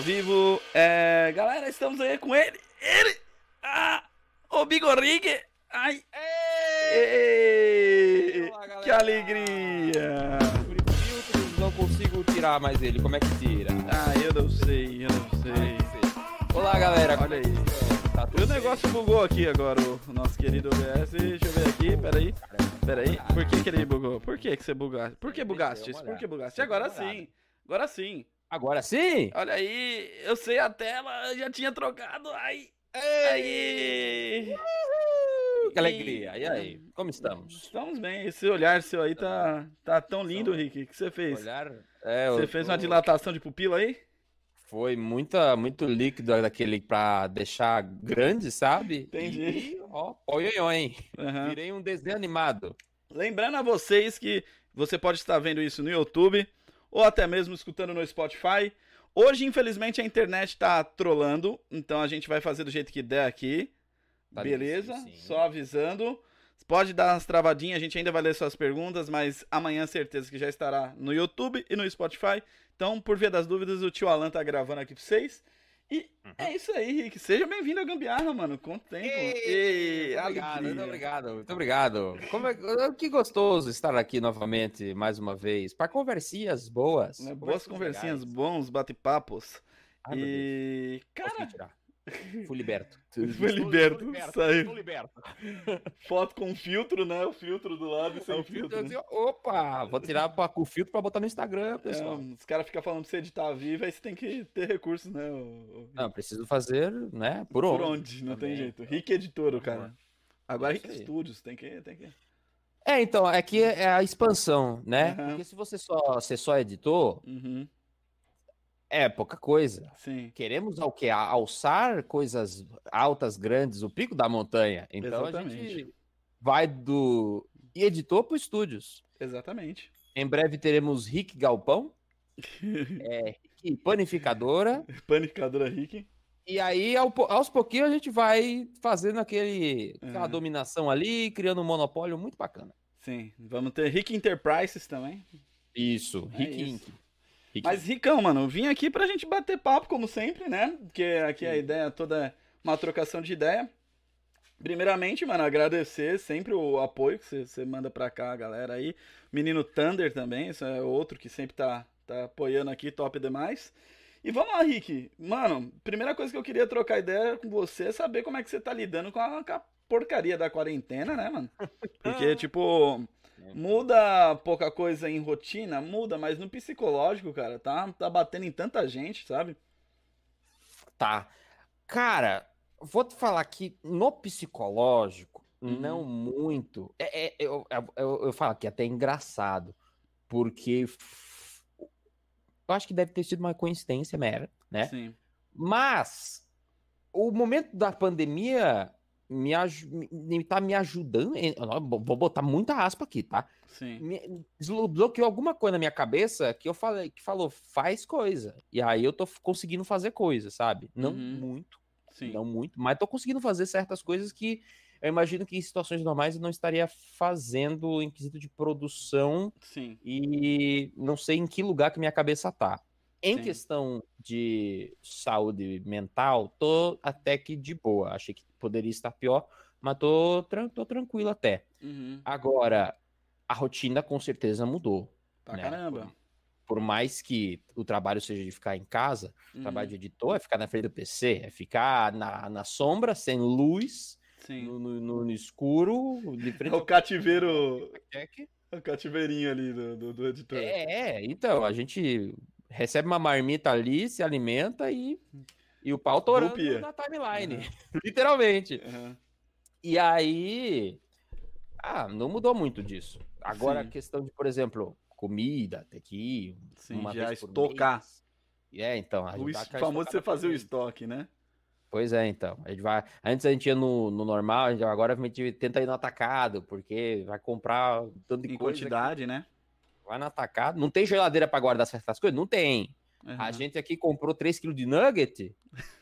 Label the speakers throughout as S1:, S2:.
S1: ao vivo. É, galera, estamos aí com ele. Ele! Ah, o Bigorrigue! Ai! Ei,
S2: Olá,
S1: que alegria!
S2: Não consigo tirar mais ele. Como é que tira?
S1: Ah, eu não sei, eu não sei.
S2: Olá, galera.
S1: Olha aí.
S2: Tá
S1: O negócio bugou aqui agora, o nosso querido OBS. Deixa eu ver aqui, peraí. Peraí, por que, que ele bugou? Por que, que você bugaste? Por que bugaste? Por que bugaste? Agora sim, agora sim.
S2: Agora sim?
S1: Olha aí, eu sei a tela, já tinha trocado. Ai, aí.
S2: Que alegria. E aí? Como estamos?
S1: Estamos bem. Esse olhar seu aí tá, tá tão lindo, Rick. O que você fez?
S2: Olhar. É,
S1: Você
S2: eu
S1: fez uma dilatação de pupila aí?
S2: Foi muita, muito líquido daquele pra deixar grande, sabe?
S1: Entendi.
S2: E, ó, oi, oi, oi. Virei um desenho animado.
S1: Lembrando a vocês que você pode estar vendo isso no YouTube ou até mesmo escutando no Spotify. Hoje, infelizmente, a internet tá trolando, então a gente vai fazer do jeito que der aqui.
S2: Tá
S1: Beleza?
S2: difícil, sim.
S1: Só avisando. Pode dar umas travadinhas, a gente ainda vai ler suas perguntas, mas amanhã certeza que já estará no YouTube e no Spotify. Então, por via das dúvidas, o tio Alan tá gravando aqui pra vocês. E
S2: Uhum.
S1: é isso aí, Rick. Seja bem-vindo à Gambiarra, mano. Quanto tempo. Ei,
S2: muito obrigado, muito obrigado, muito obrigado. Como é, que gostoso estar aqui novamente, mais uma vez, para conversinhas boas.
S1: Né, Boas conversinhas,
S2: legais.
S1: bons bate-papos.
S2: Deus,
S1: E, cara.
S2: Fui liberto.
S1: Foi
S2: Estou-
S1: liberto,
S2: liberto,
S1: saiu.
S2: liberto.
S1: foto com filtro, né? O filtro do lado e sem
S2: O filtro,
S1: filtro. né?
S2: assim, opa, vou tirar pra- com o filtro para botar no Instagram,
S1: É,
S2: pessoal.
S1: os caras ficam falando pra você editar vivo, aí você tem que ter recursos, né? o- o-
S2: Não, preciso fazer, né, por
S1: Por
S2: onde.
S1: Não tem
S2: também.
S1: jeito. Rick Editor, o cara. Agora
S2: É
S1: Rick. Studios, tem que, tem que.
S2: É, então, é que é a expansão, né?
S1: Aham.
S2: Porque se você só, ser só editor,
S1: Uhum,
S2: é pouca coisa.
S1: sim.
S2: Queremos ao quê? A- Alçar coisas altas, grandes, o pico da montanha. Então a
S1: Exatamente.
S2: gente vai do editor para estúdios.
S1: Exatamente.
S2: Em breve teremos Rick Galpão, é, Rick Panificadora.
S1: Panicadora Rick.
S2: E aí, aos pouquinhos, a gente vai fazendo aquele, aquela
S1: Aham.
S2: dominação ali, criando um monopólio muito bacana.
S1: Sim. Vamos ter Rick Enterprises também.
S2: Isso,
S1: É
S2: Rick. Inc.
S1: Mas, Ricão, mano, eu vim aqui pra gente bater papo, como sempre, né? Porque aqui a
S2: Sim.
S1: ideia toda é uma trocação de ideia. Primeiramente, mano, agradecer sempre o apoio que você- você manda pra cá, galera aí. Menino Thunder também, isso é outro que sempre tá, tá apoiando aqui, top demais. E vamos lá, Rick. Mano, primeira coisa que eu queria trocar ideia com você é saber como é que você tá lidando com a, com a porcaria da quarentena, né, mano? Porque, tipo, Muda pouca coisa em rotina, muda, mas no psicológico, cara, tá, tá batendo em tanta gente, sabe?
S2: Tá. Cara, vou te falar que no psicológico,
S1: Uhum.
S2: não muito. É, é- eu, eu, eu falo que é até engraçado, porque eu acho que deve ter sido uma coincidência mera, né?
S1: Sim.
S2: Mas o momento da pandemia me, me- tá me ajudando. Vou botar muita aspa aqui, tá?
S1: Sim.
S2: me alguma coisa na minha cabeça que eu falei, que falou, faz coisa. E aí eu tô conseguindo fazer coisa, sabe? Não
S1: Uhum.
S2: muito,
S1: Sim.
S2: não muito, mas tô conseguindo fazer certas coisas que eu imagino que em situações normais eu não estaria fazendo em quesito de produção
S1: Sim.
S2: e não sei em que lugar que minha cabeça tá. Em
S1: Sim.
S2: questão de saúde mental, tô até que de boa. Achei que poderia estar pior, mas tô, tô tranquilo até.
S1: Uhum.
S2: Agora, a rotina com certeza mudou.
S1: Pra
S2: né?
S1: caramba.
S2: Por, por mais que o trabalho seja de ficar em casa, o
S1: Uhum.
S2: trabalho de editor é ficar na frente do PC, é ficar na, na sombra, sem luz, no, no- no- escuro, de frente
S1: É o cativeiro. O cativeirinho ali do, do, do editor.
S2: É, então, a gente recebe uma marmita ali, se alimenta e, e o pau torando
S1: Rupia.
S2: na timeline, literalmente.
S1: Aham.
S2: E aí, ah, não mudou muito disso. Agora
S1: Sim.
S2: a questão de, por exemplo, comida, ter que ir
S1: Sim,
S2: uma
S1: já
S2: vez por
S1: estocar.
S2: mês. É, então, a
S1: O famoso você fazer o estoque, né?
S2: Pois é, então. A gente vai. Antes a gente ia no, no normal, agora a gente tenta ir no atacado, porque vai comprar tanto de
S1: Em
S2: coisa. que
S1: quantidade, né?
S2: Vai no atacado. Não tem geladeira para guardar certas coisas? Não tem. A
S1: Aham.
S2: gente aqui comprou 3kg de nugget,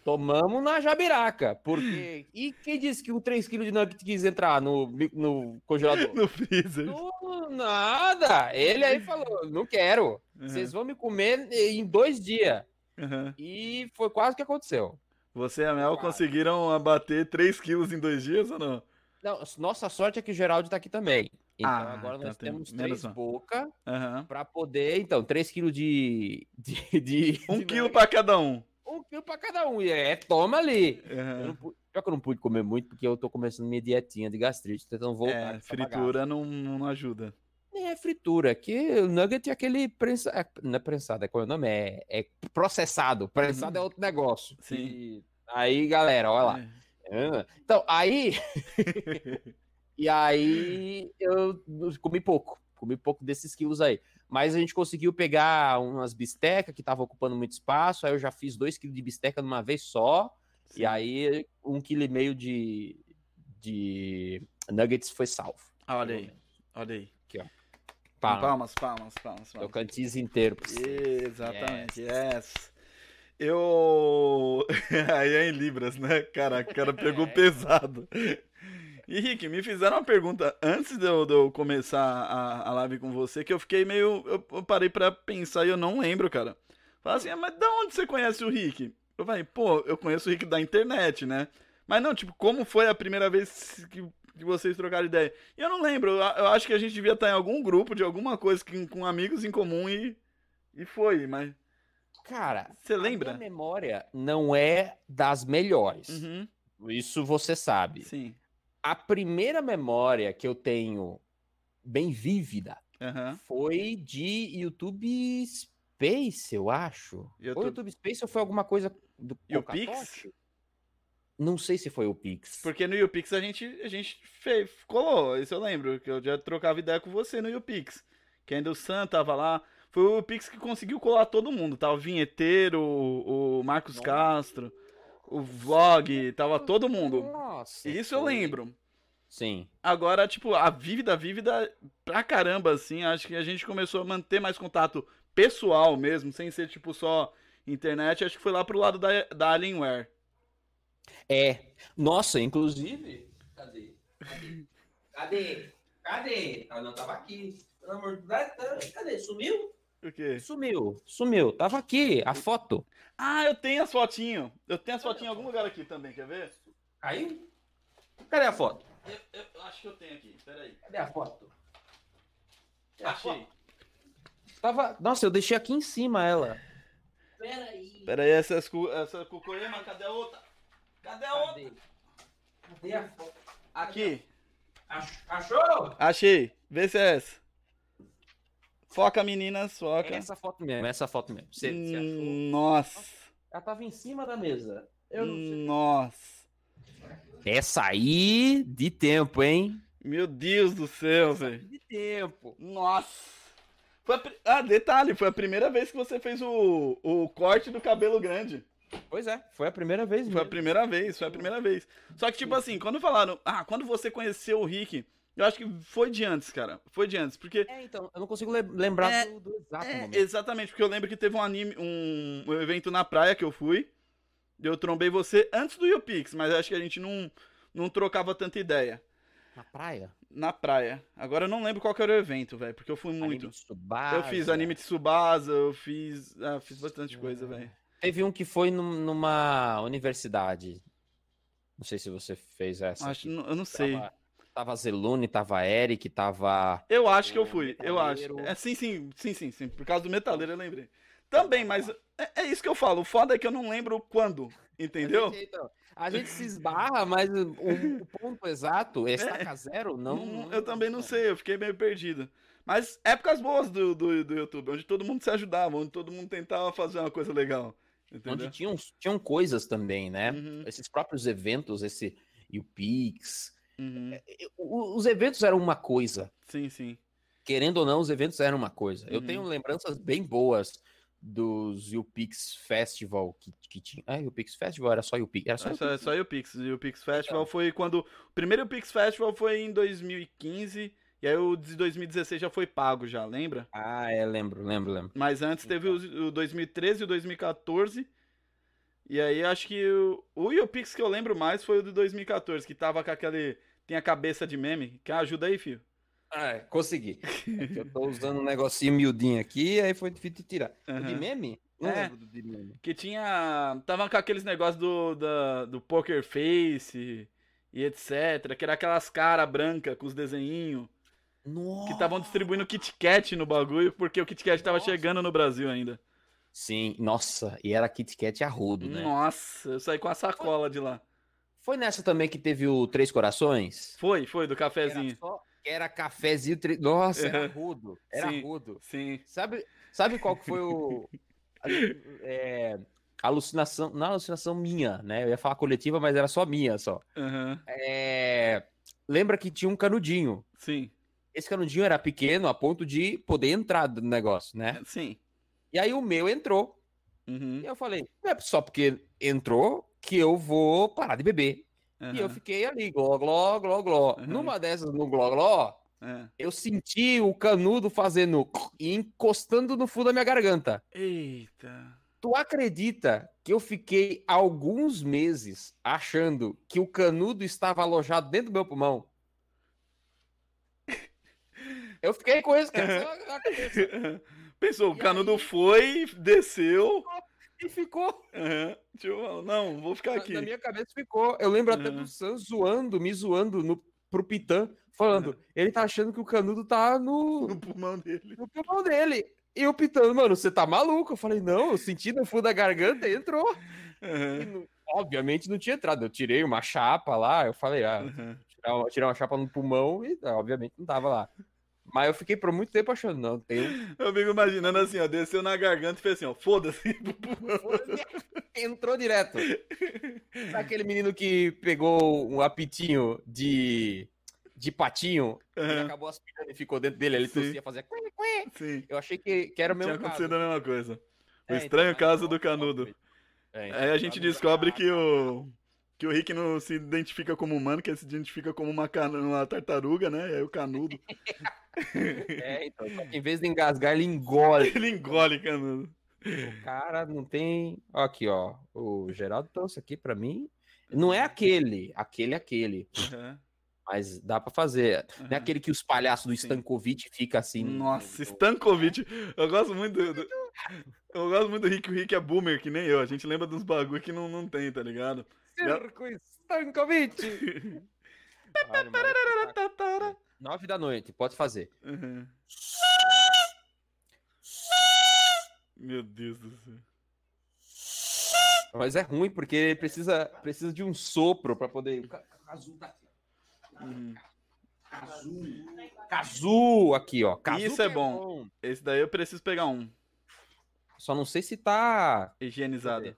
S2: tomamos na jabiraca. Porque. E quem disse que o 3kg de nugget quis entrar no, no congelador?
S1: No freezer.
S2: Não, nada. Ele aí falou: não quero.
S1: Uhum.
S2: Vocês vão me comer em dois dias.
S1: Aham.
S2: E foi quase o que aconteceu.
S1: Você e a Mel conseguiram abater 3 quilos em dois dias ou não?
S2: Não, nossa sorte é que o Geraldo tá aqui também. Então
S1: Ah,
S2: agora
S1: então
S2: nós
S1: tem
S2: temos três boca
S1: Aham.
S2: pra poder, então, 3 quilos de, de, de-
S1: Um
S2: de
S1: quilo pra cada um.
S2: Um quilo pra cada um. E é, toma ali. Eu
S1: Aham.
S2: não Pior que eu não pude comer muito, porque eu tô começando minha dietinha de gastrite, tentando voltar.
S1: É, fritura não, não ajuda.
S2: Nem é fritura, que o nugget é aquele prensa... é, não é prensado, é qual é o nome? É, é processado. Prensado
S1: Uhum.
S2: é outro negócio.
S1: Sim.
S2: E aí, galera, olha lá.
S1: É.
S2: Então, aí. e aí eu comi pouco. Comi pouco desses quilos aí. Mas a gente conseguiu pegar umas bistecas que estavam ocupando muito espaço. Aí eu já fiz dois quilos de bisteca numa vez só.
S1: Sim.
S2: E aí um quilo e meio de, de nuggets foi salvo.
S1: Ah, olha aí, olha aí.
S2: Pá,
S1: Palmas, palmas, palmas,
S2: o
S1: palmas.
S2: cantis inteiro. pra você.
S1: Exatamente, yes. Eu. Aí é em Libras, né? Caraca, o cara pegou pesado. E Rick, me fizeram uma pergunta antes de eu, de eu começar a, a live com você, que eu fiquei meio. Eu, eu parei pra pensar e eu não lembro, cara. Falaram assim, ah, mas da onde você conhece o Rick? Eu falei, pô, eu conheço o Rick da internet, né? Mas não, tipo, como foi a primeira vez que, que vocês trocaram ideia? E eu não lembro, eu, eu acho que a gente devia estar em algum grupo de alguma coisa que, com amigos em comum e. E foi, mas.
S2: Cara,
S1: Você
S2: a
S1: lembra?
S2: minha memória não é das melhores.
S1: Uhum,
S2: Isso você sabe.
S1: sim.
S2: A primeira memória que eu tenho bem vívida
S1: Aham.
S2: foi de YouTube Space, eu acho.
S1: YouTube-
S2: YouTube Space ou foi alguma coisa do?
S1: Pix?
S2: Não sei se foi o Pix.
S1: Porque no YouPix a gente, a gente fez, colou, isso eu lembro, que eu já trocava ideia com você no YouPix. Que ainda o Sam tava lá. Foi o YouPix que conseguiu colar todo mundo. Tava o Vinheteiro, o, o Marcos
S2: Nossa.
S1: Castro, o Vlog, tava todo mundo.
S2: Nossa.
S1: Isso eu lembro.
S2: Sim.
S1: Agora, tipo, a Vívida, Vívida, pra caramba, assim, acho que a gente começou a manter mais contato pessoal mesmo, sem ser, tipo, só internet. Acho que foi lá pro lado da, da Alienware.
S2: É. Nossa, inclusive. Cadê? Cadê? Cadê? Cadê? Ela não tava aqui. Pelo amor de Deus. Cadê? Sumiu?
S1: O quê?
S2: Sumiu. Sumiu. Tava aqui, a foto.
S1: Ah, eu tenho as fotinhos. Eu tenho as fotinhas em algum lugar aqui também, quer ver?
S2: Caiu? Cadê a foto?
S1: Eu, eu acho que eu tenho aqui, peraí.
S2: Cadê a foto? A
S1: Achei.
S2: foto? Tava. Nossa, eu deixei aqui em cima ela. Peraí.
S1: Peraí, essa, é cu- essa Cucoema, cadê a outra? Cadê a outra?
S2: Cadê? Cadê a foto?
S1: Aqui,
S2: Ach- Achou?
S1: achei. Vê se é essa. Foca, meninas, foca.
S2: É essa foto mesmo, essa foto mesmo. Você, você achou?
S1: Nossa.
S2: Ela tava em cima da mesa. Eu não sei.
S1: Nossa.
S2: Essa aí de tempo, hein?
S1: Meu Deus do céu, velho.
S2: De tempo.
S1: Nossa. Foi a Ah, detalhe, foi a primeira vez que você fez o, o corte do cabelo grande.
S2: Pois é, foi a primeira vez
S1: Foi a
S2: mesmo.
S1: primeira vez, foi a primeira vez. Só que, tipo assim, quando falaram, ah, quando você conheceu o Rick, eu acho que foi de antes, cara. Foi de antes, porque.
S2: É, então, eu não consigo le- lembrar
S1: É,
S2: do, do exato
S1: É,
S2: momento.
S1: exatamente, porque eu lembro que teve um anime, um, um evento na praia que eu fui. Eu trombei você antes do YouPix, mas acho que a gente não, não trocava tanta ideia.
S2: Na praia?
S1: Na praia. Agora eu não lembro qual que era o evento, velho, porque eu fui muito.
S2: Anime de Tsubasa.
S1: Eu fiz anime de Tsubasa, eu fiz. Ah, fiz bastante coisa,
S2: É.
S1: velho.
S2: Teve um que foi num- numa universidade. Não sei se você fez essa.
S1: Acho, eu não sei.
S2: Tava, tava Zelune, tava Eric, tava.
S1: Eu acho que eu
S2: O
S1: fui, eu acho.
S2: metaleiro.
S1: É, sim, sim, sim, sim, sim. Por causa do metaleiro eu lembrei. Também, mas é, é isso que eu falo. O foda é que eu não lembro quando, entendeu?
S2: A gente, então, a gente se esbarra, mas o, o ponto exato, estaca zero, não,
S1: Não-
S2: não-
S1: eu também não sei, eu fiquei meio perdido. Mas épocas boas do, do, do YouTube, onde todo mundo se ajudava, onde todo mundo tentava fazer uma coisa legal. Entendeu?
S2: Onde tinham, tinham coisas também, né?
S1: Uhum,
S2: Esses próprios eventos, esse UPix.
S1: Uhum.
S2: o- Os eventos eram uma coisa.
S1: Sim, sim.
S2: Querendo ou não, os eventos eram uma coisa. Eu
S1: Uhum.
S2: tenho lembranças bem boas dos UPix Festival que, que tinha. Ah, UPix Festival era só UPix. Era só
S1: É só,
S2: UPix.
S1: é só o Pix. E o Pix Festival
S2: Então.
S1: foi quando. O primeiro Pix Festival foi em 2015. E aí o de 2016 já foi pago, já, lembra?
S2: Ah, é, lembro, lembro, lembro.
S1: Mas antes teve o, o 2013 e o 2014. E aí acho que o, o YouPix que eu lembro mais foi o de 2014, que tava com aquele. Tem a cabeça de meme. Quer ajuda aí, filho?
S2: Ah, é, consegui. É eu tô usando um negocinho miudinho aqui, aí foi difícil de tirar. O de meme? Não
S1: É.
S2: lembro do de nome.
S1: Que tinha. Tava com aqueles negócios do, da, do Poker Face e etc. Que era aquelas caras brancas com os desenhinhos.
S2: Nossa.
S1: Que estavam distribuindo Kit Kat no bagulho, porque o Kit Kat tava
S2: Nossa.
S1: chegando no Brasil ainda.
S2: Sim, nossa, e era Kit Kat a rodo, né?
S1: Nossa, eu saí com a sacola de lá.
S2: Foi nessa também que teve o Três Corações?
S1: Foi, foi, do
S2: Que Era,
S1: cafezinho.
S2: só, era cafezinho. Tre... Nossa, era
S1: Uhum.
S2: rudo. Era
S1: Sim.
S2: rudo.
S1: Sim.
S2: Sabe, sabe qual que foi o. é, alucinação. Não alucinação minha, né? Eu ia falar coletiva, mas era só minha só.
S1: Aham.
S2: É, lembra que tinha um canudinho.
S1: Sim.
S2: Esse canudinho era pequeno a ponto de poder entrar no negócio, né?
S1: Sim.
S2: E aí o meu entrou.
S1: Uhum.
S2: E eu falei, não é só porque entrou que eu vou parar de beber. E eu fiquei ali, gló, gló, gló, gló.
S1: Aham.
S2: Numa dessas, no gló, gló,
S1: é.
S2: eu senti o canudo fazendo e encostando no fundo da minha garganta.
S1: Eita.
S2: Tu acredita que eu fiquei alguns meses achando que o canudo estava alojado dentro do meu pulmão? Eu fiquei com isso, cara.
S1: Pensou, o canudo
S2: aí?
S1: foi, desceu.
S2: E ficou.
S1: tipo, não, vou ficar
S2: Na,
S1: aqui.
S2: na minha cabeça ficou. Eu lembro até
S1: Uhum.
S2: do Sam zoando, me zoando no, pro Pitã, falando: ele tá achando que o canudo tá no,
S1: No pulmão dele.
S2: no pulmão dele. E o Pitã, mano, você tá maluco? Eu falei: não, eu senti no fundo da garganta e entrou. E
S1: Aham,
S2: não- obviamente não tinha entrado. Eu tirei uma chapa lá, eu falei: ah, tirar uma, tirar uma chapa no pulmão e obviamente não tava lá. Mas eu fiquei por muito tempo achando, não, tem.
S1: Eu fico imaginando assim, ó, desceu na garganta e fez assim, ó, foda-se.
S2: Entrou direto. Sabe aquele menino que pegou um apitinho de, de patinho e
S1: Aham,
S2: acabou aspirando e ficou dentro dele, ele
S1: Sim.
S2: tossia, fazia...
S1: Sim.
S2: Eu achei que, que era o
S1: Tinha
S2: mesmo caso.
S1: acontecido a mesma coisa. O
S2: É,
S1: estranho
S2: então,
S1: caso do canudo.
S2: É,
S1: Aí a gente
S2: canudo-
S1: descobre que o. Que o Rick não se identifica como humano, que ele se identifica como uma, cana- uma tartaruga, né? E aí o canudo.
S2: É, então, só que em vez de engasgar, ele engole.
S1: Ele engole canudo.
S2: O cara não tem. Aqui, ó. O Geraldo trouxe aqui pra mim. Não é aquele, aquele é aquele.
S1: Aham,
S2: Mas dá pra fazer. Não é aquele que os palhaços do. Stankovic fica assim. no-
S1: Nossa,
S2: no-
S1: Stankovic. Eu gosto muito do, do- Eu gosto muito do Rick. O Rick é boomer, que nem eu. A gente lembra dos bagulho que não, não tem, tá ligado?
S2: Circo Stankovic! Olha, Nove da noite, pode fazer.
S1: Uhum. Meu Deus do céu.
S2: Mas é ruim porque precisa, precisa de um sopro pra poder. O ca- Cazu tá aqui. ó.
S1: Uhum.
S2: Cazu. Cazu aqui, ó. Cazu
S1: Isso
S2: que
S1: é bom. Esse daí eu preciso pegar um.
S2: Só não sei se tá.
S1: Higienizado.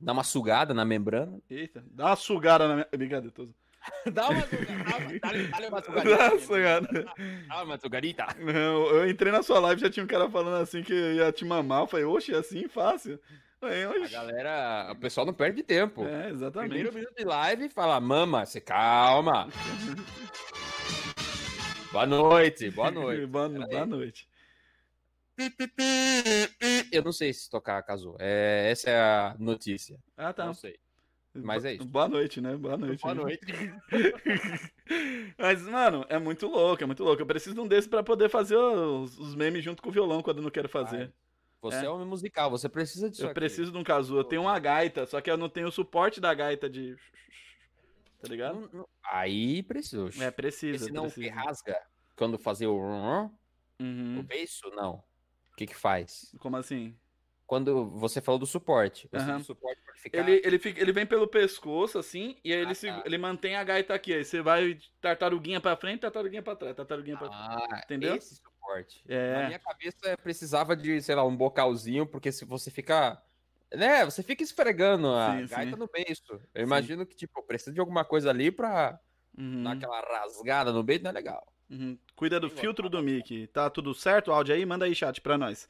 S2: Dá uma sugada na membrana.
S1: Eita, dá uma sugada na minha. Brincadeira, tô...
S2: Dá uma. Dá, dá uma
S1: Dá uma sugada.
S2: Dá uma sugadita.
S1: Não, eu entrei na sua live já tinha um cara falando assim que ia te mamar. Eu falei, oxe, é assim fácil. Aí,
S2: A galera, o pessoal não perde tempo.
S1: É, exatamente.
S2: Primeiro minuto de live, fala, mama, você calma. boa noite, boa noite.
S1: boa, boa noite.
S2: Eu não sei se tocar Cazu. É, essa é a notícia.
S1: Ah, tá.
S2: Não sei. Mas é isso.
S1: Boa noite, né? Boa noite.
S2: Boa noite.
S1: Mas, mano, é muito louco, é muito louco. Eu preciso de um desses pra poder fazer os, os memes junto com o violão quando eu não quero fazer.
S2: Você
S1: É.
S2: é homem musical, você precisa disso
S1: eu
S2: aqui.
S1: preciso de um casu. Eu tenho uma gaita, só que eu não tenho o suporte da gaita de. Tá ligado?
S2: Não- não- Aí precisa.
S1: É, precisa.
S2: Esse não que
S1: precisa.
S2: rasga quando fazer o, o
S1: Uhum.
S2: beiço, não. O que que faz?
S1: Como assim?
S2: Quando você falou do suporte.
S1: Aham.
S2: do suporte pode ficar...
S1: Ele, ele, fica, ele vem pelo pescoço, assim, e aí ele,
S2: Ah,
S1: se-
S2: tá.
S1: ele mantém a gaita aqui. Aí você vai tartaruguinha pra frente, tartaruguinha pra trás, tartaruguinha pra trás.
S2: Ah,
S1: Entendeu?
S2: esse suporte.
S1: É.
S2: Na minha cabeça precisava de, sei lá, um bocalzinho, porque se você fica. Né, você fica esfregando a
S1: Sim,
S2: gaita
S1: sim.
S2: no beiço. Eu imagino que, tipo, precisa de alguma coisa ali pra
S1: Uhum,
S2: dar aquela rasgada no beijo, não é legal.
S1: uhum. Cuida do filtro do mic. Tá tudo certo o áudio aí? Manda aí chat pra nós.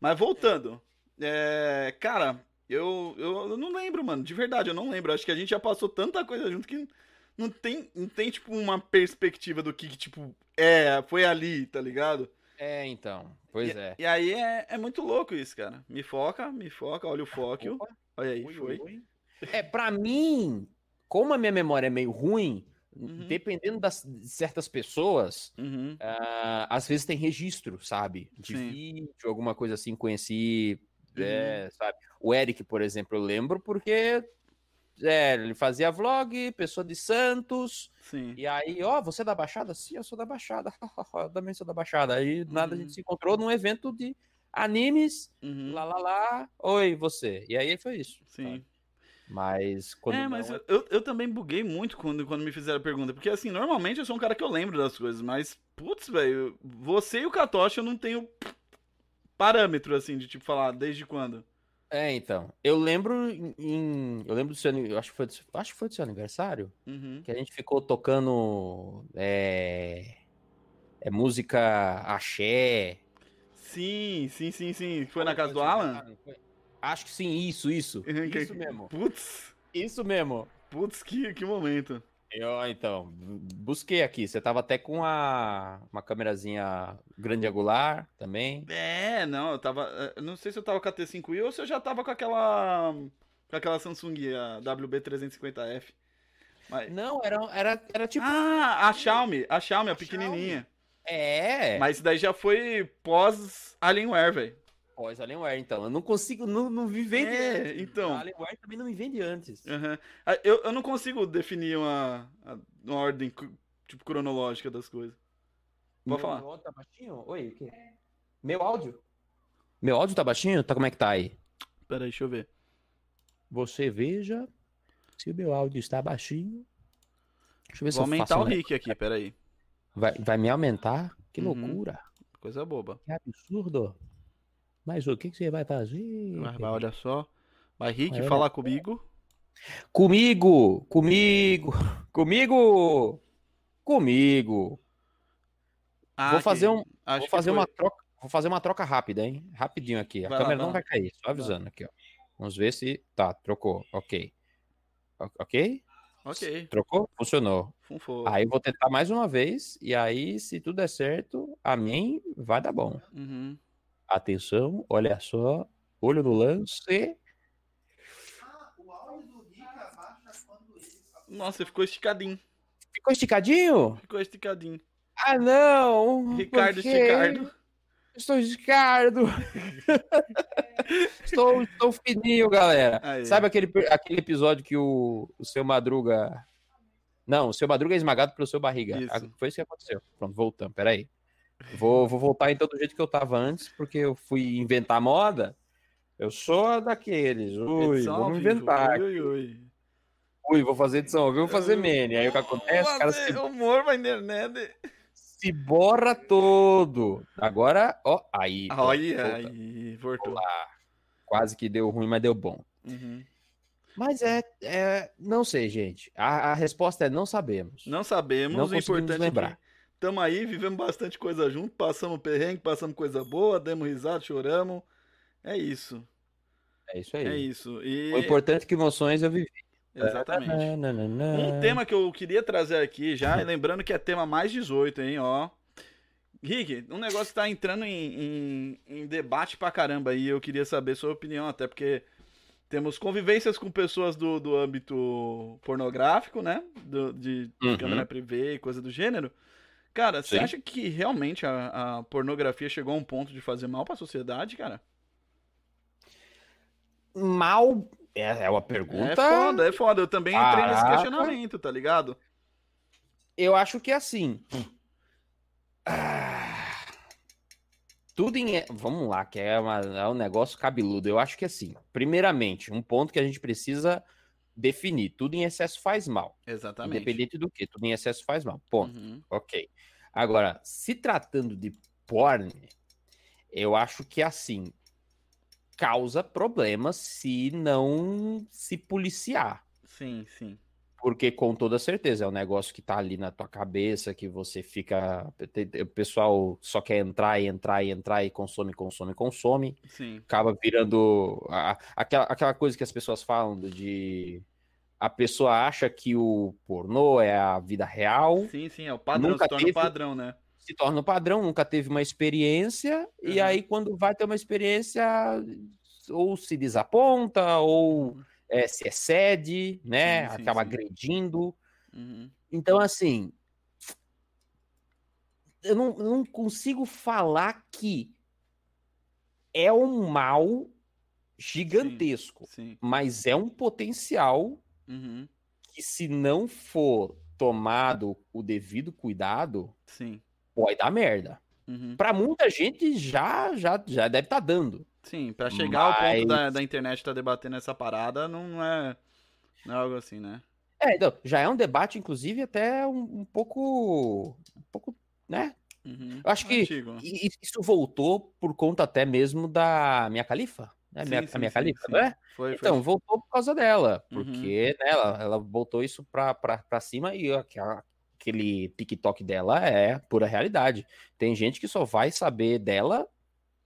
S1: Mas voltando. É, cara, eu, eu, eu não lembro, mano. De verdade, eu não lembro. Acho que a gente já passou tanta coisa junto que não tem, não tem tipo, uma perspectiva do que, que, tipo, é, foi ali, tá ligado?
S2: É, então. Pois
S1: e,
S2: é.
S1: E aí é, é muito louco isso, cara. Me foca, me foca, olha o foco.
S2: Opa,
S1: Olha aí,
S2: ui,
S1: foi.
S2: ui. É, pra mim, como a minha memória é meio ruim,
S1: Uhum.
S2: dependendo das, de certas pessoas,
S1: Uhum.
S2: ah, às vezes tem registro, sabe? De
S1: Sim.
S2: vídeo, alguma coisa assim, conheci. É, sabe? O Eric, por exemplo, eu lembro porque é, ele fazia vlog, pessoa de Santos,
S1: Sim.
S2: e aí, ó, você é da Baixada? Sim, eu sou da Baixada. eu também sou da Baixada. Aí nada, a
S1: Uhum.
S2: gente se encontrou num evento de animes,
S1: Uhum.
S2: lá, lá, lá, oi, você. E aí foi isso.
S1: Sim.
S2: sabe? Mas quando
S1: É,
S2: não
S1: mas
S2: é-
S1: eu, eu, eu também buguei muito quando, quando me fizeram a pergunta. Porque, assim, normalmente eu sou um cara que eu lembro das coisas, mas, putz, velho, você e o Katoshi eu não tenho parâmetro, assim, de tipo falar desde quando.
S2: É, então. Eu lembro em-. Eu lembro do seu. Acho que foi do, acho que foi do seu aniversário.
S1: Uhum.
S2: Que a gente ficou tocando. É, é música axé.
S1: Sim, sim, sim, sim. Foi na
S2: Foi
S1: casa do Alan?
S2: Acho que sim, isso, isso. Isso mesmo.
S1: Putz,
S2: Isso mesmo.
S1: putz, que, que momento.
S2: Eu, então, bu- busquei aqui. Você tava até com a, uma câmerazinha grande angular também.
S1: É, não, eu tava. eh, Não sei se eu tava com a T5i ou se eu já tava com aquela. Com aquela Samsung, a WB350F. Mas...
S2: Não, era, era, era tipo.
S1: Ah, a Xiaomi, a Xiaomi, a
S2: A
S1: pequenininha.
S2: é.
S1: Mas isso daí já foi pós Alienware, velho.
S2: Pós Alienware, então. Eu não consigo, não, não me vende
S1: É, então.
S2: A Alienware também não me vende antes.
S1: Ah, Eu, eu não consigo definir uma, uma ordem tipo cronológica das coisas. Pode
S2: Meu
S1: falar.
S2: áudio tá baixinho? Oi, o quê? Meu áudio? Meu áudio tá baixinho? Tá, como é que tá aí?
S1: Pera aí, deixa eu ver.
S2: Você veja se o meu áudio está baixinho. Deixa eu ver se
S1: Vou
S2: eu
S1: aumentar
S2: faço
S1: o
S2: um-
S1: Rick aqui, pera aí.
S2: Vai, vai me aumentar? Que
S1: Uhum.
S2: loucura.
S1: Coisa boba.
S2: Que absurdo. Mas o que, que você vai fazer?
S1: Vai, vai, olha só. Vai, Rick,
S2: Vai, olha
S1: fala comigo.
S2: Comigo! Comigo! Comigo! Comigo!
S1: Ah,
S2: vou fazer, um, vou fazer
S1: foi-
S2: uma troca. Vou fazer uma troca rápida, hein? Rapidinho aqui. A
S1: Vai lá,
S2: câmera
S1: vai
S2: não
S1: lá.
S2: vai cair, só avisando aqui, ó. Vamos ver se. Tá, trocou. Ok. Ok?
S1: Ok,
S2: Trocou? Funcionou.
S1: funfou.
S2: Aí vou tentar mais uma vez. E aí, se tudo der certo, a mim vai dar bom.
S1: Uhum.
S2: Atenção, olha só. Olho no lance.
S1: Nossa, ficou esticadinho.
S2: Ficou esticadinho?
S1: Ficou esticadinho.
S2: Ah, não!
S1: Ricardo Esticardo.
S2: Estou esticado. estou, estou fininho, galera.
S1: Aí.
S2: Sabe aquele, aquele episódio que o, o seu Madruga. Não, o seu Madruga é esmagado pelo seu barriga.
S1: Isso.
S2: Ah, Foi isso que aconteceu. Pronto, voltamos. Peraí. Vou, vou voltar então do jeito que eu tava antes, porque eu fui inventar moda. Eu sou daqueles. Ui,
S1: Edição
S2: vamos inventar.
S1: Ui, ui, ui.
S2: Vou fazer edição, vou fazer mene. Aí o que acontece? O cara se,
S1: humor pra internet.
S2: se borra todo. Agora, ó, aí. volta.
S1: aí, voltou.
S2: Quase que deu ruim, mas deu bom.
S1: Uhum.
S2: Mas é, é não sei, gente. A, a resposta é não sabemos.
S1: Não sabemos,
S2: Não
S1: o importante
S2: lembrar.
S1: Tamo aí, vivemos bastante coisa junto, passamos perrengue, passamos coisa boa, demos risada, choramos. É isso,
S2: É isso aí.
S1: é isso. E...
S2: O importante é que emoções eu vivi.
S1: Exatamente. Um tema que eu queria trazer aqui já, lembrando que é tema mais 18, hein, ó. Rick, um negócio que tá entrando em, em- em debate pra caramba aí, eu queria saber sua opinião, até porque temos convivências com pessoas do, do âmbito pornográfico, né? Do- de
S2: Uhum.
S1: câmera privê e coisa do gênero. Cara, você acha que realmente a, a pornografia chegou a um ponto de fazer mal pra sociedade, cara?
S2: Mal é, é uma
S1: É
S2: pergunta.
S1: foda, é foda. Eu também entrei nesse
S2: Caraca.
S1: questionamento, tá ligado?
S2: Eu acho que assim. ah, Tudo em. Vamos lá, que é, uma- é um negócio cabeludo. Eu acho que assim, primeiramente, um ponto que a gente precisa definir: tudo em excesso faz mal.
S1: Exatamente.
S2: Independente do que, tudo em excesso faz mal. Ponto.
S1: Uhum.
S2: Ok. Agora, se tratando de porn, eu acho que assim causa problemas se não se policiar.
S1: Sim, sim.
S2: Porque com toda certeza é um negócio que tá ali na tua cabeça, que você fica. O pessoal só quer entrar e entrar e entrar e consome, consome, consome.
S1: Sim.
S2: Acaba virando a- aquela, aquela coisa que as pessoas falam de. A pessoa acha que o pornô é a vida real,
S1: Sim, sim, é o padrão,
S2: Nunca
S1: se torna
S2: teve-
S1: o padrão, né?
S2: se torna um padrão, nunca teve uma experiência, e
S1: Uhum.
S2: aí quando vai ter uma experiência, ou se desaponta, ou
S1: Uhum.
S2: É, se excede, né?
S1: Sim, sim,
S2: acaba
S1: sim.
S2: agredindo.
S1: Uhum.
S2: Então, assim, eu não, não consigo falar que é um mal gigantesco,
S1: Sim.
S2: mas é um potencial
S1: Uhum.
S2: que, se não for tomado o devido cuidado,
S1: Sim.
S2: pode dar merda.
S1: Uhum.
S2: Pra muita gente já já, já deve estar dando.
S1: Sim, pra chegar ao ponto da,
S2: Mas-
S1: da internet estar debatendo essa parada, não é, não é algo assim, né?
S2: É, então, já é um debate, inclusive, até um, um pouco. Um pouco, né?
S1: Uhum.
S2: Eu acho que
S1: Antigo.
S2: Isso voltou por conta até mesmo da minha califa, né?
S1: Sim,
S2: minha,
S1: sim,
S2: a minha
S1: sim,
S2: califa,
S1: sim.
S2: não é?
S1: Foi, foi.
S2: Então, voltou por causa dela,
S1: Uhum.
S2: porque né, ela, ela botou isso pra, pra, pra cima e aquela- aquele TikTok dela é pura realidade. Tem gente que só vai saber dela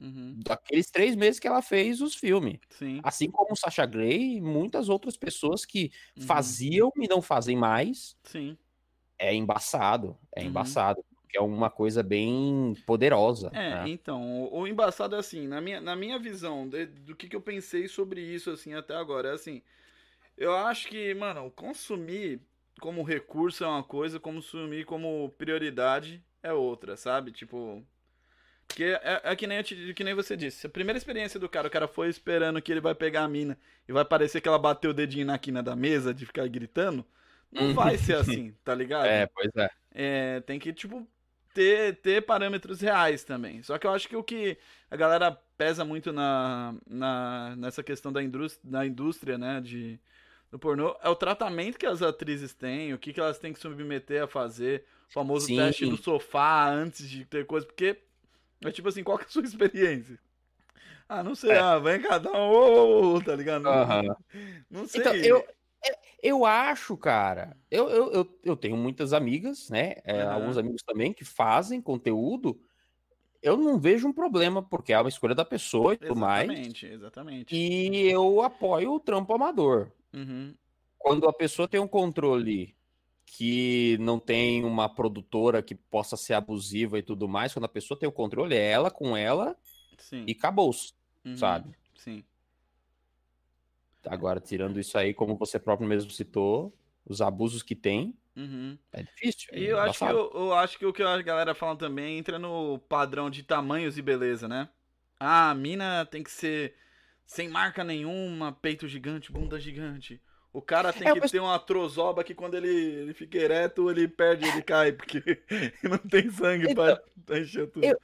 S1: Uhum.
S2: daqueles três meses que ela fez os filmes.
S1: Sim.
S2: Assim como o Sasha Grey e muitas outras pessoas que
S1: Uhum.
S2: faziam e não fazem mais.
S1: Sim.
S2: É embaçado, é
S1: Uhum.
S2: embaçado. É uma coisa bem poderosa.
S1: É,
S2: né?
S1: então, o, o embaçado é assim, na minha, na minha visão, de- do que, que eu pensei sobre isso, assim, até agora, é assim, eu acho que, mano, consumir como recurso é uma coisa, consumir como prioridade é outra, sabe? Tipo, porque é, é que, nem eu te- que nem você disse, a primeira experiência do cara, o cara foi esperando que ele vai pegar a mina e vai parecer que ela bateu o dedinho na quina da mesa de ficar gritando, não
S2: Uhum.
S1: vai ser assim, tá ligado?
S2: É, pois é.
S1: É, tem que, tipo, ter, ter parâmetros reais também. Só que eu acho que o que a galera pesa muito na, na, nessa questão da indústria, da indústria, né, de, do pornô, é o tratamento que as atrizes têm, o que, que elas têm que submeter a fazer, o famoso
S2: Sim.
S1: teste do sofá antes de ter coisa, porque é tipo assim, qual que é a sua experiência? Ah, não sei,
S2: É.
S1: ah, vem cá, dá um ô, ô, ô, tá ligado? Não, não sei.
S2: Então, eu, eu acho, cara, eu, eu, eu, eu tenho muitas amigas, né? é. Alguns amigos também que fazem conteúdo. Eu não vejo um problema, porque é uma escolha da pessoa e tudo mais.
S1: Exatamente, exatamente.
S2: E eu apoio o trampo amador.
S1: Uhum,
S2: Quando a pessoa tem um controle que não tem uma produtora que possa ser abusiva e tudo mais, quando a pessoa tem o controle, é ela com ela
S1: sim.
S2: e acabou,
S1: uhum,
S2: sabe?
S1: Sim.
S2: Agora, tirando isso aí, como você próprio mesmo citou, os abusos que tem,
S1: Uhum.
S2: é difícil. é
S1: E eu acho, que, eu, eu acho que o que a galera fala também entra no padrão de tamanhos e beleza, né? Ah, a mina tem que ser sem marca nenhuma, peito gigante, bunda gigante. O cara tem
S2: É, eu
S1: que
S2: penso-
S1: ter uma trozoba que quando ele, ele fica ereto, ele perde, ele cai, porque não tem sangue pra, pra encher tudo.
S2: Então,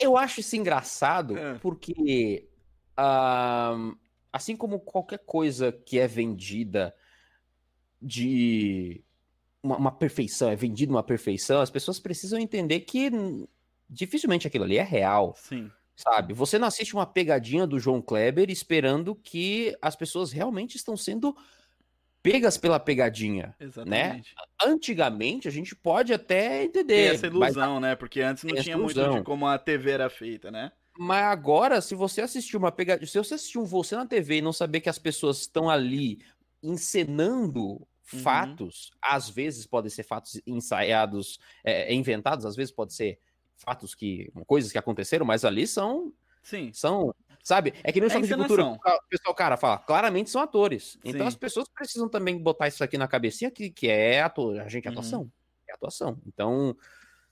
S2: Eu acho isso engraçado
S1: É.
S2: porque, ahn, assim como qualquer coisa que é vendida de uma, uma perfeição, é vendida uma perfeição, as pessoas precisam entender que dificilmente aquilo ali é real,
S1: Sim.
S2: Sabe? Você não assiste uma pegadinha do João Kleber esperando que as pessoas realmente estão sendo pegas pela pegadinha.
S1: Exatamente.
S2: Antigamente, a gente pode até
S1: Tem
S2: entender,
S1: essa
S2: mas
S1: ilusão, né? Porque antes não
S2: tem essa
S1: tinha muito de como a TV era feita, né?
S2: Mas agora, se você assistir uma pegadinha, se você assistir um você na TV e não saber que as pessoas estão ali encenando
S1: Uhum.
S2: fatos, às vezes podem ser fatos ensaiados, é, inventados, às vezes pode ser fatos que coisas que aconteceram, mas ali são
S1: Sim.
S2: são, sabe? É que nem o
S1: É
S2: choque de cultura, o pessoal, cara, fala, claramente são atores. Então
S1: Sim.
S2: as pessoas precisam também botar isso aqui na cabecinha que, que é ator, a gente é
S1: Uhum.
S2: atuação, é atuação. Então,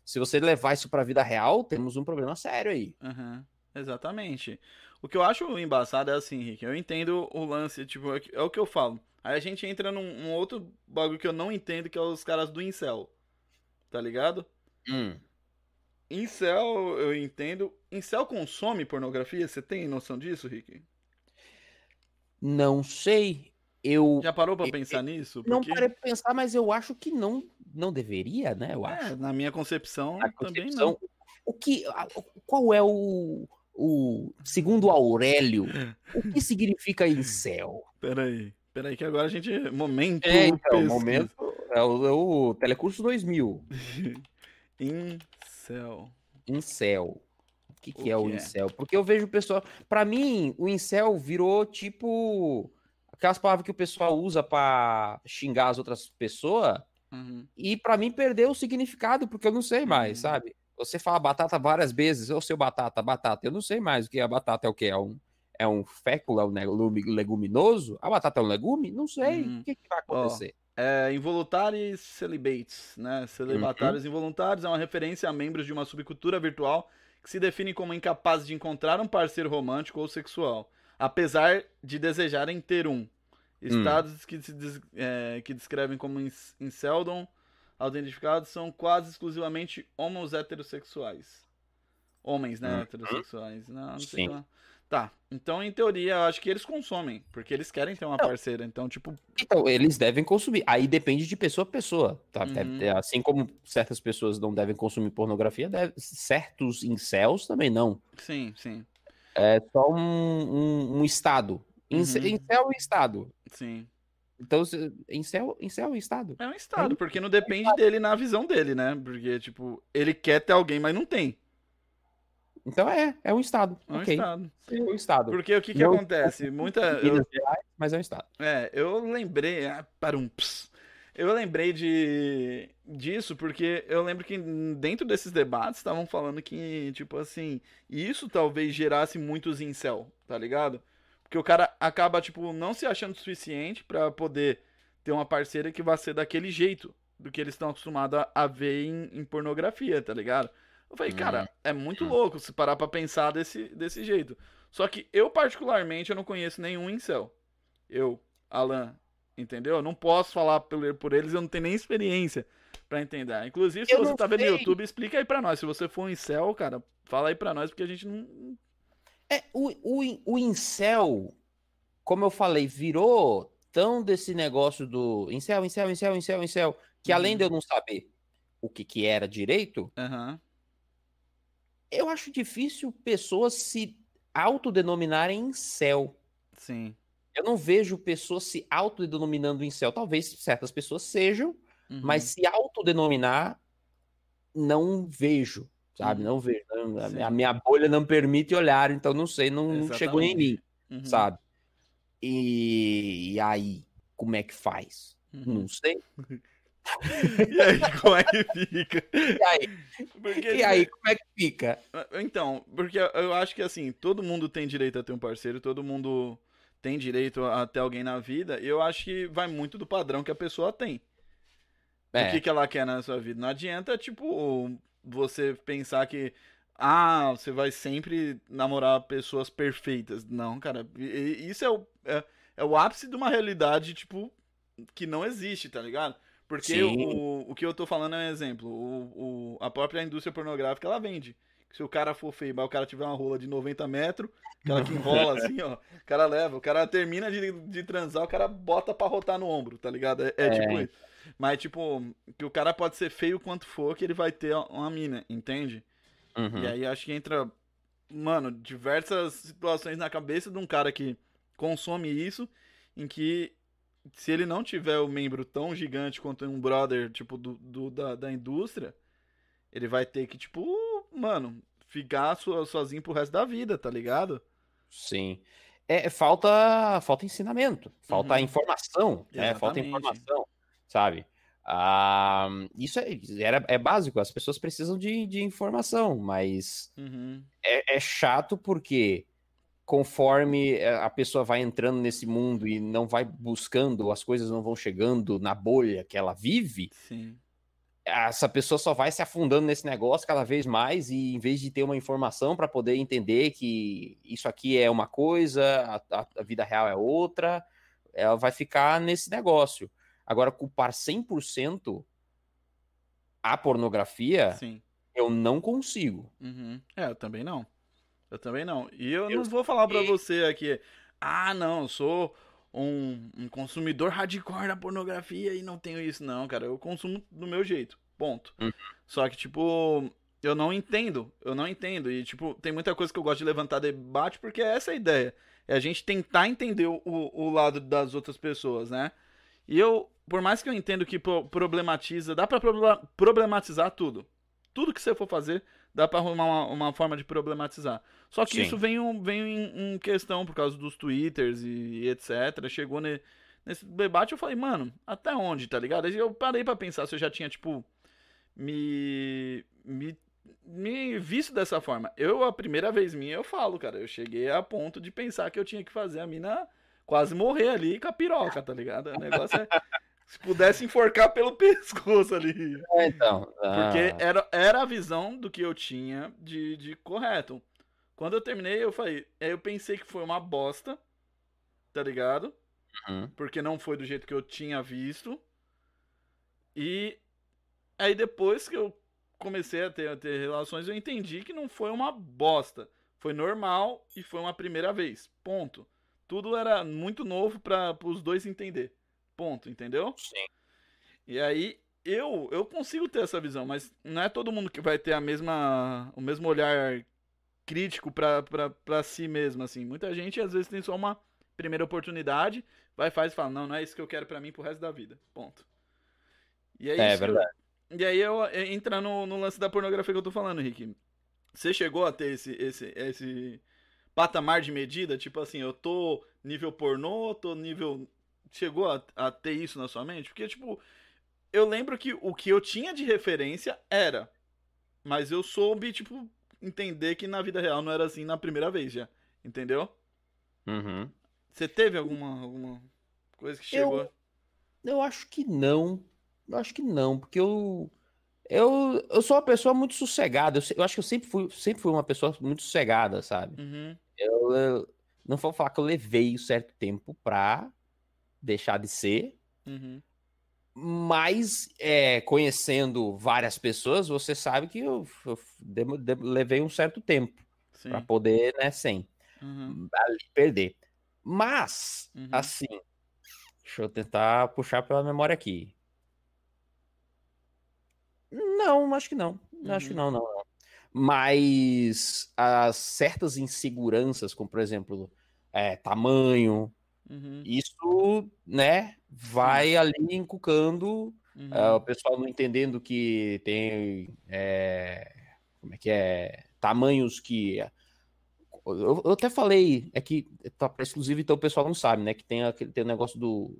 S2: se você levar isso pra vida real, temos um problema sério aí.
S1: Aham, exatamente. O que eu acho embaçado é assim, Rick, eu entendo o lance, tipo, é é o que eu falo. Aí a gente entra num, num outro bagulho que eu não entendo, que é os caras do incel. Tá ligado?
S2: Hum.
S1: Incel, eu entendo. Incel consome pornografia? Você tem noção disso, Rick?
S2: Não sei. Eu
S1: Já parou pra
S2: E-
S1: pensar nisso?
S2: não
S1: Porque,
S2: parei pra pensar, mas eu acho que não não deveria, né? Eu
S1: é,
S2: acho.
S1: na minha concepção,
S2: A
S1: também
S2: concepção-
S1: não.
S2: O que qual é o o segundo Aurélio, o que significa incel?
S1: Peraí, peraí, que agora a gente. Momento.
S2: É, então,
S1: pesquisa.
S2: momento é o, é o Telecurso 2000.
S1: Incel.
S2: Incel. O que,
S1: O
S2: que é o
S1: que é?
S2: incel? Porque eu vejo o pessoal. Pra mim, o incel virou tipo. Aquelas palavras que o pessoal usa pra xingar as outras pessoas.
S1: Uhum.
S2: E pra mim perdeu o significado, porque eu não sei mais,
S1: Uhum.
S2: sabe? Você fala batata várias vezes, ô seu batata, batata. Eu não sei mais o que é batata, é o que? É um, é um fécula, é um legume- leguminoso? A batata é um legume? Não sei.
S1: Uhum.
S2: O que, que vai acontecer?
S1: É, involuntários celibates, né? Celibatários
S2: Uhum.
S1: involuntários é uma referência a membros de uma subcultura virtual que se definem como incapazes de encontrar um parceiro romântico ou sexual, apesar de desejarem ter um.
S2: Hum.
S1: Estados que, se des- é, que descrevem como inceldom, identificados, são quase exclusivamente homos heterossexuais. Homens, né?
S2: Uhum.
S1: Heterossexuais. Não, não sei
S2: Sim.
S1: lá. Tá, então em teoria eu acho que eles consomem, porque eles querem ter uma
S2: Não.
S1: parceira. Então, tipo,
S2: Então, eles devem consumir. Aí depende de pessoa a pessoa. Tá?
S1: Uhum.
S2: Assim como certas pessoas não devem consumir pornografia, deve- certos incels também não.
S1: sim, sim,
S2: É só um, um, um estado. Ince-
S1: Uhum.
S2: Incel e estado.
S1: sim.
S2: Então, incel, incel e estado.
S1: É um estado, porque não depende dele na visão dele, né? Porque, tipo, ele quer ter alguém, mas não tem.
S2: Então é, é um estado.
S1: É um
S2: ok.
S1: estado.
S2: É um estado.
S1: Porque o que que
S2: Não-
S1: acontece? Muita. eu-
S2: mas é um estado.
S1: É, eu lembrei. ah, Para um ps. Eu lembrei de disso porque eu lembro que dentro desses debates estavam falando que, tipo assim, isso talvez gerasse muitos incel, tá ligado? Porque o cara acaba, tipo, não se achando suficiente pra poder ter uma parceira que vai ser daquele jeito do que eles estão acostumados a, a ver em, em pornografia, tá ligado? Eu falei, cara, é muito louco se parar pra pensar desse, desse jeito. Só que eu, particularmente, eu não conheço nenhum incel. Eu, Alan, entendeu? Eu não posso falar por, por eles, eu não tenho nem experiência pra entender. Inclusive, se
S2: Eu
S1: você tá vendo no. YouTube, explica aí pra nós. Se você for um incel, cara, fala aí pra nós, porque a gente não...
S2: É, o, o, o incel, como eu falei, virou tão desse negócio do incel, incel, incel, incel, incel, que além
S1: Uhum.
S2: de eu não saber o que, que era direito,
S1: Aham,
S2: eu acho difícil pessoas se autodenominarem incel.
S1: sim.
S2: Eu não vejo pessoas se autodenominando incel. Talvez certas pessoas sejam,
S1: Uhum.
S2: mas se autodenominar, não vejo, sabe?
S1: Uhum.
S2: Não vejo. A
S1: Sim.
S2: minha- A minha bolha não permite olhar, então não sei, não, não chegou em mim,
S1: Uhum,
S2: sabe? E, e aí, como é que faz?
S1: uhum.
S2: Não sei.
S1: E aí, como é que fica?
S2: E aí,
S1: Porque,
S2: e aí como é que fica?
S1: Então, porque eu acho que assim, todo mundo tem direito a ter um parceiro, todo mundo tem direito a ter alguém na vida, e eu acho que vai muito do padrão que a pessoa tem. O
S2: É,
S1: que, que ela quer na sua vida. Não adianta, tipo, você pensar que, ah, você vai sempre namorar pessoas perfeitas. Não, cara, isso é o, é, é o ápice de uma realidade, tipo, que não existe, tá ligado? Porque
S2: Sim.
S1: o, o que eu tô falando é um exemplo. O, o- a própria indústria pornográfica, ela vende. Se o cara for feio, mas o cara tiver uma rola de 90 metros, aquela que enrola assim, ó, o cara leva. O cara termina de, de transar, o cara bota pra rotar no ombro, tá ligado? É, é tipo isso. Mas, tipo, que o cara pode ser feio quanto for, que ele vai ter uma mina, entende?
S2: uhum.
S1: E aí acho que entra, mano, diversas situações na cabeça de um cara que consome isso, em que se ele não tiver o membro tão gigante quanto um brother, tipo, do, do- da, da indústria, ele vai ter que, tipo, mano, ficar so- sozinho pro resto da vida, tá ligado?
S2: Sim. É, falta, falta ensinamento, falta
S1: Uhum.
S2: informação, né? Falta informação, sabe? Ah, isso é, era, é básico, as pessoas precisam de, de informação, mas
S1: Uhum.
S2: é, é chato porque conforme eh, a pessoa vai entrando nesse mundo e não vai buscando, as coisas não vão chegando na bolha que ela vive,
S1: Sim.
S2: essa pessoa só vai se afundando nesse negócio cada vez mais e em vez de ter uma informação para poder entender que isso aqui é uma coisa, a, a- a vida real é outra, ela vai ficar nesse negócio. Agora, culpar 100% a pornografia,
S1: Sim.
S2: eu não consigo.
S1: Uhum. É, eu também não. Eu também não. E eu,
S2: Eu
S1: não vou falar pra
S2: sei.
S1: você aqui, ah, não, eu sou um, um consumidor hardcore da pornografia e não tenho isso. Não, cara, eu consumo do meu jeito. Ponto.
S2: Uhum.
S1: Só que, tipo, eu não entendo. Eu não entendo. E, tipo, tem muita coisa que eu gosto de levantar debate porque é essa a ideia. É a gente tentar entender o, o lado das outras pessoas, né? E eu, por mais que eu entendo que pro- problematiza, dá pra proble- problematizar tudo. Tudo que você for fazer, dá pra arrumar uma, uma forma de problematizar. Só que
S2: Sim.
S1: isso vem, um- vem em, em questão por causa dos twitters e, e etc. Chegou ne- nesse debate, eu falei, mano, até onde, tá ligado? Aí eu parei pra pensar se eu já tinha, tipo, me, me, me visto dessa forma. Eu, a primeira vez minha, eu falo, cara, eu cheguei a ponto de pensar que eu tinha que fazer a mina quase morrer ali com a piroca, tá ligado? O negócio é Se pudesse enforcar pelo pescoço ali.
S2: É, então.
S1: Porque
S2: ah,
S1: era, era a visão do que eu tinha de, de correto. Quando eu terminei, eu falei. Aí eu pensei que foi uma bosta. Tá ligado?
S2: uhum.
S1: Porque não foi do jeito que eu tinha visto. E aí depois que eu comecei a ter, a ter relações, eu entendi que não foi uma bosta. Foi normal e foi uma primeira vez. Ponto. Tudo era muito novo para os dois entender. Ponto, entendeu?
S2: Sim.
S1: E aí eu eu consigo ter essa visão, mas não é todo mundo que vai ter a mesma o mesmo olhar crítico pra si mesmo assim. Muita gente às vezes tem só uma primeira oportunidade, vai faz e fala: "Não, não é isso que eu quero pra mim pro resto da vida". Ponto. E é,
S2: É
S1: isso. eu-
S2: verdade.
S1: E aí eu, eu entra no, no lance da pornografia que eu tô falando, Rick. Você chegou a ter esse esse esse patamar de medida, tipo assim, eu tô nível pornô, tô nível chegou a, a ter isso na sua mente? Porque, tipo, eu lembro que o que eu tinha de referência era. Mas eu soube, tipo, entender que na vida real não era assim na primeira vez já. Entendeu?
S2: Uhum.
S1: Você teve alguma, alguma coisa que chegou?
S2: Eu acho que não. Eu acho que não, porque eu. Eu, eu sou uma pessoa muito sossegada. Eu, eu acho que eu sempre fui, sempre fui uma pessoa muito sossegada, sabe?
S1: Uhum.
S2: Eu, eu- não vou falar que eu levei um certo tempo pra deixar de ser,
S1: Uhum.
S2: mas é, conhecendo várias pessoas, você sabe que eu, eu de- levei um certo tempo pra poder, né, sem
S1: Uhum.
S2: ali perder. Mas,
S1: Uhum.
S2: assim, deixa eu tentar puxar pela memória aqui. Não, acho que não. Acho que
S1: Uhum.
S2: não, não, não. Mas as certas inseguranças, como por exemplo, é, tamanho,
S1: Uhum.
S2: isso, né, vai ali encucando,
S1: Uhum.
S2: é, o pessoal não entendendo que tem, é, como é que é, tamanhos que eu, eu até falei, é que tá pra exclusivo, então o pessoal não sabe, né? Que tem aquele tem o negócio do,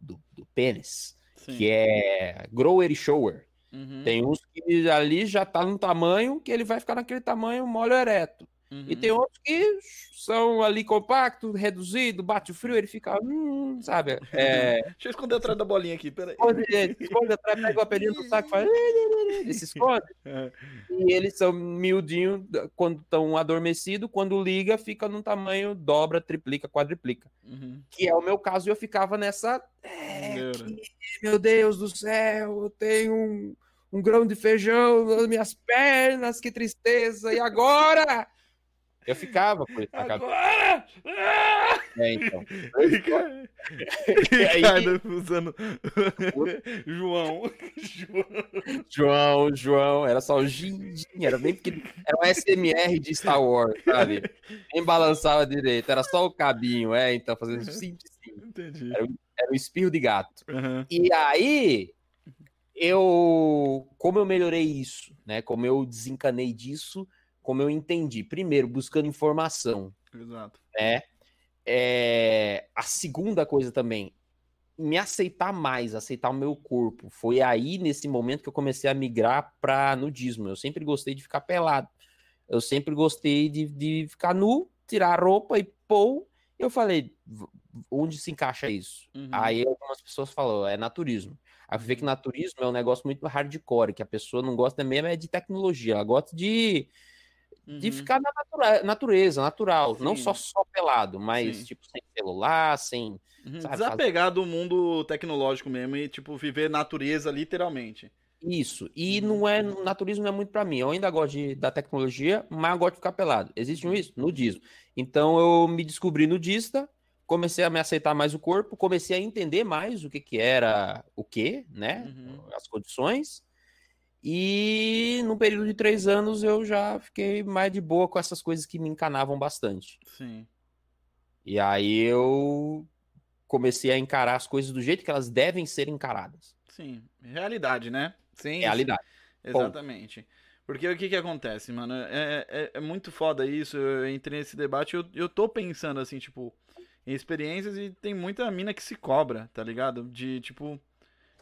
S2: do, do pênis,
S1: Sim.
S2: que é grower e shower.
S1: Uhum.
S2: Tem uns que ali já tá num tamanho que ele vai ficar naquele tamanho mole ereto. E
S1: Uhum.
S2: tem outros que são ali compacto, reduzido, bate o frio, ele fica, hum, sabe? É,
S1: Deixa eu esconder atrás da bolinha aqui, peraí.
S2: esconde, ele esconde atrás, pega o apelido do saco e faz. Ele se esconde.
S1: É.
S2: E eles são miudinhos quando estão adormecidos, quando liga, fica num tamanho, dobra, triplica, quadriplica.
S1: Uhum.
S2: Que é o meu caso, e eu ficava nessa. É, que, meu Deus do céu, eu tenho um, um grão de feijão nas minhas pernas, que tristeza, e agora? Eu ficava com na cabeça.
S1: Agora!
S2: É, então.
S1: Ricardo, Ricardo usando João. João.
S2: João, João, era só o gin, gin, era bem pequeno. Era um SMR de Star Wars, sabe? Nem balançava direito, era só o cabinho, é, então, fazendo sim, sim.
S1: Entendi.
S2: Era um espirro de gato.
S1: Aham.
S2: E aí, eu. Como eu melhorei isso, né? Como eu desencanei disso, como eu entendi. Primeiro, buscando informação,
S1: Exato.
S2: né? É, a segunda coisa também, me aceitar mais, aceitar o meu corpo. Foi aí, nesse momento, que eu comecei a migrar para nudismo. Eu sempre gostei de ficar pelado. Eu sempre gostei de, de ficar nu, tirar a roupa e pôr. Eu falei, "V- onde se encaixa isso?
S1: Uhum.
S2: Aí algumas pessoas falam, é naturismo. Aí ver que naturismo é um negócio muito hardcore, que a pessoa não gosta mesmo é de tecnologia, ela gosta de, de
S1: Uhum.
S2: ficar na natura- natureza, natural, não
S1: Sim.
S2: só só pelado, mas
S1: Sim.
S2: tipo sem celular, sem
S1: Uhum.
S2: sabe,
S1: Desapegar do mundo tecnológico mesmo e, tipo, viver natureza literalmente.
S2: isso. E
S1: Uhum.
S2: não é naturismo não é muito pra mim. Eu ainda gosto de, da tecnologia, mas eu gosto de ficar pelado. Existe um
S1: Uhum.
S2: isso? Nudismo. Então eu me descobri nudista, comecei a me aceitar mais o corpo, comecei a entender mais o que que era o que, né?
S1: Uhum.
S2: As condições. E no período de três anos eu já fiquei mais de boa com essas coisas que me encanavam bastante.
S1: Sim.
S2: E aí eu comecei a encarar as coisas do jeito que elas devem ser encaradas.
S1: Sim. Realidade, né? Sim.
S2: Realidade.
S1: Exatamente. Porque o que que acontece, mano? É, é, é muito foda isso. Eu entrei nesse debate eu, eu tô pensando, assim, tipo, em experiências e tem muita mina que se cobra, tá ligado? De, tipo,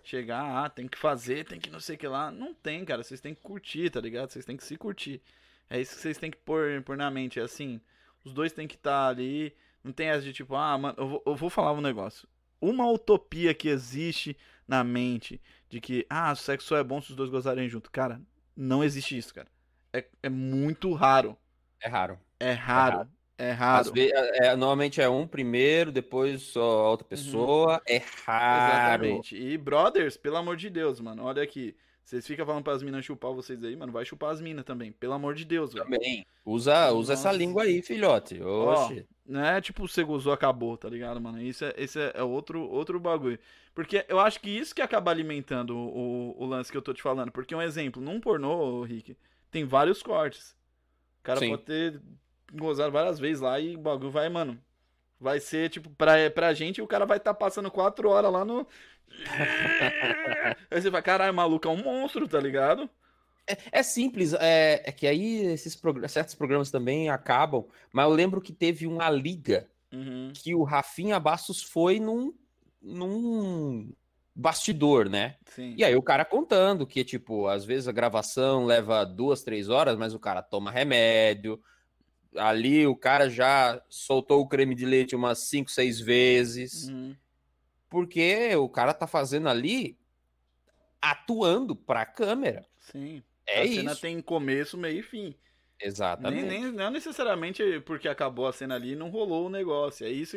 S1: chegar, ah, tem que fazer, tem que não sei o que lá. Não tem, cara. Vocês têm que curtir, tá ligado? Vocês têm que se curtir. É isso que vocês têm que pôr, pôr na mente. É assim, os dois têm que estar ali. Não tem essa de tipo, ah, mano, eu vou, eu vou falar um negócio. uma utopia que existe na mente de que, ah, sexo só é bom se os dois gozarem junto. Cara, não existe isso, cara. É, é muito raro.
S2: É raro.
S1: É raro. É raro.
S2: Vezes, é, normalmente é um primeiro, depois só outra pessoa. Uhum. É raro. Exatamente.
S1: E brothers, pelo amor de Deus, mano, olha aqui. Vocês ficam falando para as minas chupar vocês aí, mano. Vai chupar as minas também. Pelo amor de Deus,
S2: velho. Também. Usa, usa essa língua aí, filhote. Oxe.
S1: Ó, não é tipo, você usou, acabou, tá ligado, mano? Isso é, esse é, é, outro, outro bagulho. Porque eu acho que isso que acaba alimentando o, o, lance que eu tô te falando. Porque um exemplo, num pornô, Rick, tem vários cortes. O cara Sim. pode ter gozado várias vezes lá e o bagulho vai, mano. Vai ser, tipo, pra, pra gente, o cara vai estar tá passando quatro horas lá no, aí você vai, caralho, maluco é um monstro, tá ligado?
S2: É, é simples, é, é, que aí esses prog certos programas também acabam, mas eu lembro que teve uma liga uhum. que o Rafinha Bastos foi num, num bastidor, né? Sim. E aí o cara contando que, tipo, às vezes a gravação leva duas, três horas, mas o cara toma remédio. Ali o cara já soltou o creme de leite umas cinco, seis vezes. Uhum. Porque o cara tá fazendo ali atuando pra câmera.
S1: Sim. É a isso. cena tem começo, meio e fim.
S2: Exatamente.
S1: Nem, nem, não necessariamente porque acabou a cena ali não rolou o negócio. É isso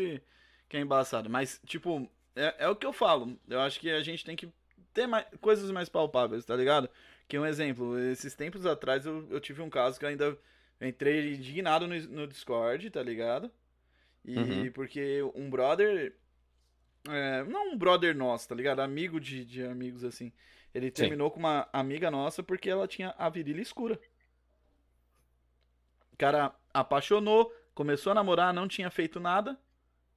S1: que é embaçado. Mas, tipo, é, é o que eu falo. Eu acho que a gente tem que ter mais, coisas mais palpáveis, tá ligado? Que um exemplo, esses tempos atrás eu, eu tive um caso que eu ainda entrei indignado no, no Discord, tá ligado? E uhum. porque um brother, é, não um brother nosso, tá ligado? Amigo de, de amigos, assim. Ele terminou Sim. com uma amiga nossa porque ela tinha a virilha escura. O cara apaixonou, começou a namorar, não tinha feito nada.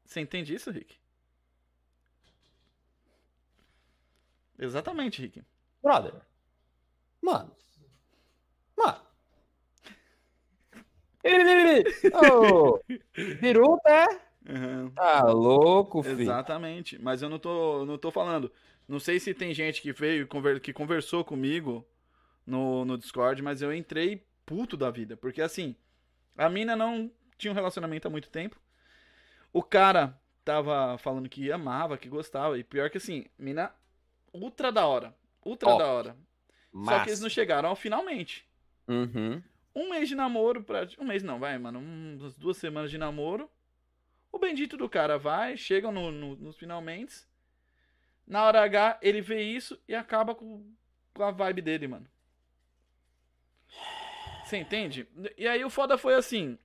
S1: Você entende isso, Rick? Exatamente, Rick.
S2: Brother. Mano. Mano. oh, virou, né? Uhum. Tá louco, filho.
S1: Exatamente. Mas eu não tô, não tô falando. Não sei se tem gente que veio, que conversou comigo no, no Discord, mas eu entrei puto da vida. Porque assim, a mina não tinha um relacionamento há muito tempo. O cara tava falando que amava, que gostava. E pior que assim, mina ultra da hora. Ultra oh, da hora. Só que eles não chegaram ao finalmente.
S2: Uhum.
S1: Um mês de namoro, pra... um mês não, vai, mano. Umas duas semanas de namoro. O bendito do cara vai, chega no, no, nos finalmente. Na hora H, ele vê isso e acaba com, com a vibe dele, mano. Você entende? E aí o foda foi assim.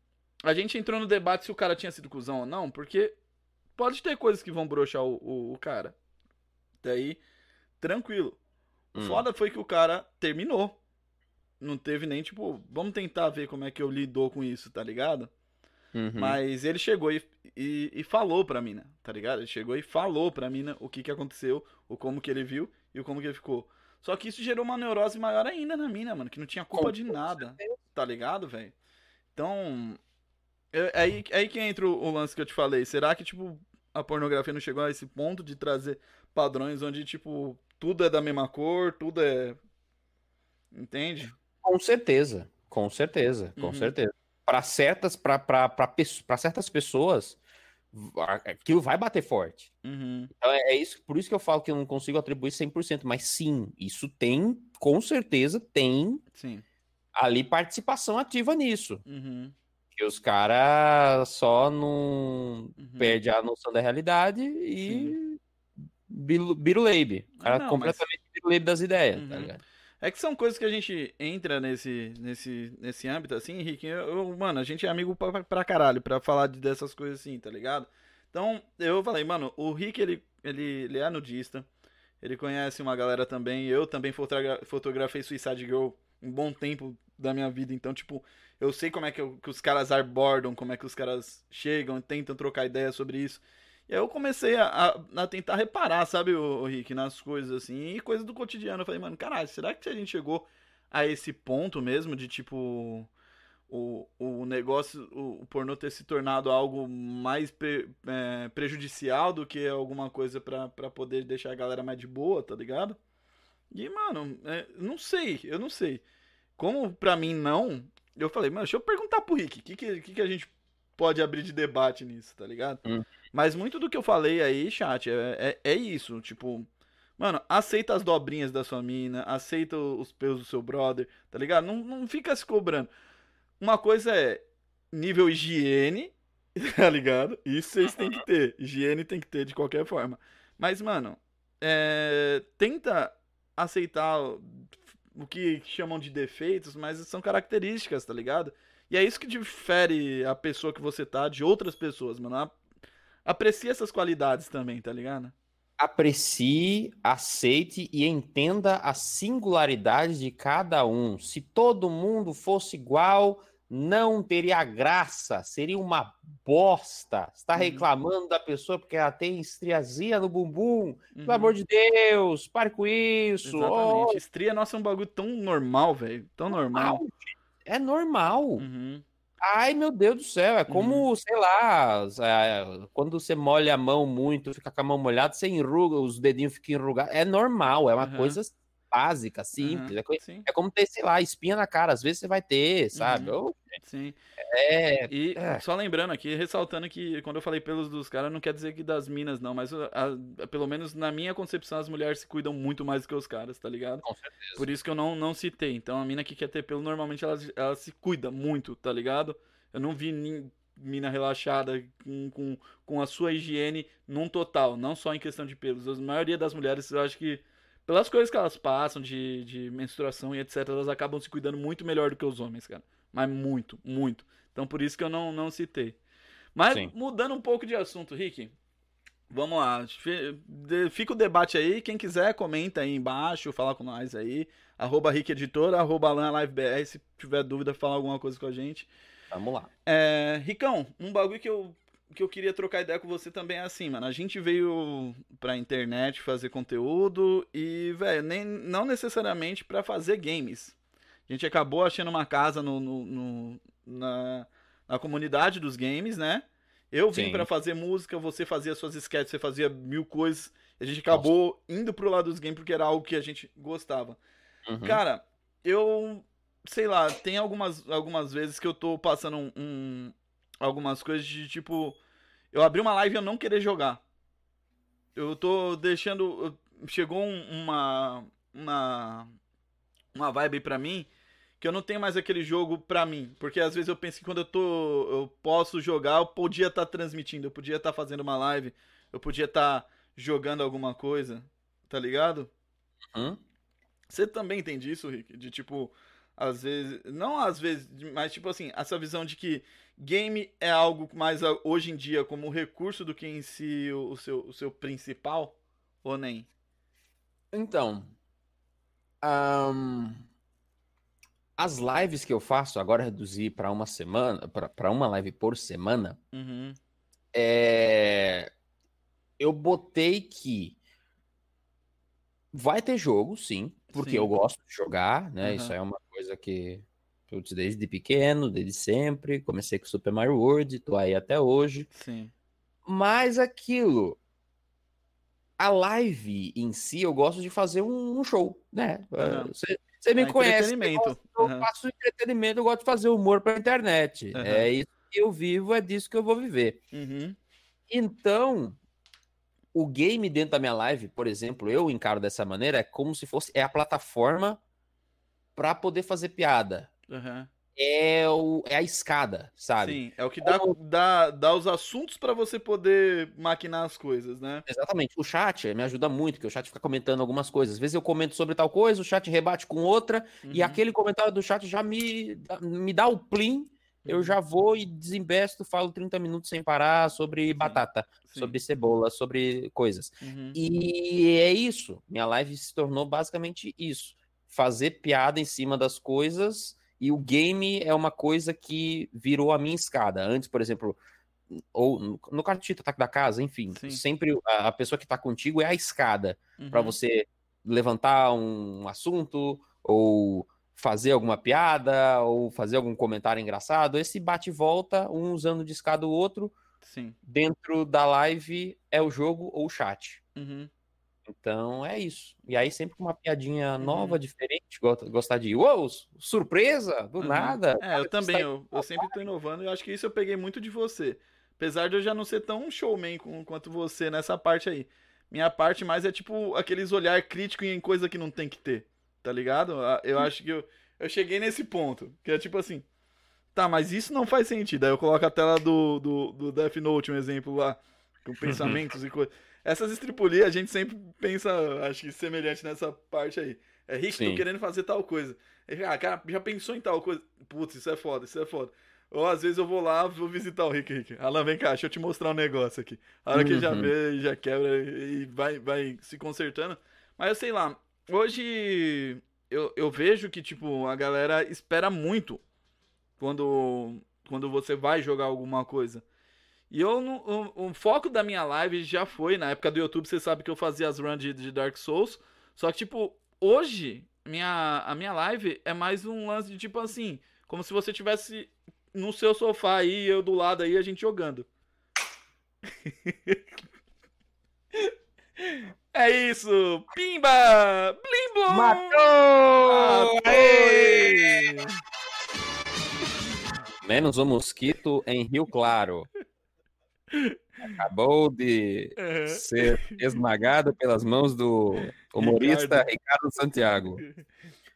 S1: A gente entrou no debate se o cara tinha sido cuzão ou não, porque pode ter coisas que vão broxar o, o, o cara. Daí, tranquilo. O hum. foda foi que o cara terminou. Não teve nem, tipo, vamos tentar ver como é que eu lidou com isso, tá ligado? Uhum. Mas ele chegou e, e, e, falou pra mina, tá ligado? Ele chegou e falou pra mina o que que aconteceu, o como que ele viu e o como que ele ficou. Só que isso gerou uma neurose maior ainda na mina, mano, que não tinha culpa de nada, tá ligado, velho? Então, é aí, é aí que entra o, o lance que eu te falei. Será que, tipo, a pornografia não chegou a esse ponto de trazer padrões onde, tipo, tudo é da mesma cor, tudo é. Entende?
S2: Com certeza, com certeza, com uhum. certeza para certas para certas pessoas aquilo vai bater forte.
S1: Uhum.
S2: Então é, é, isso, por isso que eu falo que eu não consigo atribuir 100%, mas sim, isso tem, com certeza tem
S1: sim.
S2: ali participação ativa nisso.
S1: Uhum.
S2: Que os caras só não uhum. perde a noção da realidade e biruleibe. O cara não, completamente mas... biruleibe das ideias, tá uhum. ligado?
S1: É que são coisas que a gente entra nesse, nesse, nesse âmbito, assim, Henrique. Eu, eu, mano, a gente é amigo pra, pra caralho pra falar de, dessas coisas assim, tá ligado? Então, eu falei, mano, o Rick, ele, ele, ele é nudista. Ele conhece uma galera também. Eu também fotogra fotografei Suicide Girl um bom tempo da minha vida. Então, tipo, eu sei como é que, eu, que os caras abordam, como é que os caras chegam, tentam trocar ideia sobre isso. Eu comecei a, a, tentar reparar, sabe, o, Rick, nas coisas assim, e coisas do cotidiano. Eu falei, mano, caralho, será que a gente chegou a esse ponto mesmo de tipo. O, o negócio, o, pornô ter se tornado algo mais pre, é, prejudicial do que alguma coisa para poder deixar a galera mais de boa, tá ligado? E, mano, é, não sei, eu não sei. Como pra mim não, eu falei, mano, deixa eu perguntar pro Rick, o que, que, que, que a gente pode abrir de debate nisso, tá ligado?
S2: Hum.
S1: Mas muito do que eu falei aí, chat, é, é, é isso. Tipo, mano, aceita as dobrinhas da sua mina, aceita os pelos do seu brother, tá ligado? Não, não fica se cobrando. Uma coisa é nível higiene, tá ligado? Isso vocês têm que ter. Higiene tem que ter de qualquer forma. Mas, mano, é, tenta aceitar o que chamam de defeitos, mas são características, tá ligado? E é isso que difere a pessoa que você tá de outras pessoas, mano. Aprecie essas qualidades também, tá ligado?
S2: Aprecie, aceite e entenda a singularidade de cada um. Se todo mundo fosse igual, não teria graça, seria uma bosta. Está uhum. reclamando da pessoa porque ela tem estriazia no bumbum. Uhum. Pelo amor de Deus, pare com isso.
S1: Exatamente. Oh. Estria, nossa, é um bagulho tão normal, velho. Tão normal. normal.
S2: É normal. Uhum. Ai, meu Deus do céu, é como, uhum. sei lá, quando você molha a mão muito, fica com a mão molhada, você enruga, os dedinhos ficam enrugados. É normal, é uma uhum. coisa básica, simples. Uhum. É, é, como ter, sei lá, espinha na cara, às vezes você vai ter, sabe?
S1: Uhum. Sim.
S2: É,
S1: e
S2: é.
S1: só lembrando aqui, ressaltando que quando eu falei pelos dos caras, não quer dizer que das minas, não, mas a, a, pelo menos na minha concepção, as mulheres se cuidam muito mais do que os caras, tá ligado?
S2: Com certeza.
S1: Por isso que eu não, não citei. Então a mina que quer ter pelo, normalmente ela, ela se cuida muito, tá ligado? Eu não vi nem mina relaxada com, com, com a sua higiene num total, não só em questão de pelos. A maioria das mulheres, eu acho que pelas coisas que elas passam de, de menstruação e etc, elas acabam se cuidando muito melhor do que os homens, cara. Mas muito, muito. Então por isso que eu não, não citei. Mas Sim. mudando um pouco de assunto, Rick. Vamos lá. Fica o debate aí. Quem quiser, comenta aí embaixo, fala com nós aí. Arroba Rick Editor, arroba LiveBR. Se tiver dúvida, fala alguma coisa com a gente.
S2: Vamos lá.
S1: É, Ricão, um bagulho que eu, que eu queria trocar ideia com você também é assim, mano. A gente veio pra internet fazer conteúdo e, velho, nem não necessariamente para fazer games. A gente acabou achando uma casa no, no, no na, na comunidade dos games, né? Eu vim para fazer música, você fazia suas sketches, você fazia mil coisas. A gente acabou Nossa. indo pro lado dos games porque era algo que a gente gostava. Uhum. Cara, eu sei lá, tem algumas, algumas vezes que eu tô passando um, um, algumas coisas de tipo. Eu abri uma live e eu não querer jogar. Eu tô deixando. Chegou uma. Uma. Uma vibe pra mim que eu não tenho mais aquele jogo pra mim. Porque às vezes eu penso que quando eu tô. Eu posso jogar, eu podia estar tá transmitindo, eu podia estar tá fazendo uma live, eu podia estar tá jogando alguma coisa. Tá ligado?
S2: Hum?
S1: Você também entende isso, Rick? De tipo às vezes, não às vezes, mas tipo assim, essa visão de que game é algo mais hoje em dia como recurso do que em si o, o seu, o seu principal, ou nem?
S2: Então, um, as lives que eu faço, agora reduzi para uma semana, para uma live por semana,
S1: uhum.
S2: é, eu botei que vai ter jogo, sim, porque sim. eu gosto de jogar, né? Uhum. Isso é uma coisa que putz, desde pequeno, desde sempre, comecei com Super Mario World, tô aí até hoje.
S1: Sim.
S2: Mas aquilo, a live em si, eu gosto de fazer um, show, né? Você, você me é conhece, eu, gosto, eu uhum. faço entretenimento, eu gosto de fazer humor pra internet. Uhum. É isso que eu vivo, é disso que eu vou viver.
S1: Uhum.
S2: Então, o game dentro da minha live, por exemplo, eu encaro dessa maneira, é como se fosse é a plataforma para poder fazer piada.
S1: Uhum.
S2: É, o, é a escada, sabe?
S1: Sim, é o que dá, dá, dá os assuntos para você poder maquinar as coisas, né?
S2: Exatamente. O chat me ajuda muito, porque o chat fica comentando algumas coisas. Às vezes eu comento sobre tal coisa, o chat rebate com outra, uhum. e aquele comentário do chat já me, me dá o plim eu uhum. já vou e desembesto, falo 30 minutos sem parar sobre Sim. batata, Sim. sobre cebola, sobre coisas.
S1: Uhum.
S2: E é isso. Minha live se tornou basicamente isso fazer piada em cima das coisas e o game é uma coisa que virou a minha escada. Antes, por exemplo, ou no cartito ataque da casa, enfim, Sim. sempre a, pessoa que está contigo é a escada uhum. para você levantar um assunto ou fazer alguma piada ou fazer algum comentário engraçado. Esse bate e volta, um usando de escada o outro.
S1: Sim.
S2: Dentro da live é o jogo ou o chat.
S1: Uhum.
S2: Então é isso. E aí sempre com uma piadinha nova,
S1: Uhum.
S2: diferente, go- gostar de, uou, surpresa, do
S1: Uhum.
S2: nada.
S1: É, eu também, eu, eu sempre tô inovando e eu acho que isso eu peguei muito de você. Apesar de eu já não ser tão showman com- quanto você nessa parte aí. Minha parte mais é tipo aqueles olhar crítico em coisa que não tem que ter, tá ligado? Eu acho que eu, eu cheguei nesse ponto, que é tipo assim, tá, mas isso não faz sentido. Aí eu coloco a tela do, do, do Death Note, um exemplo lá, com pensamentos e coisas. Essas estripulias a gente sempre pensa, acho que semelhante nessa parte aí. É Rick, tô
S2: Sim.
S1: querendo fazer tal coisa. Ah, cara, já pensou em tal coisa? Putz, isso é foda, isso é foda. Ou às vezes eu vou lá, vou visitar o Rick, Rick. Alan, vem cá, deixa eu te mostrar um negócio aqui. A hora que ele já
S2: Uhum.
S1: vê, já quebra e vai, vai se consertando. Mas eu sei lá, hoje eu, eu vejo que, tipo, a galera espera muito quando, quando você vai jogar alguma coisa. E eu, o, o foco da minha live já foi, na época do YouTube, você sabe que eu fazia as runs de, de Dark Souls. Só que, tipo, hoje, minha, a minha live é mais um lance de, tipo assim, como se você tivesse no seu sofá aí, eu do lado aí, a gente jogando. é isso! Pimba! Blimbo!
S2: Matou!
S1: Aê!
S2: Menos um mosquito em Rio Claro. Acabou de
S1: Uhum.
S2: ser esmagado pelas mãos do humorista Ricardo, Santiago.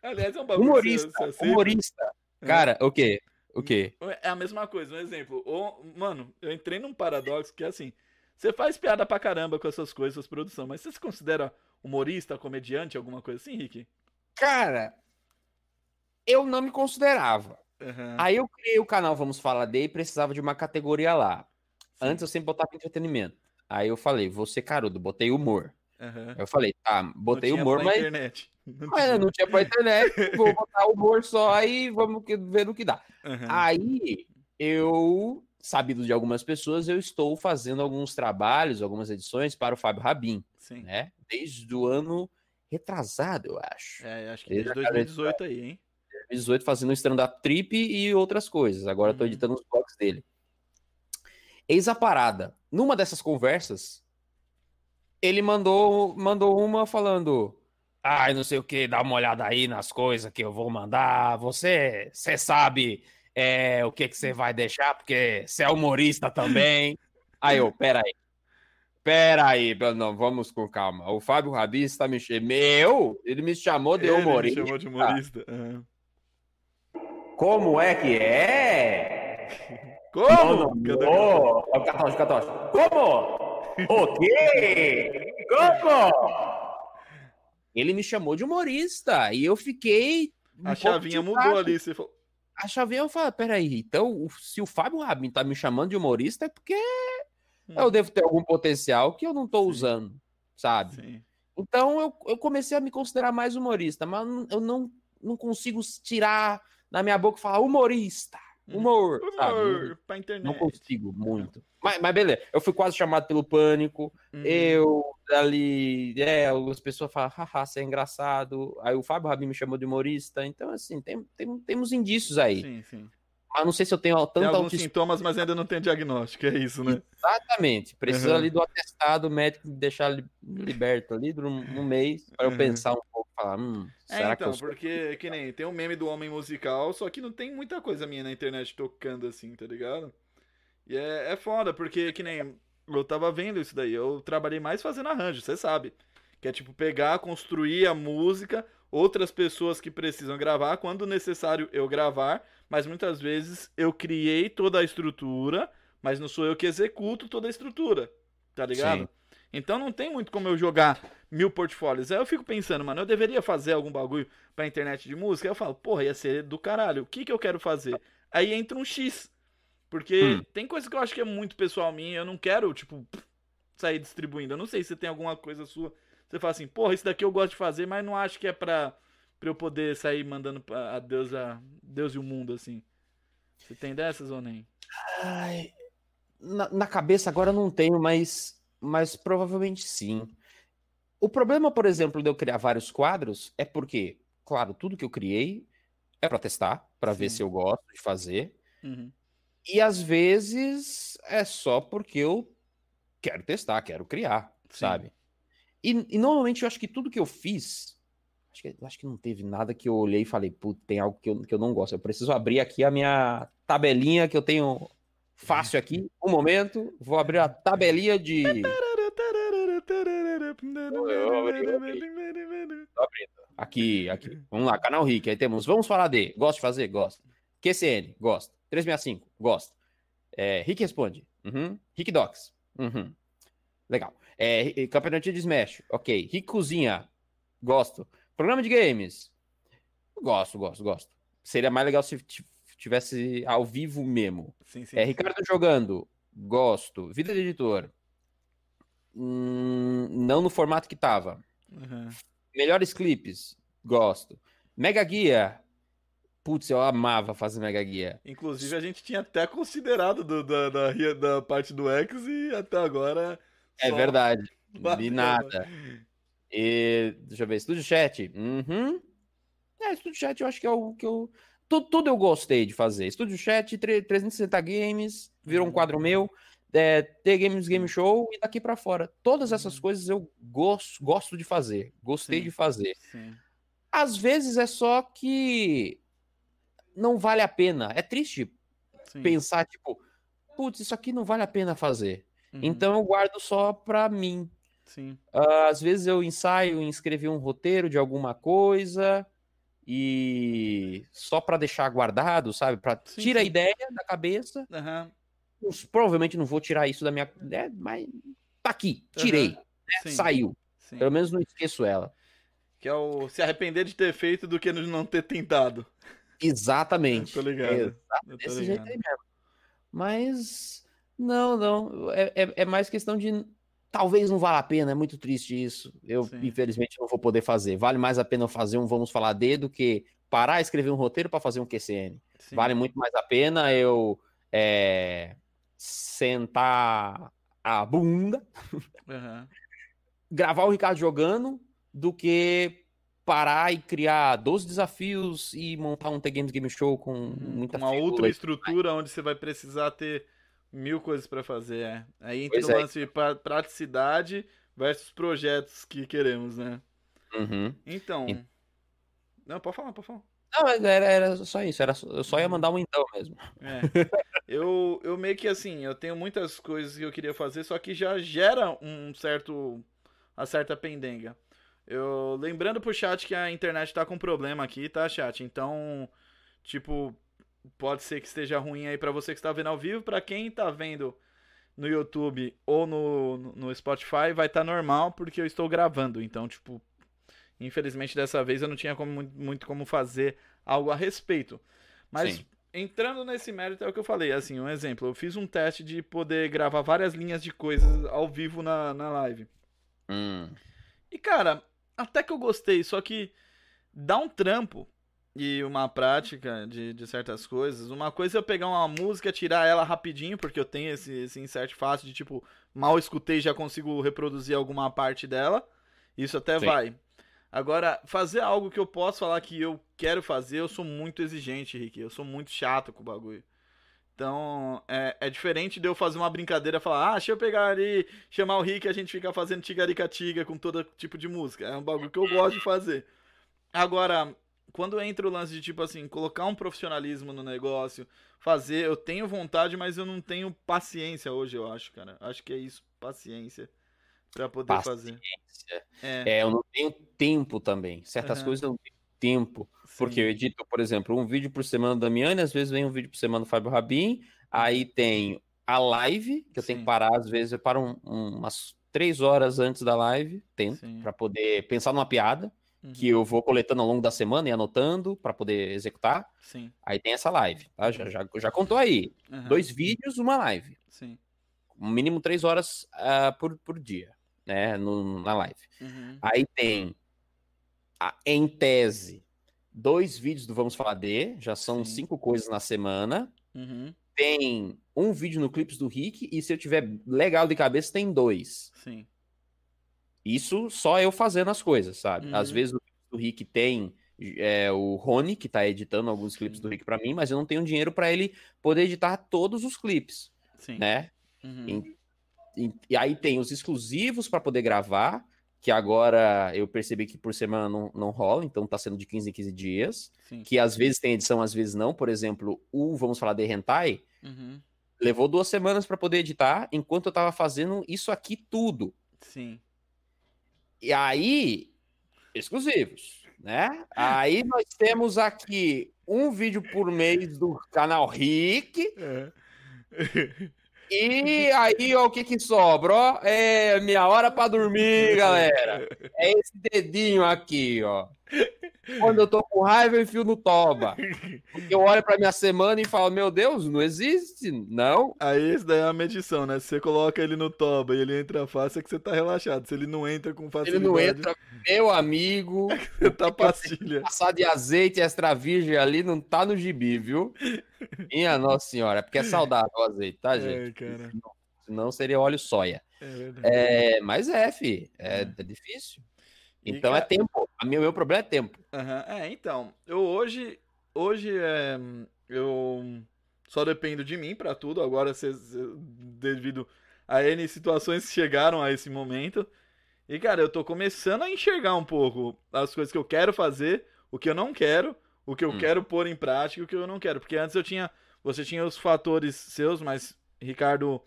S1: Aliás, é um bagulho
S2: Humorista, humorista. Cara, o quê? O quê?
S1: É a mesma coisa, um exemplo. O- mano, eu entrei num paradoxo que é assim: você faz piada pra caramba com essas coisas, suas produções, mas você se considera humorista, comediante, alguma coisa assim, Rick?
S2: Cara, eu não me considerava.
S1: Aham.
S2: Aí eu criei o canal Vamos Falar de e precisava de uma categoria lá. Antes eu sempre botava entretenimento. Aí eu falei, vou ser carudo, botei humor. Aí eu falei, tá, botei
S1: Não tinha
S2: humor,
S1: pra
S2: mas
S1: internet. Não
S2: mas eu não tinha pra internet, vou botar humor só e vamos ver no que dá.
S1: Aham.
S2: Aí eu, sabido de algumas pessoas, eu estou fazendo alguns trabalhos, algumas edições para o Fábio Rabin,
S1: Sim.
S2: né? Desde o ano retrasado, eu acho.
S1: É, acho que
S2: Desde
S1: desde
S2: a cara de
S1: 2018 aí, hein?
S2: 2018 fazendo stand-up trip e outras coisas. Agora eu tô
S1: Uhum.
S2: editando os blogs dele. Eis a parada. Numa dessas conversas, ele mandou, mandou uma falando: Ai, não sei o que, dá uma olhada aí nas coisas que eu vou mandar. Você, você sabe é, o que que você vai deixar, porque você é humorista também. aí eu, peraí. Peraí, não, vamos com calma. O Fábio Rabi está me chamando. Meu? Ele me chamou de
S1: Ele me
S2: humorista.
S1: chamou de humorista. Aham.
S2: Como é que é?
S1: Como?
S2: Não. Ó, Catoche, Catoche. Como? O quê? Como? Ele me chamou de humorista e eu fiquei. um
S1: A chavinha mudou ali. Você falou,
S2: A chavinha eu falei, peraí, então se o Fábio Rabin tá me chamando de humorista é porque
S1: Hum.
S2: eu devo ter algum potencial que eu não tô
S1: Sim.
S2: usando, sabe?
S1: Sim.
S2: Então eu, eu comecei a me considerar mais humorista, mas não- eu não, não consigo tirar na minha boca e falar humorista, Humor, sabe?
S1: Humor pra internet.
S2: Não consigo muito. Mas, mas beleza, eu fui quase chamado pelo pânico.
S1: Uhum.
S2: Eu ali, é, algumas pessoas falam, haha, você é engraçado. Aí o Fábio Rabin me chamou de humorista. Então, assim, tem, tem- temos indícios aí.
S1: Sim, sim.
S2: Mas não sei se eu tenho
S1: Tem
S2: tanta
S1: alguns
S2: autoestima.
S1: sintomas, mas ainda não tem diagnóstico. É isso, né?
S2: Exatamente. Precisa
S1: Uhum.
S2: ali do atestado médico deixar li- liberto ali por um, mês para eu
S1: Uhum.
S2: pensar um pouco, falar, hum,
S1: É,
S2: será que
S1: então,
S2: eu sou?
S1: porque que nem tem um meme do homem musical, só que não tem muita coisa minha na internet tocando assim, tá ligado? E é, é foda, porque que nem eu tava vendo isso daí, eu trabalhei mais fazendo arranjo, você sabe. Que é tipo pegar, construir a música, outras pessoas que precisam gravar, quando necessário eu gravar, mas muitas vezes eu criei toda a estrutura, mas não sou eu que executo toda a estrutura, tá ligado?
S2: Sim.
S1: Então não tem muito como eu jogar mil portfólios. Aí eu fico pensando, mano, eu deveria fazer algum bagulho pra internet de música? Aí eu falo, porra, ia ser do caralho. O que que eu quero fazer? Aí entra um X. Porque
S2: Hum.
S1: tem coisa que eu acho que é muito pessoal minha, eu não quero, tipo, sair distribuindo. Eu não sei se tem alguma coisa sua. Você fala assim, porra, isso daqui eu gosto de fazer, mas não acho que é pra, pra eu poder sair mandando a Deus, a Deus e o mundo, assim. Você tem dessas ou nem?
S2: Ai, na, na cabeça agora eu não tenho, mas, mas provavelmente sim. O problema, por exemplo, de eu criar vários quadros é porque, claro, tudo que eu criei é para testar, para ver se eu gosto de fazer.
S1: Uhum.
S2: E às vezes é só porque eu quero testar, quero criar,
S1: Sim.
S2: sabe? E, e, normalmente eu acho que tudo que eu fiz. Acho que, acho que não teve nada que eu olhei e falei, putz, tem algo que eu, que eu não gosto. Eu preciso abrir aqui a minha tabelinha que eu tenho fácil aqui. Um momento, vou abrir a tabelinha de. Aqui, aqui. Vamos lá, canal Rick. Aí temos. Vamos falar de. Gosto de fazer? Gosto. QCN? Gosto. 365? Gosto. É, Rick responde. Uhum. Rick Docs. Uhum. Legal. É, campeonato de Smash. Ok. Rick Cozinha. Gosto. Programa de games. Gosto, gosto, gosto. Seria mais legal se tivesse ao vivo mesmo. Sim, sim, é, Ricardo jogando. Gosto. Vida de editor. Hum, não no formato que tava. Uhum. Melhores clipes. Gosto. Mega Guia. Putz, eu amava fazer Mega Guia.
S1: Inclusive, a gente tinha até considerado do, da, da, da, parte do X e até agora.
S2: É verdade. De nada. E, deixa eu ver, Estúdio Chat. Uhum. É, Estúdio Chat eu acho que é o que eu. Tudo, tudo eu gostei de fazer. Estúdio Chat, 360 Games, virou um quadro meu. É, T Games Game Show e daqui para fora. Todas essas uhum. coisas eu gosto, gosto de fazer. Gostei Sim. de fazer. Sim. Às vezes é só que não vale a pena. É triste Sim. pensar, tipo, putz, isso aqui não vale a pena fazer. Uhum. Então eu guardo só pra mim. Sim. Uh, às vezes eu ensaio em escrever um roteiro de alguma coisa e só para deixar guardado, sabe? Para tirar a ideia da cabeça. Uhum. Eu, provavelmente não vou tirar isso da minha, né? mas tá aqui, tirei, uhum. né? saiu. Sim. Pelo menos não esqueço ela.
S1: Que é o se arrepender de ter feito do que não ter tentado.
S2: Exatamente.
S1: tô ligado.
S2: Desse jeito aí mesmo. Mas, não, não. É, é, é, mais questão de. Talvez não valha a pena, é muito triste isso. Eu, Sim. infelizmente, não vou poder fazer. Vale mais a pena eu fazer um Vamos Falar D do que parar, escrever um roteiro para fazer um QCN. Sim. Vale muito mais a pena eu é, sentar a bunda, uhum. gravar o Ricardo jogando, do que parar e criar 12 desafios e montar um T-Games Game Show com uhum, muita
S1: Uma outra estrutura onde você vai precisar ter mil coisas para fazer. É. Aí entra pois o é. lance de praticidade versus projetos que queremos, né? Uhum. Então. E... Não, pode falar, pode falar.
S2: Não, era, era só isso, era, eu só ia uhum. mandar um então mesmo.
S1: É. eu, eu meio que assim, eu tenho muitas coisas que eu queria fazer, só que já gera um certo. uma certa pendenga. Eu lembrando pro chat que a internet tá com problema aqui, tá, chat? Então, tipo, pode ser que esteja ruim aí para você que está vendo ao vivo, para quem tá vendo no YouTube ou no, no Spotify, vai estar tá normal porque eu estou gravando. Então, tipo, infelizmente dessa vez eu não tinha como, muito como fazer algo a respeito. Mas Sim. entrando nesse mérito é o que eu falei, assim, um exemplo, eu fiz um teste de poder gravar várias linhas de coisas ao vivo na, na live. Hum. E cara, até que eu gostei, só que dá um trampo e uma prática de, de certas coisas. Uma coisa é eu pegar uma música, tirar ela rapidinho, porque eu tenho esse, esse insert fácil de tipo, mal escutei já consigo reproduzir alguma parte dela. Isso até Sim. vai. Agora, fazer algo que eu posso falar que eu quero fazer, eu sou muito exigente, Rick. Eu sou muito chato com o bagulho. Então, é, é diferente de eu fazer uma brincadeira, falar, ah, deixa eu pegar ali, chamar o Rick e a gente ficar fazendo tigarica-tiga com todo tipo de música. É um bagulho que eu gosto de fazer. Agora, quando entra o lance de, tipo assim, colocar um profissionalismo no negócio, fazer, eu tenho vontade, mas eu não tenho paciência hoje, eu acho, cara. Acho que é isso, paciência para poder paciência.
S2: fazer. É. é. eu não tenho tempo também. Certas uhum. coisas eu não tenho tempo. Porque eu edito, por exemplo, um vídeo por semana da Damiane, às vezes vem um vídeo por semana do Fábio Rabin, aí uhum. tem a live, que eu Sim. tenho que parar, às vezes eu paro um, um, umas três horas antes da live, tento, para poder pensar numa piada, uhum. que eu vou coletando ao longo da semana e anotando para poder executar. Sim. Aí tem essa live, tá? Já, já, já contou aí. Uhum. Dois vídeos, uma live. Sim. Mínimo três horas uh, por, por dia, né? No, na live. Uhum. Aí tem, a, em tese, dois vídeos do Vamos Falar D, já são Sim. cinco coisas na semana. Uhum. Tem um vídeo no Clips do Rick, e se eu tiver legal de cabeça, tem dois. Sim. Isso só eu fazendo as coisas, sabe? Uhum. Às vezes o Rick tem é, o Rony, que tá editando alguns clipes do Rick para mim, mas eu não tenho dinheiro para ele poder editar todos os clipes, Sim. né? Uhum. E, e, e, aí tem os exclusivos para poder gravar, que agora eu percebi que por semana não, não rola, então tá sendo de 15 em 15 dias. Sim. Que às vezes tem edição, às vezes não. Por exemplo, o Vamos Falar de Hentai uhum. levou duas semanas para poder editar, enquanto eu tava fazendo isso aqui tudo.
S1: Sim.
S2: E aí, exclusivos, né? Aí nós temos aqui um vídeo por mês do canal Rick. É. E aí, ó, o que que sobra? Ó, é minha hora para dormir, galera. É esse dedinho aqui, ó. Quando eu tô com raiva, eu enfio no toba. Porque eu olho pra minha semana e falo, meu Deus, não existe, não.
S1: Aí isso daí é uma medição, né? Se você coloca ele no toba e ele entra fácil, é que você tá relaxado. Se ele não entra com facilidade...
S2: Ele não entra, meu amigo...
S1: você tá pastilha.
S2: Passar de azeite extra virgem ali não tá no gibi, viu? Minha Nossa Senhora, é porque é saudável o azeite, tá, é, gente? É, cara. Senão seria óleo soia. É, é mas é, fi, é, é difícil. Então e, é tempo. O meu, meu problema é tempo.
S1: Uhum. É, então. Eu hoje. Hoje é, eu só dependo de mim para tudo. Agora, cês, devido a N situações que chegaram a esse momento. E, cara, eu tô começando a enxergar um pouco as coisas que eu quero fazer, o que eu não quero, o que eu hum. quero pôr em prática e o que eu não quero. Porque antes eu tinha. Você tinha os fatores seus, mas Ricardo.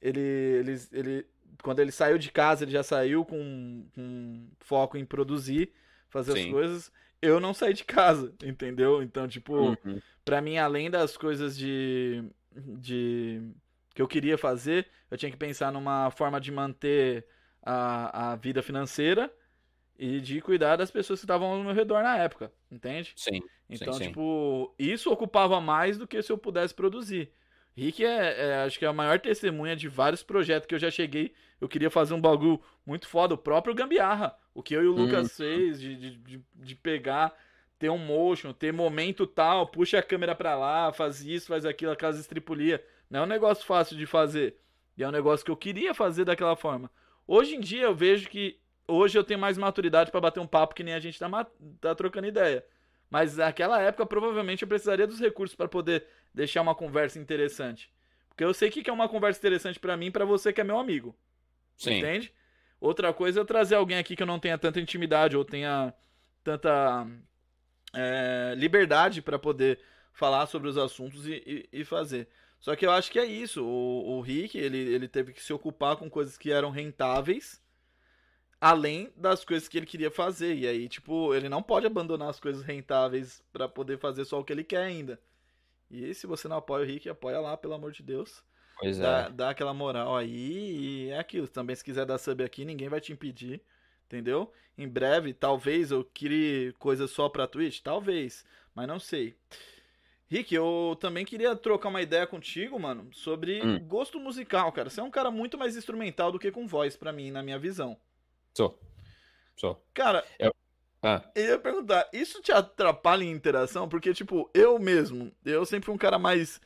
S1: Ele, ele, ele quando ele saiu de casa, ele já saiu com, com foco em produzir, fazer Sim. as coisas. Eu não saí de casa, entendeu? Então, tipo, uhum. para mim, além das coisas de, de que eu queria fazer, eu tinha que pensar numa forma de manter a, a vida financeira e de cuidar das pessoas que estavam ao meu redor na época, entende?
S2: Sim.
S1: Então,
S2: sim,
S1: tipo, sim. isso ocupava mais do que se eu pudesse produzir. Rick é, é, acho que é a maior testemunha de vários projetos que eu já cheguei. Eu queria fazer um bagulho muito foda. O próprio Gambiarra. O que eu e o Lucas hum. fez de, de, de, pegar, ter um motion, ter momento tal, puxa a câmera pra lá, faz isso, faz aquilo, aquelas estripulia. Não é um negócio fácil de fazer. E é um negócio que eu queria fazer daquela forma. Hoje em dia eu vejo que hoje eu tenho mais maturidade para bater um papo que nem a gente tá, tá trocando ideia. Mas naquela época, provavelmente, eu precisaria dos recursos para poder deixar uma conversa interessante. Porque eu sei que é uma conversa interessante para mim e pra você que é meu amigo. Sim. Entende? Outra coisa é trazer alguém aqui que eu não tenha tanta intimidade ou tenha tanta é, liberdade para poder falar sobre os assuntos e, e, e, fazer. Só que eu acho que é isso. O, o Rick, ele, ele teve que se ocupar com coisas que eram rentáveis além das coisas que ele queria fazer. E aí, tipo, ele não pode abandonar as coisas rentáveis para poder fazer só o que ele quer ainda. E se você não apoia o Rick, apoia lá, pelo amor de Deus.
S2: Pois
S1: dá,
S2: é.
S1: Dá aquela moral aí e é aquilo. Também se quiser dar sub aqui, ninguém vai te impedir. Entendeu? Em breve, talvez eu crie coisas só pra Twitch. Talvez. Mas não sei. Rick, eu também queria trocar uma ideia contigo, mano, sobre hum. gosto musical, cara. Você é um cara muito mais instrumental do que com voz, para mim, na minha visão.
S2: Sou. Sou.
S1: Cara, eu... Ah. eu ia perguntar, isso te atrapalha em interação? Porque, tipo, eu mesmo, eu sempre fui um cara mais.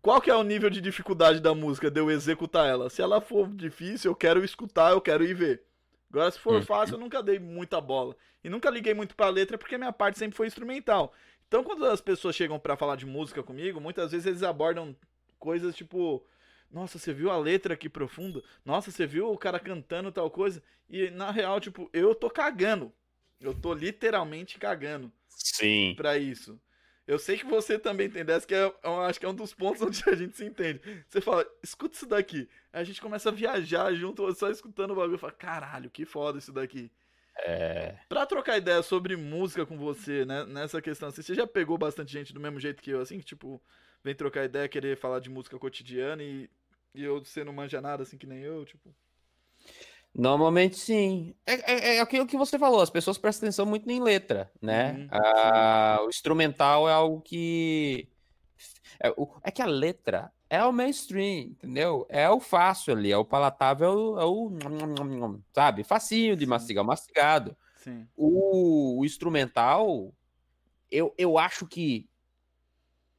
S1: Qual que é o nível de dificuldade da música de eu executar ela? Se ela for difícil, eu quero escutar, eu quero ir ver. Agora, se for hum. fácil, eu nunca dei muita bola. E nunca liguei muito pra letra porque minha parte sempre foi instrumental. Então, quando as pessoas chegam para falar de música comigo, muitas vezes eles abordam coisas tipo nossa, você viu a letra aqui profunda? Nossa, você viu o cara cantando tal coisa? E na real, tipo, eu tô cagando. Eu tô literalmente cagando.
S2: Sim.
S1: Pra isso. Eu sei que você também tem dessa, que é, eu acho que é um dos pontos onde a gente se entende. Você fala, escuta isso daqui. Aí a gente começa a viajar junto, só escutando o bagulho. Eu falo, caralho, que foda isso daqui.
S2: É.
S1: Pra trocar ideia sobre música com você, né? Nessa questão, assim, você já pegou bastante gente do mesmo jeito que eu, assim, que, tipo, vem trocar ideia, querer falar de música cotidiana e, e eu, você não manja nada, assim, que nem eu, tipo.
S2: Normalmente sim. É, é, é, aquilo que você falou, as pessoas prestam atenção muito em letra, né? Uhum, ah, o instrumental é algo que. É, o, é, que a letra é o mainstream, entendeu? É o fácil ali, é o palatável, é o. Sabe? Facinho de mastigar, mastigado.
S1: Sim.
S2: O, o instrumental, eu, eu acho que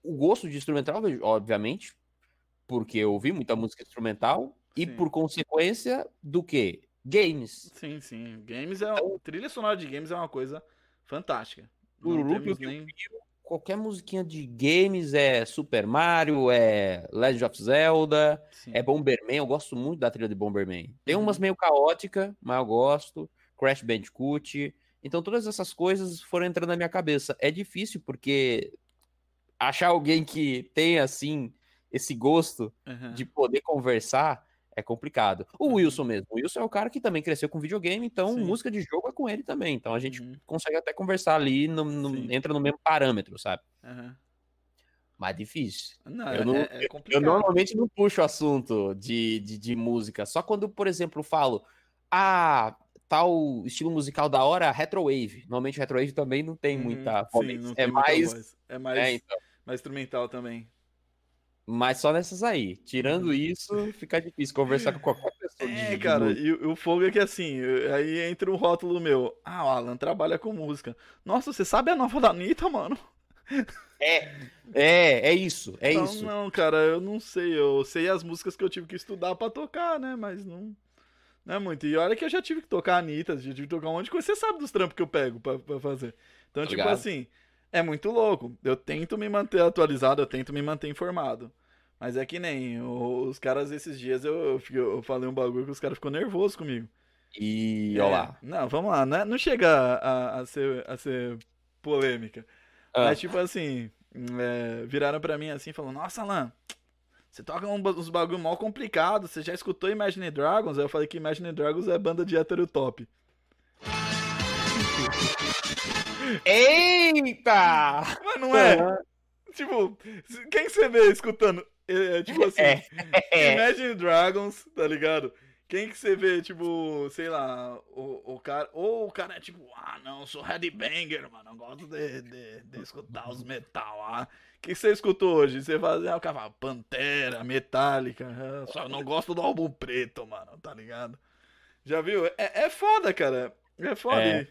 S2: o gosto de instrumental, obviamente, porque eu ouvi muita música instrumental sim. e por consequência do que? Games.
S1: Sim, sim. Games é. Então, trilha sonora de games é uma coisa fantástica.
S2: Não nem... qualquer musiquinha de games é Super Mario, é Legend of Zelda,
S1: Sim.
S2: é Bomberman. Eu gosto muito da trilha de Bomberman. Tem
S1: Uhum.
S2: umas meio caótica, mas eu gosto. Crash Bandicoot. Então todas essas coisas foram entrando na minha cabeça. É difícil porque achar alguém que tem assim esse gosto
S1: Aham.
S2: de poder conversar é complicado. O Wilson mesmo. O Wilson é o cara que também cresceu com videogame, então
S1: Sim.
S2: música de jogo é com ele também. Então a gente
S1: Uhum.
S2: consegue até conversar ali, no- no- entra no mesmo parâmetro, sabe?
S1: Aham.
S2: Mas difícil.
S1: Não,
S2: Eu
S1: é,
S2: não-
S1: é- é
S2: Eu normalmente não puxo assunto de, de, de música. Só quando, por exemplo, falo, ah, tal estilo musical da hora, retrowave. Normalmente retrowave também não tem
S1: Uhum,
S2: muita
S1: sim, não
S2: É
S1: tem muita
S2: mais.
S1: É mais,
S2: é, então,
S1: mais instrumental também.
S2: Mas só nessas aí. Tirando isso, fica difícil conversar com qualquer pessoa. de-
S1: É,
S2: de
S1: cara, e, o fogo é que assim, aí entra um rótulo meu. Ah, o Alan trabalha com música. Nossa, você sabe a nova da Anitta, mano?
S2: É, é isso, é
S1: Então,
S2: isso.
S1: Não, cara, eu não sei. Eu sei as músicas que eu tive que estudar pra tocar, né? Mas não. Não é muito. E olha que eu já tive que tocar a Anitta, já tive que tocar um monte de coisa. Você sabe dos trampos que eu pego pra, pra fazer. Então,
S2: Tô
S1: tipo assim, é muito louco. Eu tento me manter atualizado, eu tento me manter informado. Mas é que nem os caras esses dias eu, eu, eu falei um bagulho que os caras ficou nervosos comigo.
S2: E
S1: É,
S2: olha lá.
S1: Não, vamos lá, né? Não chega a, a ser, a ser polêmica.
S2: Ah.
S1: Mas, tipo assim, é, viraram pra mim assim, falando, nossa, Alan, você toca um uns bagulho mal complicado, você já escutou Imagine Dragons? Aí eu falei que Imagine Dragons é banda de hétero top.
S2: Eita!
S1: Mas não é, tipo, quem que você vê escutando? É, é, tipo assim,
S2: É.
S1: Imagine Dragons, tá ligado? Quem que você vê, tipo, sei lá, o, o cara. Ou o cara é tipo, ah, não, eu sou headbanger, mano. Eu gosto de, de, de escutar os metal. Ah. O que você escutou hoje? Você faz, ah, o cara fala, Pantera, Metallica. ah, Só não gosto do álbum preto, mano, tá ligado? Já viu? É, é foda, cara. É foda.
S2: É.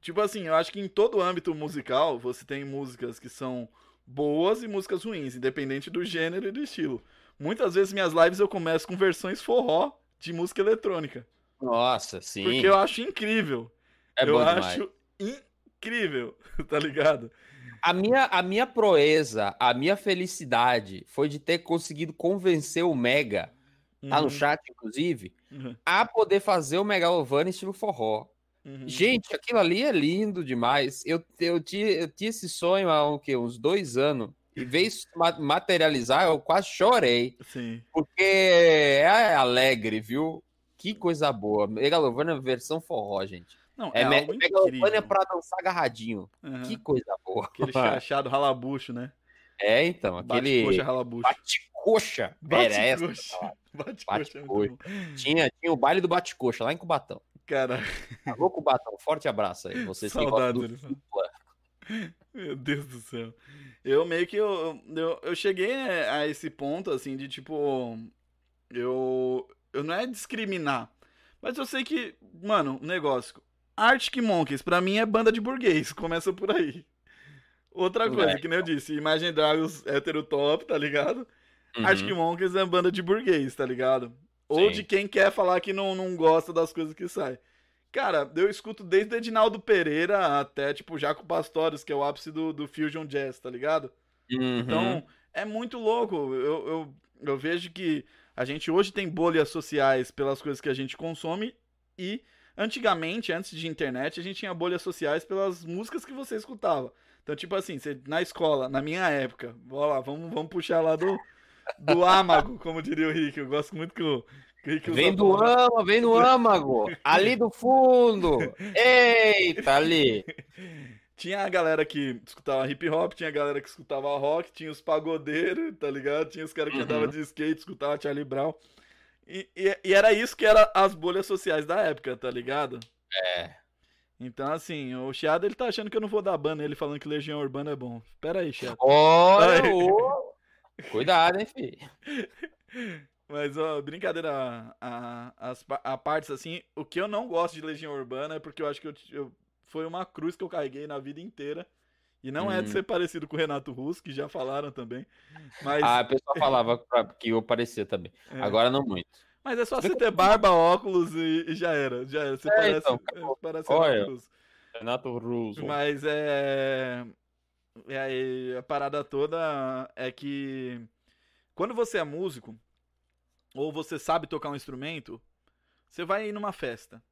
S1: Tipo assim, eu acho que em todo âmbito musical você tem músicas que são boas e músicas ruins, independente do gênero e do estilo. Muitas vezes minhas lives eu começo com versões forró de música eletrônica.
S2: Nossa, sim.
S1: Porque eu acho incrível.
S2: é
S1: eu acho incrível, tá ligado?
S2: A minha, a minha proeza, a minha felicidade foi de ter conseguido convencer o Mega, tá no
S1: Uhum,
S2: chat, inclusive,
S1: uhum,
S2: a poder fazer o Megalovania estilo forró.
S1: Uhum.
S2: Gente, aquilo ali é lindo demais. Eu, eu, tinha, eu tinha esse sonho há o quê? uns dois anos. E veio materializar, eu quase chorei.
S1: Sim.
S2: Porque é alegre, viu? Que coisa boa. Megalovania versão forró, gente.
S1: Não,
S2: É,
S1: é, algo
S2: Megalovania pra dançar agarradinho.
S1: Uhum.
S2: Que coisa boa.
S1: Aquele chachado ralabucho, né?
S2: É, então, aquele.
S1: Bate-coxa, ralabucho.
S2: Bate-coxa. Essa.
S1: Bate-coxa. Bate-coxa é bom.
S2: Tinha, tinha o baile do Bate-Coxa lá em Cubatão.
S1: Cara,
S2: Alô, Cubatão. Forte abraço aí. Vocês que gostam
S1: Saudades,
S2: do.
S1: Meu Deus do céu. Eu meio que eu, eu, eu cheguei a esse ponto assim de tipo eu eu não é discriminar, mas eu sei que, mano, um negócio. Arctic Monkeys pra mim é banda de burguês, começa por aí. Outra coisa,
S2: É.
S1: que nem eu disse, Imagine Dragons hétero top, tá ligado? Arctic
S2: Uhum.
S1: Monkeys é banda de burguês, tá ligado? Ou
S2: Sim.
S1: de quem quer falar que não, não gosta das coisas que saem. Cara, eu escuto desde Edinaldo Pereira até, tipo, Jaco Pastorius, que é o ápice do, do Fusion Jazz, tá ligado?
S2: Uhum.
S1: Então, é muito louco. Eu, eu, eu vejo que a gente hoje tem bolhas sociais pelas coisas que a gente consome e antigamente, antes de internet, a gente tinha bolhas sociais pelas músicas que você escutava. Então, tipo assim, você, na escola, na minha época, lá, vamos, vamos puxar lá do, do âmago, como diria o Rick. Eu gosto muito que o,
S2: Vem do âmago, vem do âmago. Ali do fundo. Eita, ali.
S1: Tinha a galera que escutava hip hop, tinha a galera que escutava rock, tinha os pagodeiros, tá ligado? Tinha os caras que
S2: Uhum.
S1: andavam de skate, escutavam Charlie Brown. E, e, e era isso que eram as bolhas sociais da época, tá ligado?
S2: É.
S1: Então, assim, o Chiado, ele tá achando que eu não vou dar ban ele falando que Legião Urbana é bom. Pera aí, Chiado.
S2: Olha, ô. Cuidado, hein, filho.
S1: Mas, ó, brincadeira a, a, as a partes, assim, o que eu não gosto de Legião Urbana é porque eu acho que eu, eu- foi uma cruz que eu carreguei na vida inteira. E não é de
S2: Hum.
S1: ser parecido com o Renato Russo, que já falaram também. Mas,
S2: Ah, a pessoa falava que eu parecia também.
S1: é,
S2: Agora não muito.
S1: mas é só você ter barba, óculos e, e já era. Já era. Você
S2: É,
S1: parece,
S2: então,
S1: parece
S2: Olha.
S1: Renato Russo.
S2: Renato Russo.
S1: Mas é. E aí, a parada toda é que quando você é músico, ou você sabe tocar um instrumento, você vai ir numa festa.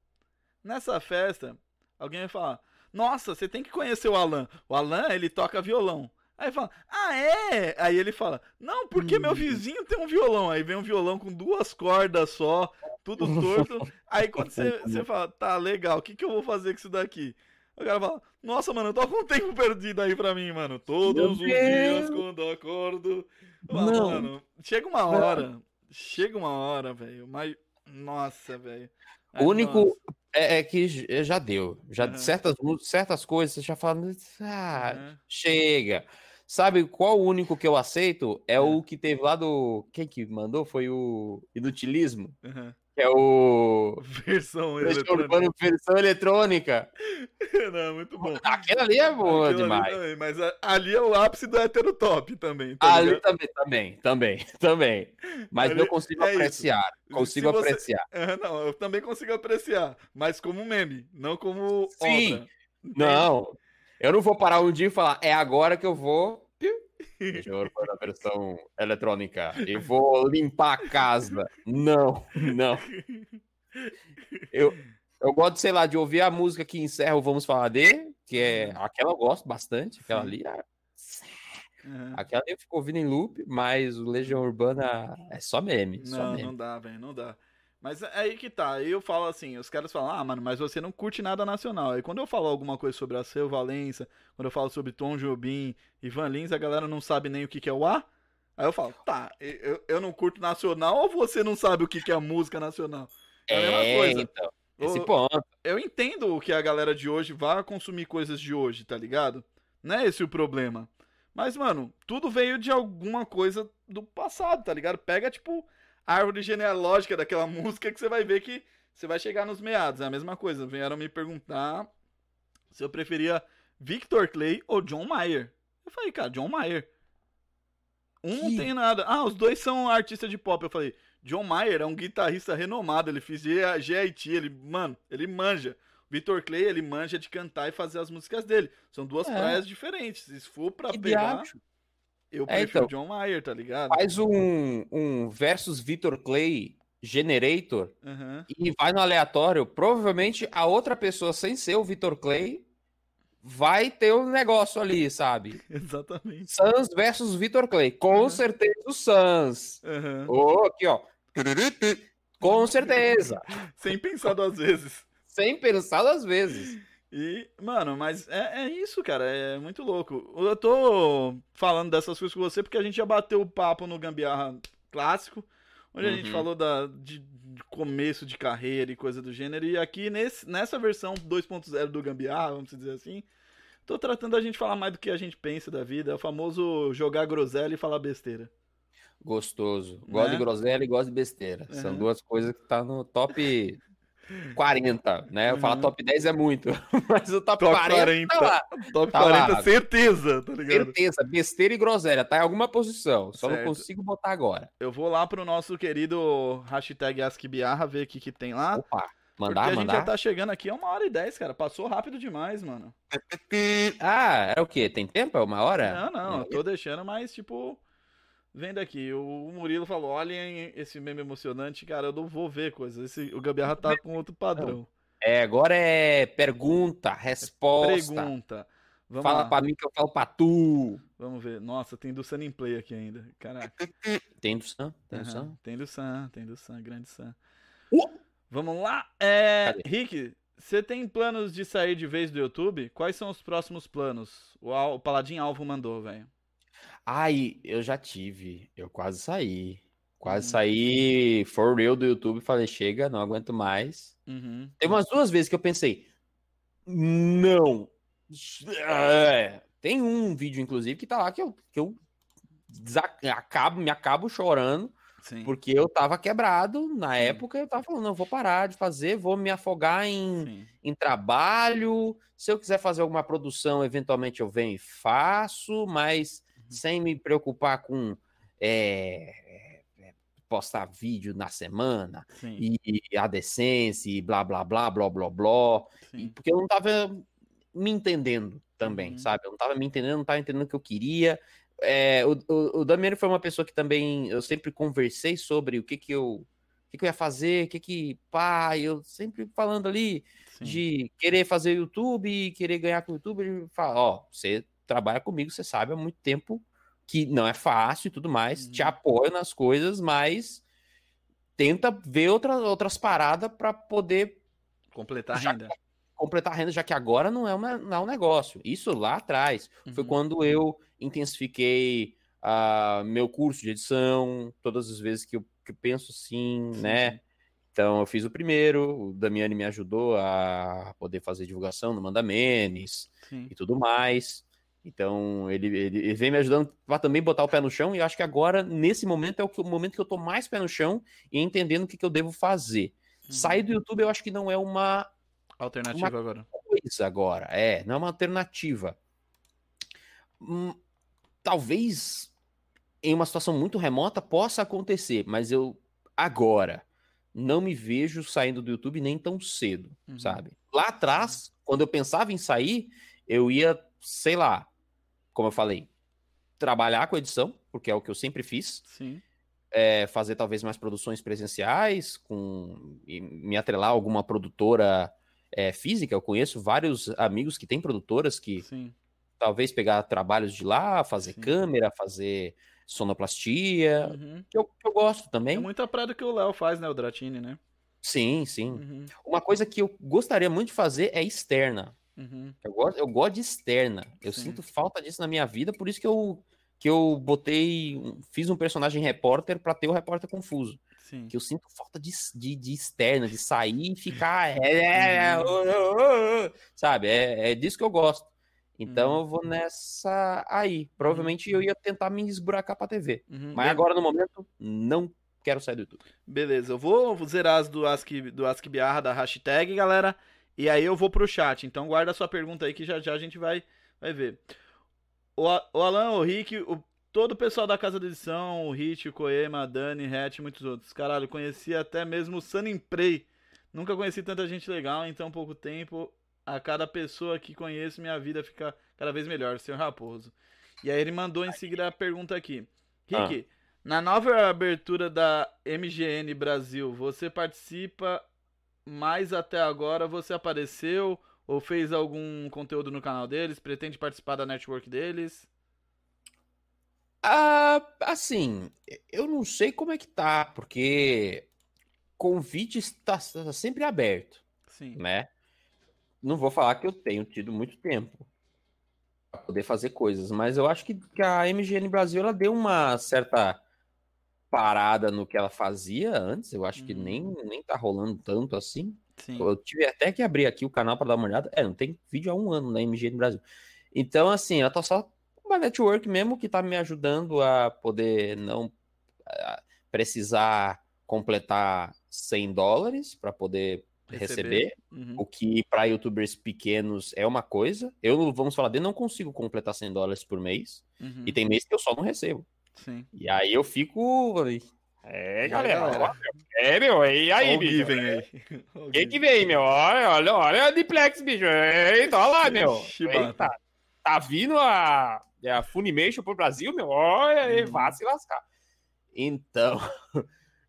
S1: Nessa festa, alguém vai falar: Nossa, você tem que conhecer o Alan. O Alan, ele toca violão. Aí fala, ah, é? Aí ele fala, não, porque meu vizinho tem um violão. Aí vem um violão com duas cordas só, tudo torto. Aí quando você, você fala, tá, legal, o que, que eu vou fazer com isso daqui? O cara fala, nossa, mano, toca um tempo perdido aí pra mim, mano. Todos os dias quando eu acordo. Não. Mano, chega uma hora, chega uma hora, velho, mas, nossa, velho.
S2: O único é, é, que já deu. Já uhum. certas, certas coisas você já fala, ah, uhum. chega. Sabe qual o único que eu aceito? É o que teve lá do. Quem que mandou? Foi o Inutilismo. Uhum. Que é o.
S1: Versão eletrônica.
S2: Versão eletrônica.
S1: Não, muito bom.
S2: Aquela ali é boa Aquilo demais.
S1: Ali mas ali é o ápice do hétero top também.
S2: Tá ali ligado? também, também, também, também. Mas ali, eu consigo é apreciar. Isso. Consigo você... apreciar.
S1: não, eu também consigo apreciar. Mas como meme, não como. Sim. Obra.
S2: Não. Eu não vou parar um dia e falar, é agora que eu vou. Deixa eu a versão eletrônica. E vou limpar a casa. Não, não. Eu, eu gosto, sei lá, de ouvir a música que encerra o Vamos Falar de, que é aquela eu gosto bastante. Aquela ali. É... Uhum. Aquela eu fico ouvindo em loop, mas o Legião Urbana é só meme.
S1: Não,
S2: só meme.
S1: não dá, velho, não dá. Mas é aí que tá. Aí eu falo assim, os caras falam, ah, mano, mas você não curte nada nacional. Aí quando eu falo alguma coisa sobre a Seu Valença, quando eu falo sobre Tom Jobim e Van Lins, a galera não sabe nem o que, que é o A. Aí eu falo, tá, eu, eu não curto nacional ou você não sabe o que, que é música nacional?
S2: É a mesma é, coisa. Então, esse ponto.
S1: Eu entendo que a galera de hoje vá consumir coisas de hoje, tá ligado? Não é esse o problema. Mas, mano, tudo veio de alguma coisa do passado, tá ligado? Pega, tipo, árvore genealógica daquela música que você vai ver que você vai chegar nos meados. É a mesma coisa. Vieram me perguntar se eu preferia Victor Clay ou John Mayer. Eu falei, cara, John Mayer. Um que... não tem nada. Ah, os dois são artistas de pop. Eu falei, John Mayer é um guitarrista renomado. Ele fez GIT, ele, mano, ele manja. Victor Clay, ele manja de cantar e fazer as músicas dele. São duas é. praias diferentes. Se for pra que pegar. Diacho. Eu é, prefiro então, John Mayer, tá ligado?
S2: Faz um, um versus Victor Clay Generator uhum. e vai no aleatório. Provavelmente a outra pessoa, sem ser o Victor Clay, vai ter um negócio ali, sabe?
S1: Exatamente.
S2: Sans versus Victor Clay. Com uhum. certeza o Sans. Uhum. Oh, aqui, ó. Com certeza.
S1: Sem pensar duas vezes.
S2: Sem pensar duas vezes.
S1: E, mano, mas é, é isso, cara. É muito louco. Eu tô falando dessas coisas com você porque a gente já bateu o papo no Gambiarra clássico, onde uhum. a gente uhum. falou da, de, de, começo de carreira e coisa do gênero. E aqui nesse, nessa versão 2.0 do Gambiarra, vamos dizer assim, tô tratando a gente falar mais do que a gente pensa da vida. É o famoso jogar groselha e falar besteira.
S2: Gostoso. Gosto né? de groselha e gosto de besteira. Uhum. São duas coisas que tá no top 40, né? Eu falo uhum. top 10 é muito, mas o top, top 40, 40 tá lá.
S1: Top tá 40, lá. certeza, tá ligado?
S2: Certeza, besteira e groselha, tá em alguma posição, só certo. não consigo botar agora.
S1: Eu vou lá pro nosso querido hashtag AskBiarra ver o que, que tem lá.
S2: Opa, mandar, Porque a
S1: gente já tá chegando aqui a uma hora e dez, cara, passou rápido demais, mano.
S2: Ah, é o quê? Tem tempo? É uma hora?
S1: Não, não, eu tô deixando, mas tipo... Vendo aqui, o Murilo falou: olhem esse meme emocionante, cara, eu não vou ver coisas. Esse, o Gambiarra tá com outro padrão.
S2: É, agora é pergunta, resposta.
S1: Pergunta.
S2: Vamos Fala lá. pra mim que eu falo pra tu.
S1: Vamos ver. Nossa, tem do Sun em Play aqui ainda. Caraca.
S2: Tem do Sun? Tem
S1: uhum.
S2: do Sun?
S1: Tem do Sun, tem do Sun, grande Sun. Uh! Vamos lá. É, Rick, você tem planos de sair de vez do YouTube? Quais são os próximos planos? O, o Paladin Alvo mandou, velho.
S2: Ai, eu já tive. Eu quase saí. Quase uhum. saí for real do YouTube. Falei, chega, não aguento mais. Uhum. Tem umas duas vezes que eu pensei, não. É. Tem um vídeo, inclusive, que tá lá que eu, que eu acabo, me acabo chorando. Sim. Porque eu tava quebrado na Sim. época, eu tava falando, não, vou parar de fazer, vou me afogar em, em trabalho. Se eu quiser fazer alguma produção, eventualmente eu venho e faço, mas sem me preocupar com é, postar vídeo na semana e, e a decência e blá blá blá blá blá blá, e, porque eu não tava me entendendo. também,
S1: Uhum.
S2: sabe? Eu não tava me entendendo, não tava entendendo o que eu queria. É, o, o, o Damiano foi uma pessoa que também eu sempre conversei sobre o que que eu, o que que eu ia fazer, o que que, pá, eu sempre falando ali
S1: Sim.
S2: de querer fazer YouTube, querer ganhar com o YouTube, ele fala, ó, você trabalha comigo, você sabe há muito tempo que não é fácil e tudo mais, te
S1: Uhum.
S2: apoio nas coisas, mas tenta ver outra, outras paradas para poder
S1: Completar a renda.
S2: completar a renda, já que agora não é, uma, não é um negócio. Isso lá atrás foi
S1: Uhum.
S2: quando eu intensifiquei ah, meu curso de edição, todas as vezes que eu, que eu penso assim,
S1: Sim,
S2: né? Então eu fiz o primeiro, o Damiani me ajudou a poder fazer divulgação no Mandamenes
S1: Sim.
S2: e tudo mais. Então ele, ele, ele vem me ajudando para também botar o pé no chão, e acho que agora, nesse momento, é o, que, o momento que eu tô mais pé no chão e entendendo o que, que eu devo fazer.
S1: Uhum.
S2: Sair do YouTube eu acho que não é uma
S1: Alternativa agora.
S2: coisa agora, é, não é uma alternativa. Hum, talvez em uma situação muito remota possa acontecer, mas eu agora não me vejo saindo do YouTube nem tão cedo,
S1: Uhum.
S2: sabe? Lá atrás, quando eu pensava em sair, eu ia, sei lá, como eu falei, trabalhar com edição, porque é o que eu sempre fiz,
S1: Sim.
S2: é, fazer talvez mais produções presenciais, com e me atrelar a alguma produtora é, física. Eu conheço vários amigos que têm produtoras que
S1: Sim.
S2: talvez pegar trabalhos de lá, fazer
S1: Sim.
S2: câmera, fazer sonoplastia,
S1: Uhum.
S2: que eu, que eu gosto
S1: É
S2: também.
S1: muita praia que o Léo faz, né? O Dratini, né?
S2: Sim, sim.
S1: Uhum.
S2: Uma coisa que eu gostaria muito de fazer é externa.
S1: Uhum.
S2: Eu gosto, eu gosto de externa. Eu
S1: Sim.
S2: sinto falta disso na minha vida, por isso que eu, que eu botei, fiz um personagem repórter para ter o repórter confuso.
S1: Sim.
S2: que eu sinto falta de, de, de externa, de sair e ficar.
S1: Uhum.
S2: sabe? É, é disso que eu gosto. Então
S1: Uhum.
S2: eu vou nessa aí. Provavelmente eu ia tentar me esburacar pra TV.
S1: Uhum.
S2: Mas agora, no momento, não quero sair do YouTube.
S1: Beleza, eu vou zerar as do Ask, do Ask Biarra da hashtag, galera. E aí eu vou pro chat. Então guarda a sua pergunta aí que já já a gente vai, vai ver. O, o Alan, o Rick, o, todo o pessoal da casa de edição, o Hit, o Koema, a Dani, Hatch e muitos outros. Caralho, conheci até mesmo o Sun Prey. Nunca conheci tanta gente legal em tão pouco tempo. A cada pessoa que conheço, minha vida fica cada vez melhor, senhor Raposo. E aí ele mandou em seguida a pergunta aqui. Rick, na nova abertura da MGN Brasil, você participa mais até agora? Você apareceu ou fez algum conteúdo no canal deles? Pretende participar da network deles?
S2: Ah, assim, eu não sei como é que tá, porque convite está, está sempre aberto,
S1: Sim.
S2: né? Não vou falar que eu tenho tido muito tempo para poder fazer coisas, mas eu acho que, que a MGN Brasil ela deu uma certa parada no que ela fazia antes. Eu acho que
S1: Uhum.
S2: nem, nem tá rolando tanto assim.
S1: Sim.
S2: Eu tive até que abrir aqui o canal para dar uma olhada. É, não tem vídeo há um ano na MGN Brasil. Então, assim, eu tô só uma network mesmo que tá me ajudando a poder não ah, precisar completar 100 dólares para poder receber.
S1: Uhum.
S2: O que para youtubers pequenos é uma coisa. Eu, vamos falar dele, não consigo completar 100 dólares por mês.
S1: Uhum.
S2: E tem mês que eu só não recebo.
S1: Sim.
S2: E aí eu fico. É,
S1: aí,
S2: galera. É, meu. E aí,
S1: Olha o
S2: bicho?
S1: Given aí. O
S2: Quem que
S1: Given.
S2: vem, meu? Olha, olha, olha a Diplex, bicho. Eita, olha lá, meu. Eita. Tá vindo a, a Funimation pro Brasil, meu? Olha aí,
S1: Uhum.
S2: vá se lascar. Então,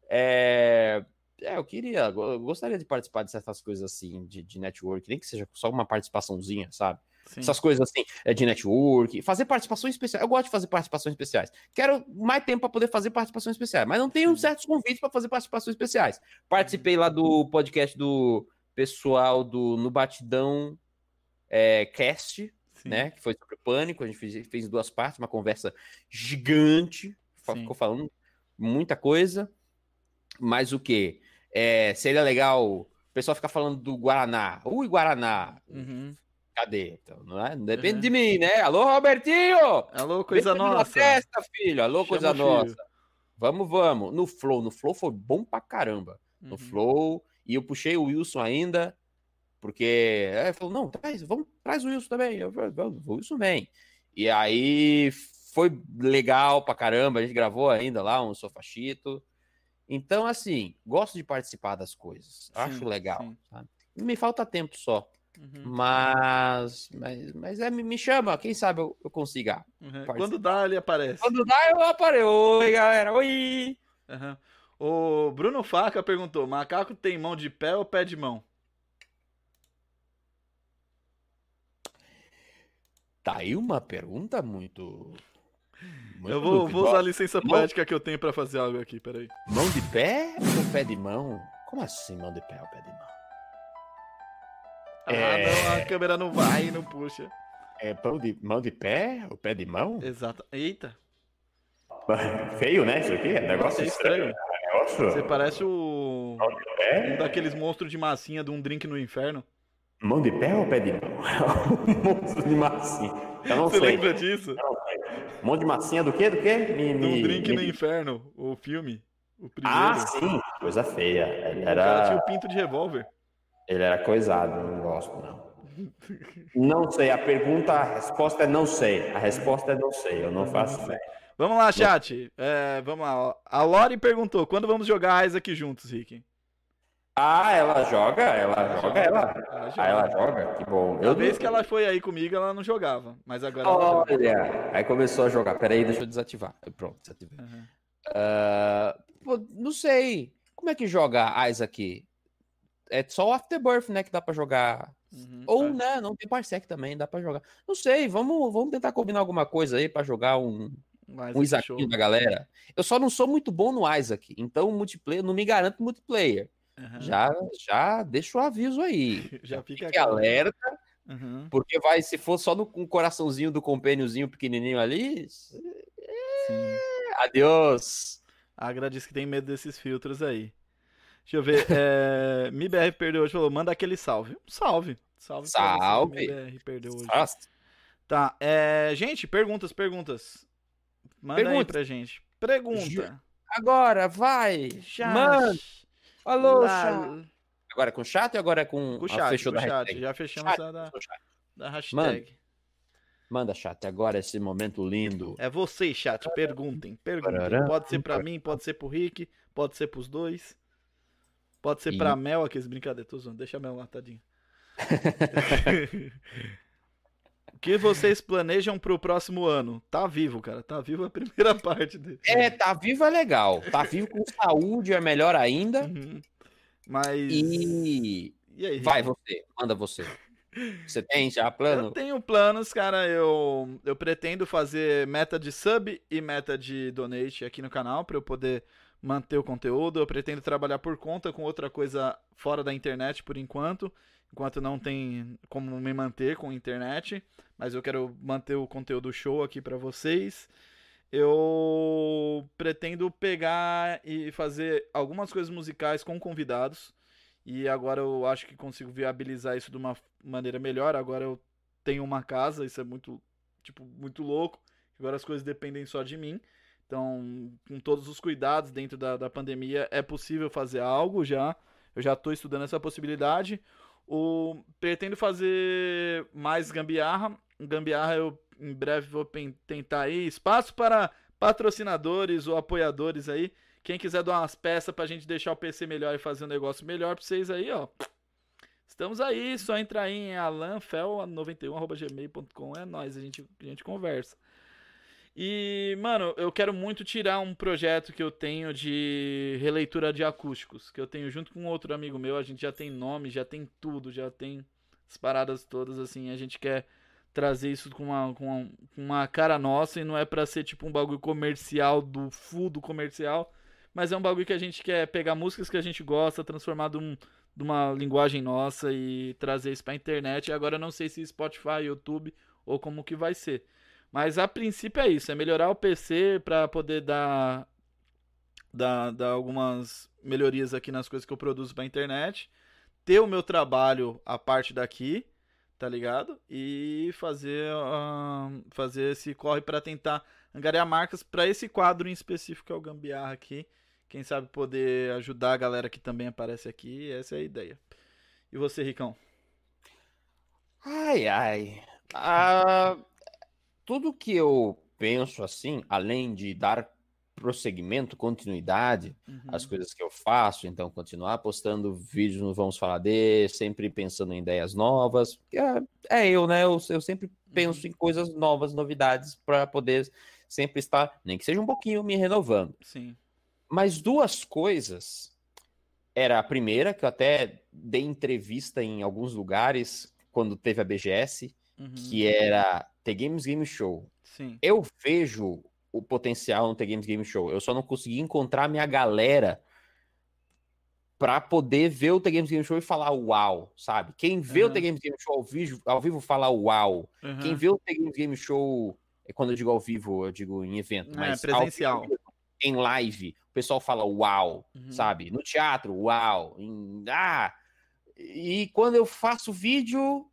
S2: é, é, eu queria, eu gostaria de participar de certas coisas assim, de, de network, nem que seja só uma participaçãozinha, sabe?
S1: Sim.
S2: Essas coisas assim, é, de network, fazer participações especiais. Eu gosto de fazer participações especiais. Quero mais tempo para poder fazer participações especiais, mas não tenho
S1: Sim.
S2: certos convites para fazer participações especiais. Participei lá do podcast do pessoal do No Batidão é, Cast,
S1: Sim.
S2: né? Que foi sobre o pânico. A gente fez, fez em duas partes, uma conversa gigante. Ficou falando muita coisa. Mas o que? seria legal. O pessoal ficar falando do Guaraná. Ui, Guaraná.
S1: Uhum.
S2: Cadê? Então, não é? Depende
S1: Uhum.
S2: de mim, né? Alô, Robertinho!
S1: Alô, coisa
S2: minha
S1: nossa.
S2: festa, filho. Alô,
S1: Chama
S2: coisa
S1: filho.
S2: nossa. Vamos, vamos. No Flow. No Flow foi bom pra caramba. No
S1: Uhum.
S2: Flow. E eu puxei o Wilson ainda. Porque. É, falou, não, traz, vamos, traz o Wilson também. Eu falei, vamos, o Wilson vem. E aí foi legal pra caramba. A gente gravou ainda lá um sofachito. Então, assim, gosto de participar das coisas. Acho
S1: Sim,
S2: legal.
S1: sim.
S2: sabe? Me falta tempo só. Uhum. Mas, mas, mas é, me chama, quem sabe eu, eu consiga.
S1: Uhum. Quando dá, ele aparece.
S2: Quando dá, eu apareço. Oi, galera. Oi.
S1: Uhum. O Bruno Faca perguntou: macaco tem mão de pé ou pé de mão?
S2: Tá aí uma pergunta muito.
S1: muito eu vou, vou, usar a licença mão... poética que eu tenho para fazer algo aqui, peraí.
S2: Mão de pé ou pé de mão? Como assim, mão de pé ou pé de mão?
S1: Ah, é... não, a câmera não vai e não puxa.
S2: É mão de, mão de pé ou pé de mão?
S1: Exato. Eita.
S2: Feio, né? Isso aqui é negócio é estranho.
S1: estranho. Você parece o. Um daqueles monstros de massinha de um drink no inferno.
S2: Mão de pé ou pé de mão? monstro de massinha. Eu não
S1: Você
S2: sei.
S1: lembra disso?
S2: Mão de massinha do quê? Do quê?
S1: Me, me, um drink me... no inferno, o filme. O
S2: primeiro. Ah, sim. Coisa feia. Ele era... O cara
S1: tinha o pinto de revólver.
S2: Ele era coisado, não gosto, não. Não sei. A pergunta, a resposta é não sei. A resposta é não sei. Eu não faço ideia.
S1: Vamos lá, chat. É, vamos lá. A Lori perguntou: quando vamos jogar Isaac juntos, Rick?
S2: Ah, ela joga? Ela joga? Ela, ela joga. Ah, ela joga? Que bom.
S1: Eu vez que ela foi aí comigo, ela não jogava. Mas agora
S2: Olha, aí começou a jogar. Peraí, deixa eu desativar. Pronto, desativei. Uhum. Uh, não sei. Como é que joga Isaac? É só o Afterbirth, né? Que dá pra jogar. Uhum, Ou, é. né? Não tem Parsec também, dá pra jogar. Não sei, vamos, vamos tentar combinar alguma coisa aí pra jogar um, um Isaac da galera. Eu só não sou muito bom no Isaac, então multiplayer, não me garanto multiplayer. Uhum. Já, já deixa o aviso aí.
S1: Já fica
S2: Fique alerta. Uhum. Porque vai, se for só no um coraçãozinho do compêniozinho pequenininho ali. É... Adeus.
S1: A Agra diz que tem medo desses filtros aí. Deixa eu ver. É... MIBR perdeu hoje, falou: manda aquele salve. Salve. Salve.
S2: Salve.
S1: MIBR perdeu hoje. Nossa. Tá. É... Gente, perguntas, perguntas. Manda Pergunta. aí pra gente. Pergunta.
S2: Agora, vai.
S1: Chat. Manda.
S2: Alô, chat. Agora é com chat ou agora é com,
S1: com chat? Fechou com da chat. Hashtag? Já fechamos chat. a da, da hashtag.
S2: Manda. Manda, chat, agora esse momento lindo.
S1: É você, chat, perguntem, perguntem. Pode ser pra mim, pode ser pro Rick, pode ser pros dois. Pode ser e... pra Mel, aqueles brincadeiros. Deixa a Mel lá, tadinho. O que vocês planejam pro próximo ano? Tá vivo, cara. Tá vivo a primeira parte dele.
S2: É, tá vivo é legal. Tá vivo com saúde é melhor ainda. Uhum.
S1: Mas.
S2: E. e aí, Vai você, manda você. Você tem já plano?
S1: Eu tenho planos, cara. Eu, eu pretendo fazer meta de sub e meta de donate aqui no canal para eu poder manter o conteúdo. Eu pretendo trabalhar por conta com outra coisa fora da internet por enquanto enquanto não tem como me manter com a internet, mas eu quero manter o conteúdo show aqui para vocês. Eu pretendo pegar e fazer algumas coisas musicais com convidados. E agora eu acho que consigo viabilizar isso de uma maneira melhor. Agora eu tenho uma casa, isso é muito, tipo, muito louco. Agora as coisas dependem só de mim. Então, com todos os cuidados dentro da, da pandemia, é possível fazer algo já. Eu já estou estudando essa possibilidade. O, pretendo fazer mais gambiarra. Gambiarra eu em breve vou tentar aí. Espaço para patrocinadores ou apoiadores aí. Quem quiser dar umas peças pra gente deixar o PC melhor e fazer um negócio melhor pra vocês aí, ó. Estamos aí, só entrar aí em alanfel91.gmail.com. É nóis, a gente, a gente conversa. E, mano, eu quero muito tirar um projeto que eu tenho de releitura de acústicos, que eu tenho junto com outro amigo meu, a gente já tem nome, já tem tudo, já tem as paradas todas, assim, a gente quer trazer isso com uma, com uma, com uma cara nossa e não é pra ser tipo um bagulho comercial do full do comercial, mas é um bagulho que a gente quer pegar músicas que a gente gosta, transformar de, um, de uma linguagem nossa e trazer isso pra internet. E agora eu não sei se Spotify, YouTube ou como que vai ser. Mas a princípio é isso, é melhorar o PC para poder dar, dar, dar algumas melhorias aqui nas coisas que eu produzo para internet, ter o meu trabalho a parte daqui, tá ligado? E fazer uh, fazer esse corre para tentar angariar marcas para esse quadro em específico que é o Gambiarra aqui. Quem sabe poder ajudar a galera que também aparece aqui, essa é a ideia. E você, Ricão?
S2: Ai, ai. Ah, tudo que eu penso assim, além de dar prosseguimento, continuidade,
S1: Uhum.
S2: as coisas que eu faço, então continuar postando vídeos no Vamos Falar de, sempre pensando em ideias novas. É, é eu, né? Eu, eu sempre penso em coisas novas, novidades, para poder sempre estar, nem que seja um pouquinho, me renovando.
S1: Sim.
S2: Mas duas coisas. Era a primeira, que eu até dei entrevista em alguns lugares quando teve a BGS,
S1: Uhum.
S2: que era The Games Game Show.
S1: Sim.
S2: Eu vejo o potencial no The Games Game Show. Eu só não consegui encontrar minha galera pra poder ver o The Games Game Show e falar uau, sabe? Quem vê o
S1: Uhum.
S2: The Games Game Show ao vivo, ao vivo fala uau.
S1: Uhum.
S2: Quem vê o The Games Game Show, é quando eu digo ao vivo, eu digo em evento,
S1: É,
S2: mas
S1: presencial.
S2: vivo, em live, o pessoal fala uau,
S1: Uhum.
S2: sabe? No teatro, uau. Em... Ah! E quando eu faço vídeo,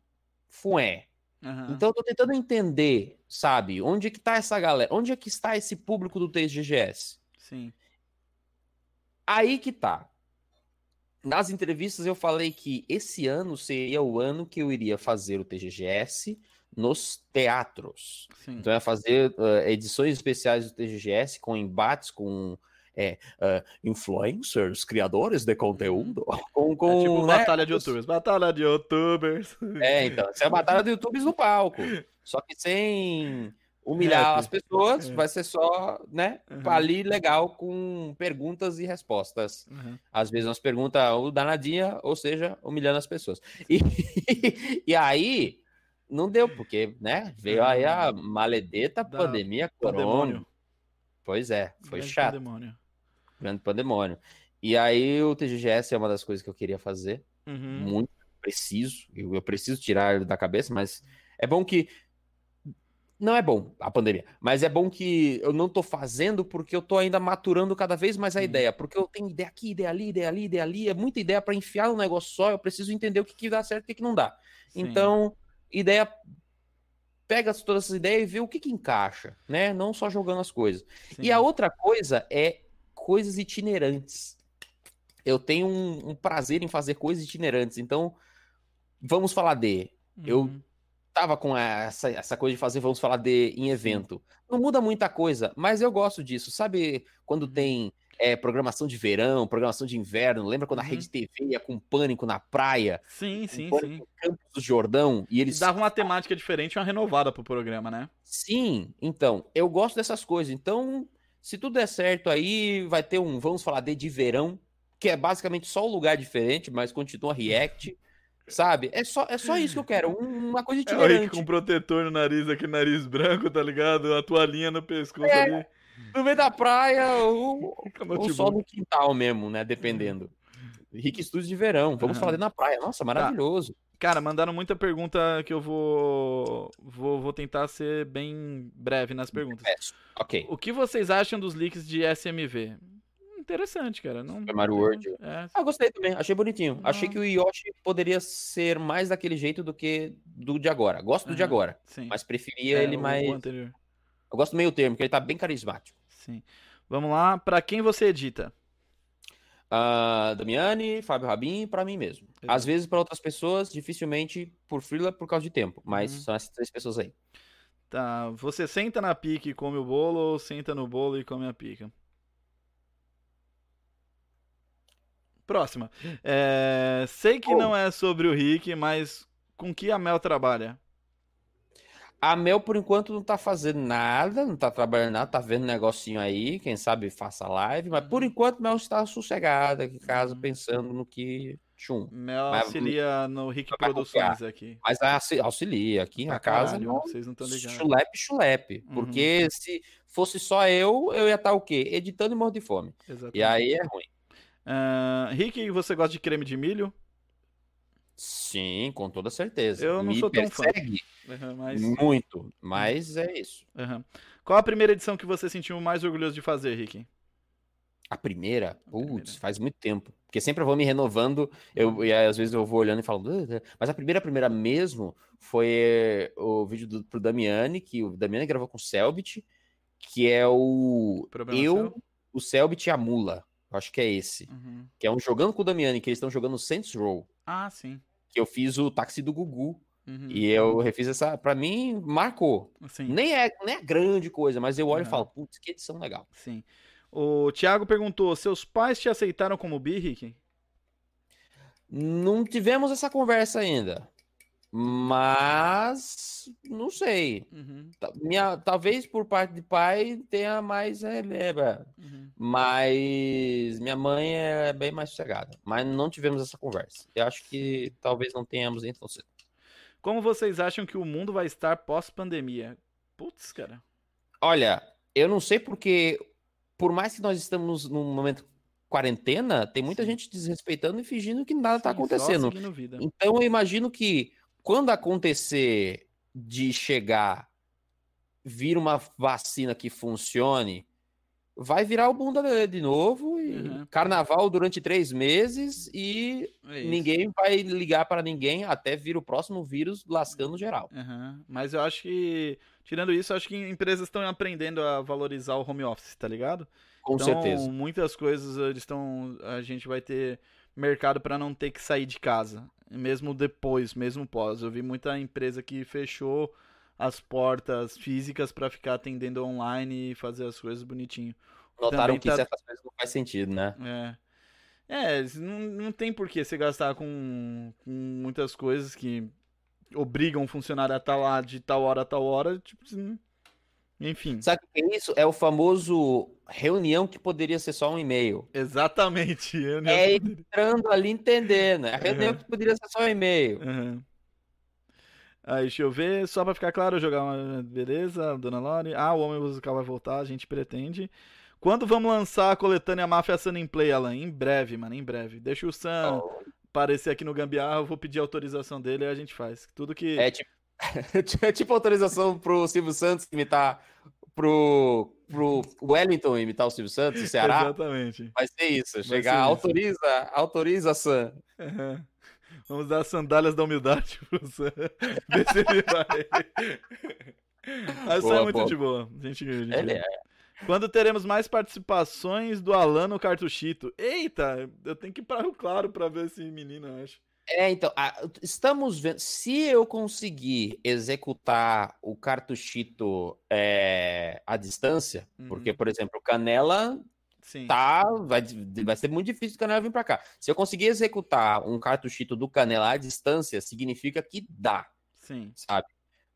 S2: fué.
S1: Uhum.
S2: Então eu tô tentando entender, sabe? Onde é que tá essa galera? Onde é que está esse público do TGGS?
S1: Sim.
S2: Aí que tá. Nas entrevistas eu falei que esse ano seria o ano que eu iria fazer o TGGS nos teatros.
S1: Sim.
S2: Então eu ia fazer eh, edições especiais do TGGS com embates com é, eh, influencers, criadores de conteúdo, com, com
S1: é tipo
S2: né,
S1: batalha de youtubers. Batalha de youtubers.
S2: É, então, essa é a batalha do YouTubers no palco. Só que sem humilhar
S1: Rap.
S2: as pessoas,
S1: É.
S2: vai ser só, né,
S1: Uhum.
S2: ali legal com perguntas e respostas.
S1: Uhum.
S2: Às vezes umas perguntas ou danadinha, ou seja, humilhando as pessoas. E, e aí, não deu, porque, né, veio aí a maledeta
S1: Da
S2: pandemia corona.
S1: Pandemônio.
S2: Pois é, foi
S1: Grande
S2: chato,
S1: pandemônio.
S2: Grande pandemônio. E aí o TGGS é uma das coisas que eu queria fazer
S1: Uhum.
S2: muito preciso. Eu, eu preciso tirar ele da cabeça, mas é bom que. Não é bom a pandemia, mas é bom que eu não tô fazendo porque eu tô ainda maturando cada vez mais a
S1: Sim.
S2: ideia. Porque eu tenho ideia aqui, ideia ali, ideia ali, ideia ali. É muita ideia para enfiar num negócio só. Eu preciso entender o que, que dá certo e o que, que não dá.
S1: Sim.
S2: Então, ideia. Pega todas essas ideias e vê o que, que encaixa, né? Não só jogando as coisas. E
S1: Sim.
S2: a outra coisa é coisas itinerantes. Eu tenho um, um prazer em fazer coisas itinerantes. Então, vamos falar de. eu-
S1: Uhum.
S2: Tava com essa, essa coisa de fazer, vamos falar de em evento. Não muda muita coisa, mas eu gosto disso. Sabe quando
S1: Uhum.
S2: tem é, programação de verão, programação de inverno? Lembra quando a
S1: Uhum.
S2: Rede TV ia com pânico na praia?
S1: Sim, sim, sim.
S2: Campos do Jordão? E eles
S1: Dava uma temática diferente uma renovada pro programa, né?
S2: Sim, então, eu gosto dessas coisas. Então, se tudo der certo aí, vai ter um, vamos falar de de verão, que é basicamente só um lugar diferente, mas continua React, sabe? É só, é só isso que eu quero, um- uma coisa
S1: É o Rick
S2: itinerante.
S1: com protetor no nariz, aquele nariz branco, tá ligado? A toalhinha no pescoço
S2: É,
S1: ali.
S2: No meio da praia, ou, ou só no quintal mesmo, né? Dependendo. Rick Studios de verão, vamos falar de na praia. Nossa, maravilhoso.
S1: Cara, mandaram muita pergunta que eu vou, vou vou tentar ser bem breve nas perguntas.
S2: Peço. Ok.
S1: O que vocês acham dos leaks de SMV? Interessante, cara. Não,
S2: Super Mario World.
S1: É,
S2: Ah, gostei também, achei bonitinho. Achei
S1: Ah.
S2: que o Yoshi poderia ser mais daquele jeito do que do de agora. Gosto do de agora,
S1: sim.
S2: mas preferia
S1: É,
S2: ele
S1: o-
S2: mais.
S1: anterior.
S2: Eu gosto do meio termo, porque ele tá bem carismático.
S1: Sim. Vamos lá. Pra quem você edita?
S2: Ah, Damiani, Fábio Rabin pra mim mesmo.
S1: Exato.
S2: Às vezes pra outras pessoas, dificilmente por freela por causa de tempo. Mas
S1: Uhum.
S2: são essas três pessoas aí.
S1: Tá. Você senta na pica e come o bolo ou senta no bolo e come a pica? Próxima. É, sei que
S2: Oh.
S1: não é sobre o Rick, mas com que a Mel trabalha?
S2: A Mel, por enquanto, não tá fazendo nada, não tá trabalhando nada, tá vendo um negocinho aí, quem sabe faça live, mas por enquanto Mel está sossegada aqui em casa,
S1: Uhum.
S2: pensando no que. Tchum.
S1: Mel
S2: Mas-
S1: auxilia no Rick Produções aqui.
S2: Mas auxi- auxilia aqui na casa.
S1: caralho,
S2: não-
S1: vocês não estão ligados.
S2: Chulepe, chulepe.
S1: Uhum.
S2: Porque se fosse só eu, eu ia estar o quê? Editando e morro de fome.
S1: Exatamente.
S2: E aí é ruim.
S1: Ah, Rick, você gosta de creme de milho?
S2: Sim, com toda certeza.
S1: Eu não
S2: Me
S1: sou tão fã. Aham, mas...
S2: muito, mas é isso.
S1: aham. Qual a primeira edição que você sentiu mais orgulhoso de fazer, Rick?
S2: A primeira, putz,
S1: primeira.
S2: faz muito tempo. Porque sempre eu vou me renovando, eu, e às vezes eu vou olhando e falo, mas a primeira, primeira mesmo foi o vídeo do, pro Damiani, que o Damiani gravou com o Selbit, que é o
S1: Problema
S2: eu,
S1: seu?
S2: o Selbit e a Mula. Acho que é esse.
S1: Uhum.
S2: Que é um jogando com o Damiani, que eles estão jogando Saints Row.
S1: Ah, sim.
S2: Que eu fiz o táxi do Gugu.
S1: Uhum.
S2: E eu refiz essa. Pra mim, marcou.
S1: Sim,
S2: Nem é, nem é grande coisa, mas eu olho e
S1: Aham.
S2: falo, putz, que edição legal.
S1: sim. O Thiago perguntou: seus pais te aceitaram como bi, Rick?
S2: Não tivemos essa conversa ainda. Mas não sei. Uhum. Minha, talvez por parte de pai tenha mais releva. Uhum. Mas minha mãe é bem mais sossegada. Mas não tivemos essa conversa. Eu acho que talvez não tenhamos então cedo.
S1: Como vocês acham que o mundo vai estar pós-pandemia? Putz, cara.
S2: Olha, eu não sei porque, por mais que nós estamos num momento quarentena, tem muita Sim. gente desrespeitando e fingindo que nada está acontecendo. Então eu imagino que quando acontecer de chegar, vir uma vacina que funcione, vai virar o bunda de novo e uhum. carnaval durante três meses e é ninguém vai ligar para ninguém até vir o próximo vírus lascando geral.
S1: Uhum. Mas eu acho que, tirando isso, acho que empresas estão aprendendo a valorizar o home office, tá ligado?
S2: Com
S1: então,
S2: certeza.
S1: Muitas coisas eles estão, a gente vai ter mercado para não ter que sair de casa mesmo depois, mesmo pós. Eu vi muita empresa que fechou as portas físicas para ficar atendendo online e fazer as coisas bonitinho.
S2: Notaram Também que tá... certas coisas não faz sentido, né?
S1: É. É, não, não tem por que você gastar com, com muitas coisas que obrigam o funcionário a estar tá lá de tal hora a tal hora, tipo, assim, enfim.
S2: Sabe o que é isso? É o famoso reunião que poderia ser só um e-mail.
S1: Exatamente.
S2: É entrando ali entendendo. É a reunião uhum. que poderia ser só um e-mail.
S1: Uhum. Aí, deixa eu ver, só pra ficar claro, jogar uma. Beleza, dona Lore. Ah, o Homem Musical vai voltar, a gente pretende. Quando vamos lançar a coletânea Máfia Sun in Play, Alan? Em breve, mano, em breve. Deixa o Sam oh. aparecer aqui no Gambiarra, eu vou pedir autorização dele e a gente faz. Tudo que.
S2: É tipo é tipo autorização pro Silvio Santos imitar pro, pro Wellington imitar o Silvio Santos, o Ceará.
S1: Exatamente.
S2: Vai ser isso. Chegar, ser autoriza, isso. autoriza Sam.
S1: Uhum. Vamos dar as sandálias da humildade pro Sam. Se ele vai. A Sam é muito boa. de boa. Gente, gente
S2: ele é.
S1: Quando teremos mais participações do Alan no cartuchito? Eita, eu tenho que ir para o claro para ver esse menino, eu acho.
S2: É, então, estamos vendo. Se eu conseguir executar o cartuchito é, à distância, uhum. porque, por exemplo, Canela Sim. tá. Vai, vai ser muito difícil o Canela vir para cá. Se eu conseguir executar um cartuchito do Canela à distância, significa que dá.
S1: Sim.
S2: Sabe?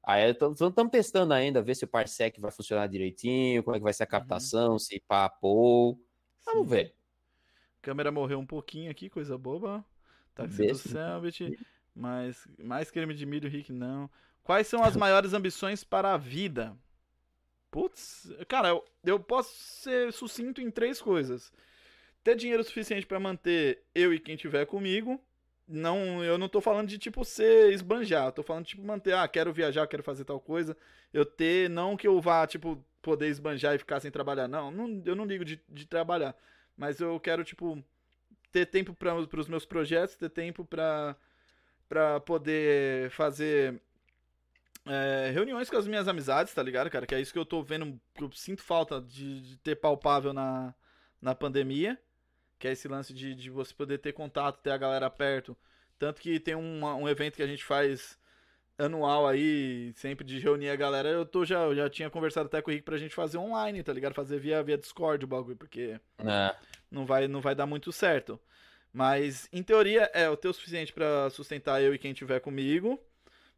S2: Aí estamos testando ainda, ver se o Parsec vai funcionar direitinho, como é que vai ser a uhum. captação, uhum. se papou. Vamos ver.
S1: A câmera morreu um pouquinho aqui, coisa boba. Táxi do Selbit, mas mais creme de milho, Rick, não. Quais são as maiores ambições para a vida? Putz, cara, eu, eu posso ser sucinto em três coisas. Ter dinheiro suficiente para manter eu e quem tiver comigo. Não, eu não tô falando de tipo ser esbanjar, tô falando tipo manter, ah, quero viajar, quero fazer tal coisa. Eu ter, não que eu vá, tipo, poder esbanjar e ficar sem trabalhar. Não, não eu não ligo de, de trabalhar. Mas eu quero, tipo, ter tempo para os meus projetos, ter tempo para poder fazer é, reuniões com as minhas amizades, tá ligado, cara? Que é isso que eu tô vendo, que eu sinto falta de, de, ter palpável na, na pandemia. Que é esse lance de, de você poder ter contato, ter a galera perto. Tanto que tem um evento que a gente faz anual aí, sempre de reunir a galera. Eu tô já, eu já tinha conversado até com o Rick pra gente fazer online, tá ligado? Fazer via, via Discord o bagulho, porque.
S2: É
S1: não vai, não vai dar muito certo. Mas, em teoria, é o ter o suficiente para sustentar eu e quem tiver comigo.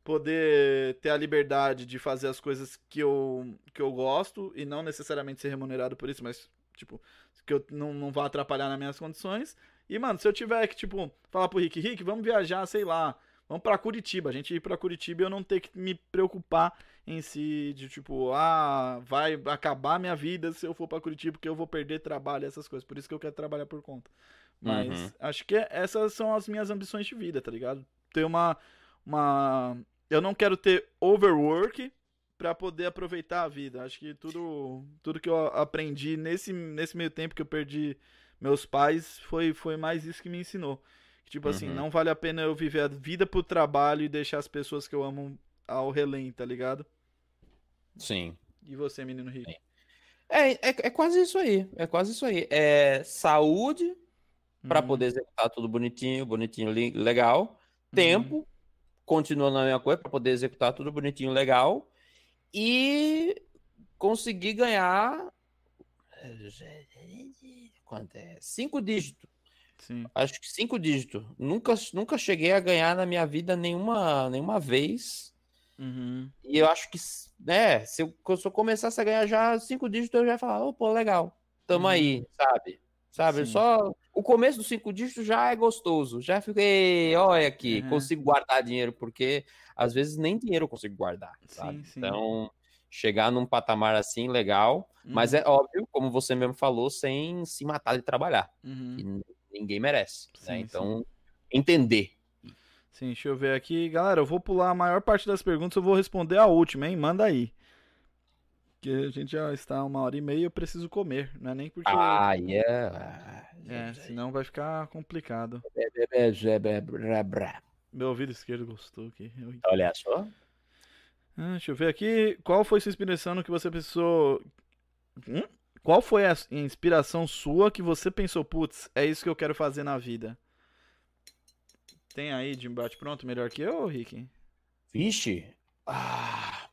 S1: Poder ter a liberdade de fazer as coisas que eu, que eu gosto e não necessariamente ser remunerado por isso, mas, tipo, que eu não, não vá atrapalhar nas minhas condições. E, mano, se eu tiver que, tipo, falar pro Rick, Rick, vamos viajar, sei lá, vamos para Curitiba. A gente ir para Curitiba e eu não ter que me preocupar em si, de tipo, ah, vai acabar minha vida se eu for para Curitiba, porque eu vou perder trabalho, essas coisas. Por isso que eu quero trabalhar por conta. Mas uhum. acho que essas são as minhas ambições de vida, tá ligado? Ter uma. uma... Eu não quero ter overwork para poder aproveitar a vida. Acho que tudo, tudo que eu aprendi nesse, nesse meio tempo que eu perdi meus pais foi, foi mais isso que me ensinou. Tipo assim, uhum. não vale a pena eu viver a vida pro trabalho e deixar as pessoas que eu amo ao relém, tá ligado?
S2: Sim.
S1: E você, menino rico?
S2: É, é, é quase isso aí. É quase isso aí. É saúde para hum. poder executar tudo bonitinho, bonitinho, legal. Hum. Tempo, continuando a mesma coisa, para poder executar tudo bonitinho, legal. E conseguir ganhar Quanto é? Cinco dígitos.
S1: Sim.
S2: Acho que cinco dígitos. Nunca, nunca cheguei a ganhar na minha vida nenhuma, nenhuma vez.
S1: Uhum.
S2: E eu acho que, né, se eu, se eu começasse a ganhar já cinco dígitos, eu já ia falar, ô, pô, legal, tamo
S1: Uhum.
S2: aí, sabe? Sabe?
S1: Sim.
S2: Só o começo dos cinco dígitos já é gostoso. Já fiquei, olha aqui,
S1: Uhum.
S2: consigo guardar dinheiro, porque às vezes nem dinheiro eu consigo guardar, sabe?
S1: Sim, sim.
S2: Então, chegar num patamar assim, legal. Mas
S1: Uhum.
S2: é óbvio, como você mesmo falou, sem se matar de trabalhar.
S1: Uhum.
S2: Ninguém merece.
S1: Sim,
S2: né?
S1: sim.
S2: Então, entender.
S1: Sim, deixa eu ver aqui. Galera, eu vou pular a maior parte das perguntas, eu vou responder a última, hein? Manda aí. Porque a gente já está uma hora e meia, eu preciso comer. Não é nem porque.
S2: Ah, yeah.
S1: É, senão vai ficar complicado.
S2: Olha
S1: Meu ouvido esquerdo gostou aqui. Eu-
S2: só.
S1: Ah, deixa eu ver aqui. Qual foi sua inspiração no que você pensou. Hum? Qual foi a inspiração sua que você pensou, putz, é isso que eu quero fazer na vida? Tem aí de bate pronto melhor que eu, Rick?
S2: Vixe. Ah.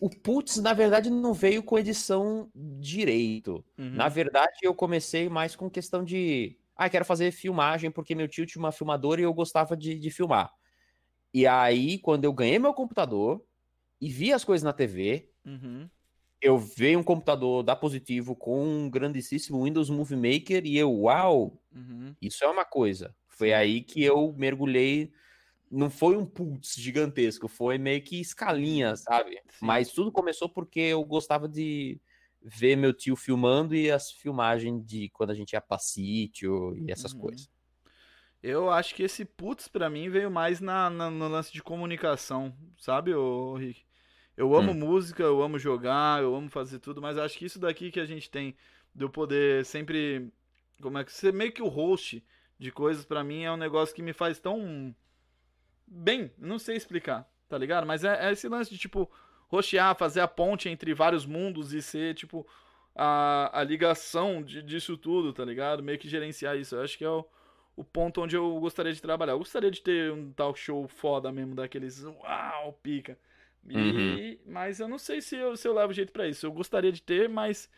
S2: O Putz, na verdade, não veio com edição direito.
S1: Uhum.
S2: Na verdade, eu comecei mais com questão de. Ah, quero fazer filmagem porque meu tio tinha uma filmadora e eu gostava de, de filmar. E aí, quando eu ganhei meu computador e vi as coisas na TV,
S1: Uhum.
S2: Eu vi um computador da Positivo com um grandíssimo Windows Movie Maker e eu, uau,
S1: Uhum.
S2: isso é uma coisa. Foi aí que eu mergulhei. Não foi um putz gigantesco, foi meio que escalinha, sabe?
S1: Sim.
S2: Mas tudo começou porque eu gostava de ver meu tio filmando e as filmagens de quando a gente ia pra sítio e essas
S1: Uhum.
S2: coisas.
S1: Eu acho que esse putz pra mim veio mais na, na- no lance de comunicação, sabe, ô, Rick? Eu amo
S2: Hum.
S1: música, eu amo jogar, eu amo fazer tudo, mas acho que isso daqui que a gente tem, de eu poder sempre, como é que ser meio que o host de coisas pra mim é um negócio que me faz tão bem, não sei explicar, tá ligado? Mas é, é esse lance de tipo rochear, fazer a ponte entre vários mundos e ser tipo a, a ligação de, disso tudo, tá ligado? Meio que gerenciar isso. Eu acho que é o, o ponto onde eu gostaria de trabalhar. Eu gostaria de ter um talk show foda mesmo, daqueles uau, pica. E, Mas eu não sei se eu, se eu levo jeito pra isso. Eu gostaria de ter, mas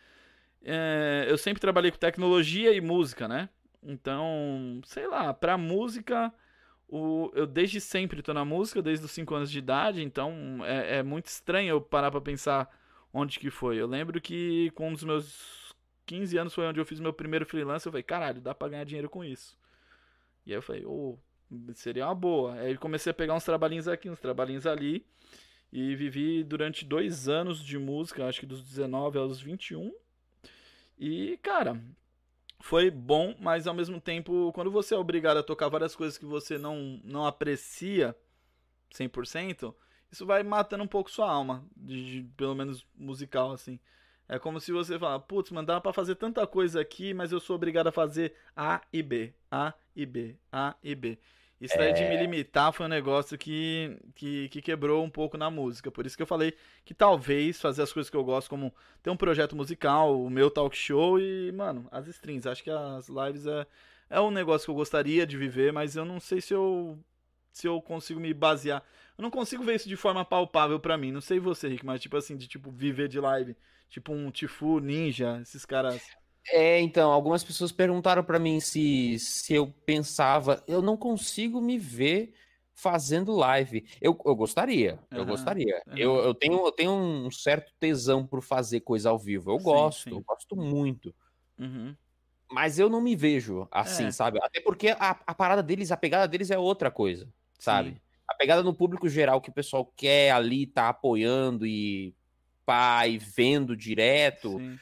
S1: é, eu sempre trabalhei com tecnologia e música, né? Então, sei lá, pra música, o, eu desde sempre tô na música, desde os 5 anos de idade, então é, é muito estranho eu parar pra pensar onde que foi. Eu lembro que com um dos meus 15 anos foi onde eu fiz meu primeiro freelance, eu falei, caralho, dá pra ganhar dinheiro com isso. E aí eu falei, ô, seria uma boa. Aí comecei a pegar uns trabalhinhos aqui, uns trabalhinhos ali. E vivi durante dois anos de música, acho que dos 19 aos 21. E, cara, foi bom, mas ao mesmo tempo, quando você é obrigado a tocar várias coisas que você não, não aprecia 100%, isso vai matando um pouco sua alma, de, de- pelo menos musical, assim. É como se você falar, putz, mano, dá pra fazer tanta coisa aqui, mas eu sou obrigado a fazer A e B, A e B, A e B. Isso daí de me limitar foi um negócio que, que, que quebrou um pouco na música. Por isso que eu falei que talvez fazer as coisas que eu gosto, como ter um projeto musical, o meu talk show e, mano, as strings. Acho que as lives é, é um negócio que eu gostaria de viver, mas eu não sei se eu, se eu consigo me basear. Eu não consigo ver isso de forma palpável pra mim. Não sei você, Rick, mas tipo assim, de tipo viver de live. Tipo um Tifu, Ninja, esses caras.
S2: É, então, algumas pessoas perguntaram pra mim se, se eu pensava. Eu não consigo me ver fazendo live. Eu, eu gostaria, eu
S1: Aham,
S2: gostaria.
S1: aham.
S2: Eu, eu, tenho, eu tenho um certo tesão por fazer coisa ao vivo. Eu
S1: Sim,
S2: gosto,
S1: sim.
S2: eu gosto muito.
S1: Uhum.
S2: Mas eu não me vejo assim,
S1: É.
S2: sabe? Até porque a, a parada deles, a pegada deles é outra coisa, sabe?
S1: Sim.
S2: A pegada no público geral que o pessoal quer ali, tá apoiando e pá, e vendo direto
S1: Sim.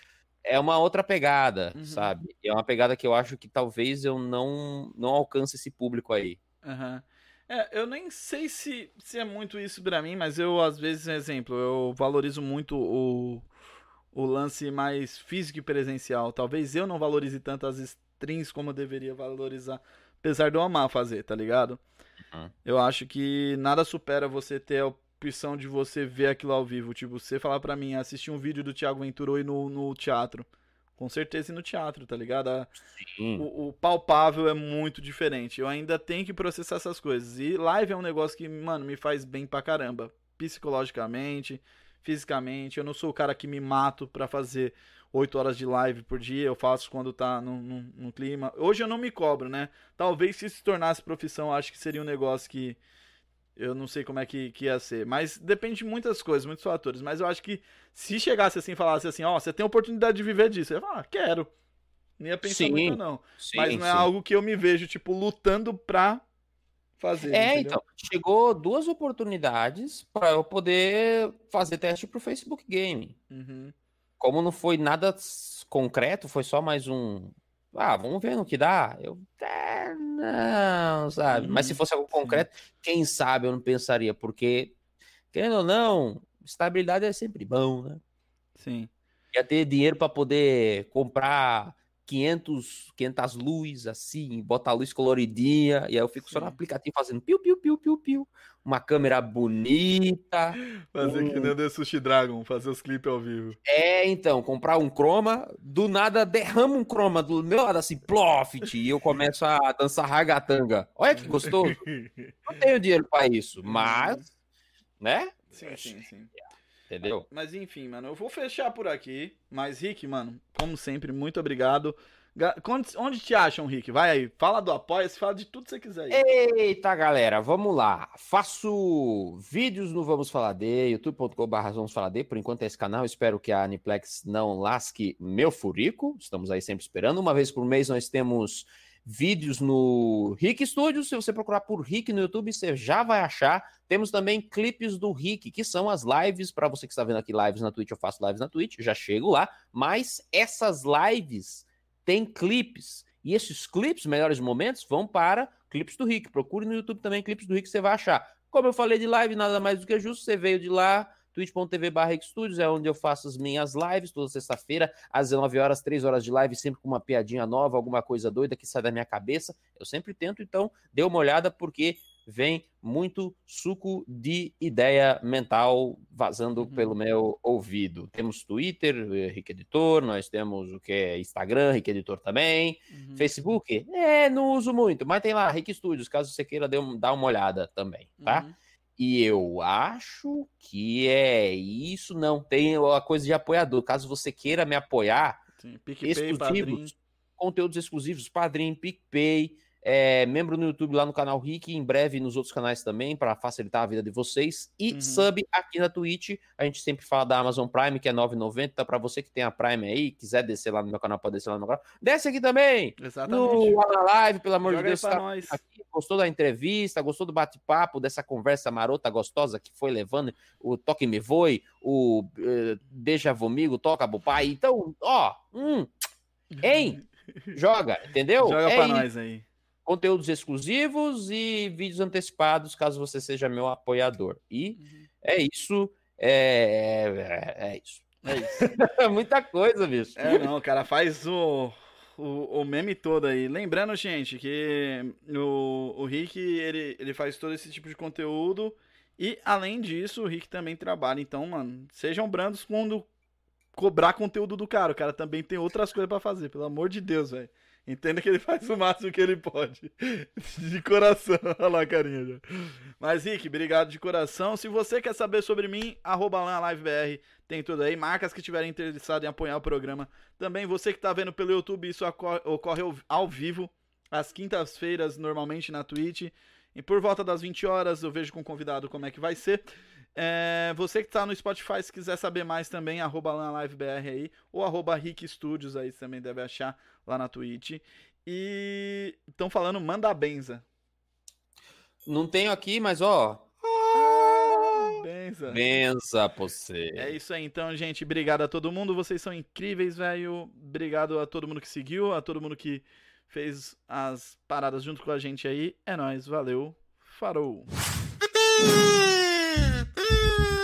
S2: É uma outra pegada,
S1: Uhum.
S2: sabe? É uma pegada que eu acho que talvez eu não não alcance esse público aí.
S1: Aham. É, eu nem sei se, se é muito isso pra mim, mas eu, às vezes, exemplo, eu valorizo muito o, o lance mais físico e presencial. Talvez eu não valorize tanto as strings como eu deveria valorizar, apesar de eu amar fazer, tá ligado?
S2: Uhum.
S1: Eu acho que nada supera você ter a opção de você ver aquilo ao vivo. Tipo, você falar pra mim, assistir um vídeo do Thiago Ventura e no, no teatro. Com certeza ir no teatro, tá ligado? A-
S2: Sim.
S1: o, o palpável é muito diferente. Eu ainda tenho que processar essas coisas. E live é um negócio que, mano, me faz bem pra caramba. Psicologicamente, fisicamente. Eu não sou o cara que me mato pra fazer 8 horas de live por dia. Eu faço quando tá no, no, no clima. Hoje eu não me cobro, né? Talvez se se tornasse profissão, acho que seria um negócio que eu não sei como é que, que ia ser. Mas depende de muitas coisas, muitos fatores. Mas eu acho que se chegasse assim e falasse assim, ó, oh, você tem a oportunidade de viver disso, eu ia falar, ah, quero. Não ia pensar sim, muito, não. Sim, Mas não é sim. algo que eu me vejo, tipo, lutando pra fazer.
S2: É, entendeu? então, chegou duas oportunidades para eu poder fazer teste pro Facebook Game. Uhum. Como não foi nada concreto, foi só mais um. Ah, vamos ver no que dá. Eu. É, não, sabe? Mas se uhum. fosse algo concreto, quem sabe eu não pensaria, porque, querendo ou não, estabilidade é sempre bom, né?
S1: Sim.
S2: Ia ter dinheiro para poder comprar 500, 500 luzes assim, bota a luz coloridinha, e aí eu fico Sim. só no aplicativo fazendo piu, piu, piu, piu, piu. Uma câmera bonita.
S1: Fazer um... que nem o The Sushi Dragon, fazer os clipes ao vivo.
S2: É, então, comprar um croma, do nada derrama um croma do meu lado assim, plofit, e eu começo a dançar ragatanga. Olha que gostoso. Não tenho dinheiro para isso, mas, né?
S1: Sim, sim, sim.
S2: Entendeu?
S1: Mas, enfim, mano, eu vou fechar por aqui. Mas, Rick, mano, como sempre, muito obrigado. Onde, onde te acham, Rick? Vai aí, fala do Apoia-se, fala de tudo que você quiser aí.
S2: Eita, galera, vamos lá. Faço vídeos no Vamos Falar de, youtube.com.br Vamos Falar de. Por enquanto é esse canal. Espero que a Aniplex não lasque meu furico. Estamos aí sempre esperando. Uma vez por mês nós temos vídeos no Rick Studios. Se você procurar por Rick no YouTube, você já vai achar. Temos também clipes do Rick, que são as lives. Para você que está vendo aqui lives na Twitch, eu faço lives na Twitch, já chego lá. Mas essas lives têm clipes. E esses clipes, melhores momentos, vão para clipes do Rick. Procure no YouTube também clipes do Rick, você vai achar. Como eu falei de live, nada mais do que justo. Você veio de lá, twitch.tv barra é onde eu faço as minhas lives toda sexta-feira, às 19 horas, 3 horas de live, sempre com uma piadinha nova, alguma coisa doida que sai da minha cabeça. Eu sempre tento, então dê uma olhada, porque vem muito suco de ideia mental vazando uhum. pelo meu ouvido. Temos Twitter, Rick Editor, nós temos o que é Instagram, Rick Editor também, uhum. Facebook, é, não uso muito, mas tem lá Rick Studios, caso você queira dar uma olhada também, tá? Uhum. E eu acho que é isso. Não tem a coisa de apoiador. Caso você queira me apoiar, Sim, PicPay, exclusivos, padrinho. conteúdos exclusivos, Padrim, PicPay, é, membro no YouTube lá no canal Rick, em breve nos outros canais também, para facilitar a vida de vocês. E uhum. sub aqui na Twitch. A gente sempre fala da Amazon Prime, que é 9,90. Para você que tem a Prime aí, quiser descer lá no meu canal, pode descer lá no meu canal. Desce aqui também!
S1: Exatamente.
S2: No na live, pelo amor Joga de Deus. Tá aqui, gostou da entrevista, gostou do bate-papo, dessa conversa marota, gostosa que foi levando o Toque Me Voe, o uh, Deixa Vomigo, Toca Bupai. Então, ó, hum, hein? Joga, entendeu?
S1: Joga é pra nós aí
S2: conteúdos exclusivos e vídeos antecipados, caso você seja meu apoiador. E uhum. é isso. É, é, é isso. É isso. Muita coisa, bicho.
S1: É, não, o cara faz o, o, o meme todo aí. Lembrando, gente, que o, o Rick, ele, ele faz todo esse tipo de conteúdo. E, além disso, o Rick também trabalha. Então, mano, sejam brandos quando cobrar conteúdo do cara. O cara também tem outras coisas para fazer, pelo amor de Deus, velho. Entenda que ele faz o máximo que ele pode. De coração. Olha lá carinha já. Mas, Rick, obrigado de coração. Se você quer saber sobre mim, arroba lá LiveBR. Tem tudo aí. Marcas que estiverem interessadas em apoiar o programa. Também você que está vendo pelo YouTube, isso ocorre ao vivo. Às quintas-feiras, normalmente na Twitch. E por volta das 20 horas eu vejo com o convidado como é que vai ser. É, você que está no Spotify, se quiser saber mais também, arroba LiveBR aí, ou arroba Rick Studios aí, você também deve achar lá na Twitch. E estão falando manda benza.
S2: Não tenho aqui, mas ó. Ah, benza. Benza você.
S1: É isso aí, então, gente. Obrigado a todo mundo. Vocês são incríveis, velho. Obrigado a todo mundo que seguiu, a todo mundo que fez as paradas junto com a gente aí. É nóis, valeu. Farou.